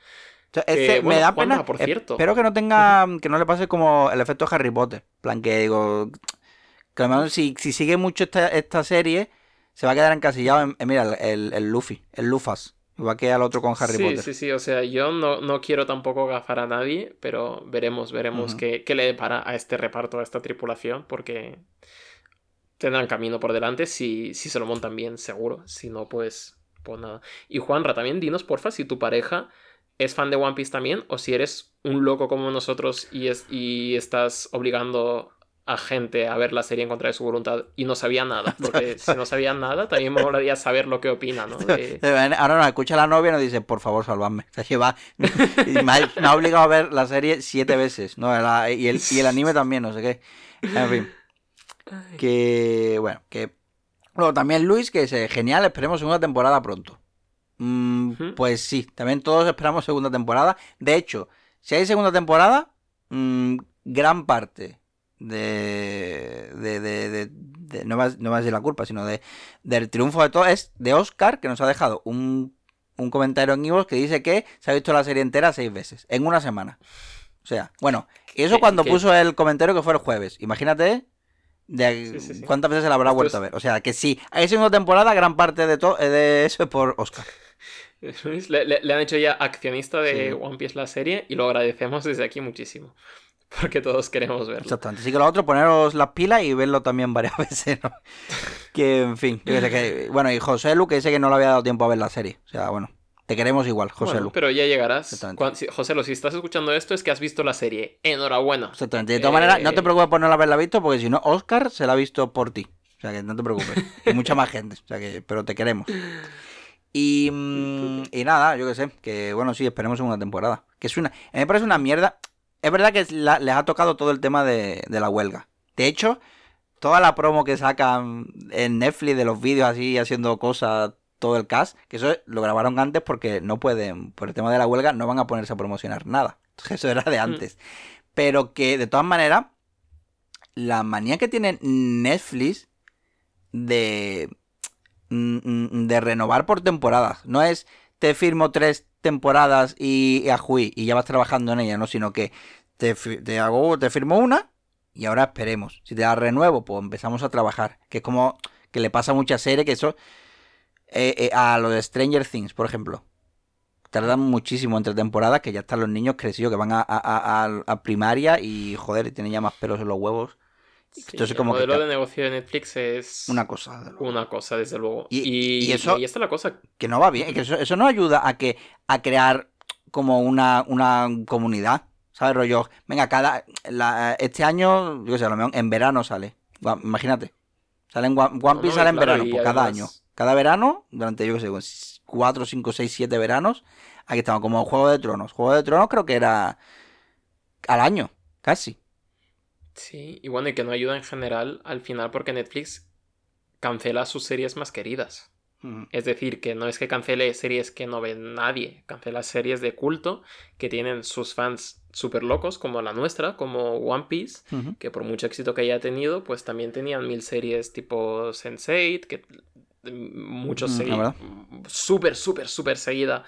sea, Que, bueno, me da pena. por cierto. Espero que no tenga. Que no le pase como el efecto Harry Potter. En plan, que digo. Que a si, si sigue mucho esta, esta serie, se va a quedar encasillado en. en, mira, el, el, el Luffy, el Lufas. Igual que al otro con Harry sí, Potter. sí, sí. O sea, yo no, no quiero tampoco gafar a nadie, pero veremos, veremos qué, qué le depara a este reparto, a esta tripulación, porque tendrán camino por delante si, si se lo montan bien, seguro. Si no, pues, pues nada. Y Juanra, también dinos, porfa, si tu pareja es fan de One Piece también, o si eres un loco como nosotros y, es, y estás obligando a gente a ver la serie en contra de su voluntad y no sabía nada, porque si no sabía nada, también me molaría saber lo que opina, ¿no? De- Ahora nos escucha la novia y nos dice, por favor, salvadme. O sea, que va- y me, ha, me ha obligado a ver la serie siete veces. ¿no? La- y, el, y el anime también, no sé qué. En fin. Que, bueno, que... Luego también Luis, que es eh, genial, esperemos segunda temporada pronto. Mm. Pues sí, también todos esperamos segunda temporada. De hecho, si hay segunda temporada, mm, gran parte de, de, de, de- no, va, no ser la culpa, sino de, del triunfo de todo es de Oscar, que nos ha dejado un, un comentario en Ivo's que dice que se ha visto la serie entera seis veces, en una semana. O sea, bueno, y eso ¿Qué- cuando qué? puso el comentario que fue el jueves. Imagínate de Sí, sí, sí. cuántas veces se la habrá vuelto a ver. O sea, que sí, hay segunda temporada, gran parte de, todo de eso es por Oscar. Le, le- le han hecho ya accionista de. One Piece la serie y lo agradecemos desde aquí muchísimo. Porque todos queremos verlo. Exactamente. Así que lo otro, poneros las pilas y verlo también varias veces, ¿no? que, en fin. que- bueno, y José Lu, que dice que no le había dado tiempo a ver la serie. O sea, bueno, te queremos igual, José Bueno, Lu. pero ya llegarás. Exactamente. Cuan- si- José, Lu, si estás escuchando esto es que has visto la serie. Enhorabuena. Exactamente. De todas Eh, maneras, no te preocupes por no haberla visto, porque si no, Oscar se la ha visto por ti. O sea, que no te preocupes. Y mucha más gente. O sea, que, pero te queremos. Y, mm, y nada, yo qué sé. Que bueno, sí, esperemos una temporada. Que es una. A mí me parece una mierda. Es verdad que la- les ha tocado todo el tema de, de la huelga. De hecho, toda la promo que sacan en Netflix de los vídeos así haciendo cosas, todo el cast, que eso lo grabaron antes porque no pueden, por el tema de la huelga, no van a ponerse a promocionar nada. Eso era de antes. Pero que de todas maneras, la manía que tiene Netflix de, mm, mm, de renovar por temporadas. No es te firmo tres temporadas y, y a Jui y ya vas trabajando en ella, no, sino que te, te hago, te firmo una y ahora esperemos. Si te la renuevo, pues empezamos a trabajar. Que es como que le pasa a muchas series que eso. Eh, eh, a lo de Stranger Things, por ejemplo. Tardan muchísimo entre temporadas que ya están los niños crecidos, que van a, a- a- primaria y joder, tienen ya más pelos en los huevos. Sí, Entonces, el como modelo de negocio de Netflix es Una cosa. desde luego. una cosa, desde luego. Y- Y, y eso- y ahí está la cosa. que no va bien, que eso, eso no ayuda a que a crear como una, una comunidad, ¿sabes? Rollo, venga, cada la- este año, yo sé, a lo mejor en verano sale. Imagínate. Sale en One, No, Piece no, sale en verano, y pues cada además- año. Cada verano, durante yo qué sé, pues, cuatro, cinco, seis, siete veranos, aquí estamos, como Juego de Tronos. Juego de Tronos creo que era al año, casi. Sí, y bueno, y que no ayuda en general al final porque Netflix cancela sus series más queridas. Es decir, que no es que cancele series que no ve nadie, cancela series de culto que tienen sus fans súper locos, como la nuestra, como One Piece, que por mucho éxito que haya tenido, pues también tenían mil series tipo Sense8, que muchos Mm, verdad. súper, súper, súper seguida.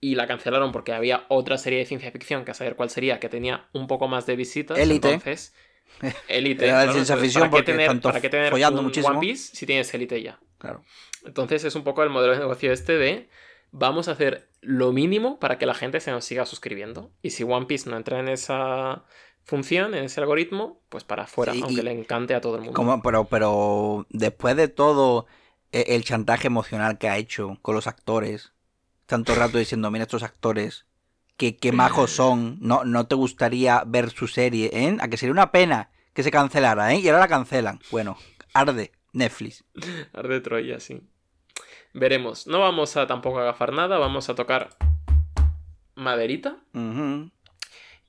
Y la cancelaron porque había otra serie de ciencia ficción, que a saber cuál sería, que tenía un poco más de visitas. Élite. Entonces, Élite. Claro, ciencia ficción ¿para qué tener, tanto ¿para qué tener follando un muchísimo? One Piece si tienes Élite ya? Claro. Entonces es un poco el modelo de negocio este de vamos a hacer lo mínimo para que la gente se nos siga suscribiendo. Y si One Piece no entra en esa función, en ese algoritmo, pues para afuera, Sí, aunque le encante a todo el mundo. Como, pero, pero después de todo el chantaje emocional que ha hecho con los actores, tanto rato diciendo, mira estos actores, que, qué majos son, no, no te gustaría ver su serie, ¿eh? A que sería una pena que se cancelara, ¿eh? Y ahora la cancelan. Bueno, arde Netflix. Arde Troya, sí. Veremos. No vamos a tampoco agafar nada, vamos a tocar maderita.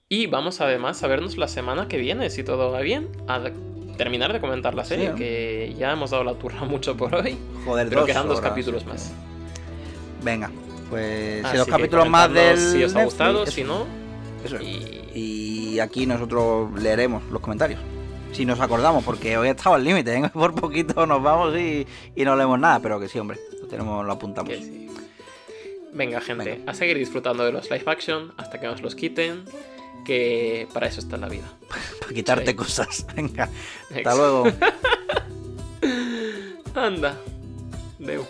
Y vamos además a vernos la semana que viene, si todo va bien, a terminar de comentar la serie, que ya hemos dado la turra mucho por hoy. Joder, Pero dos quedan dos horas. capítulos más. Venga, pues Así que capítulos más del. Si os ha gustado, si no. eso es. Y... Y aquí nosotros leeremos los comentarios. Si nos acordamos, porque hoy estaba al límite, ¿eh? por poquito nos vamos y, y no leemos nada, pero que sí, hombre, lo tenemos, lo apuntamos. que sí. Venga, gente, Venga. a seguir disfrutando de los live action hasta que nos los quiten, que para eso está la vida. Para quitarte Sí. cosas. Venga, hasta luego. Anda. Deu.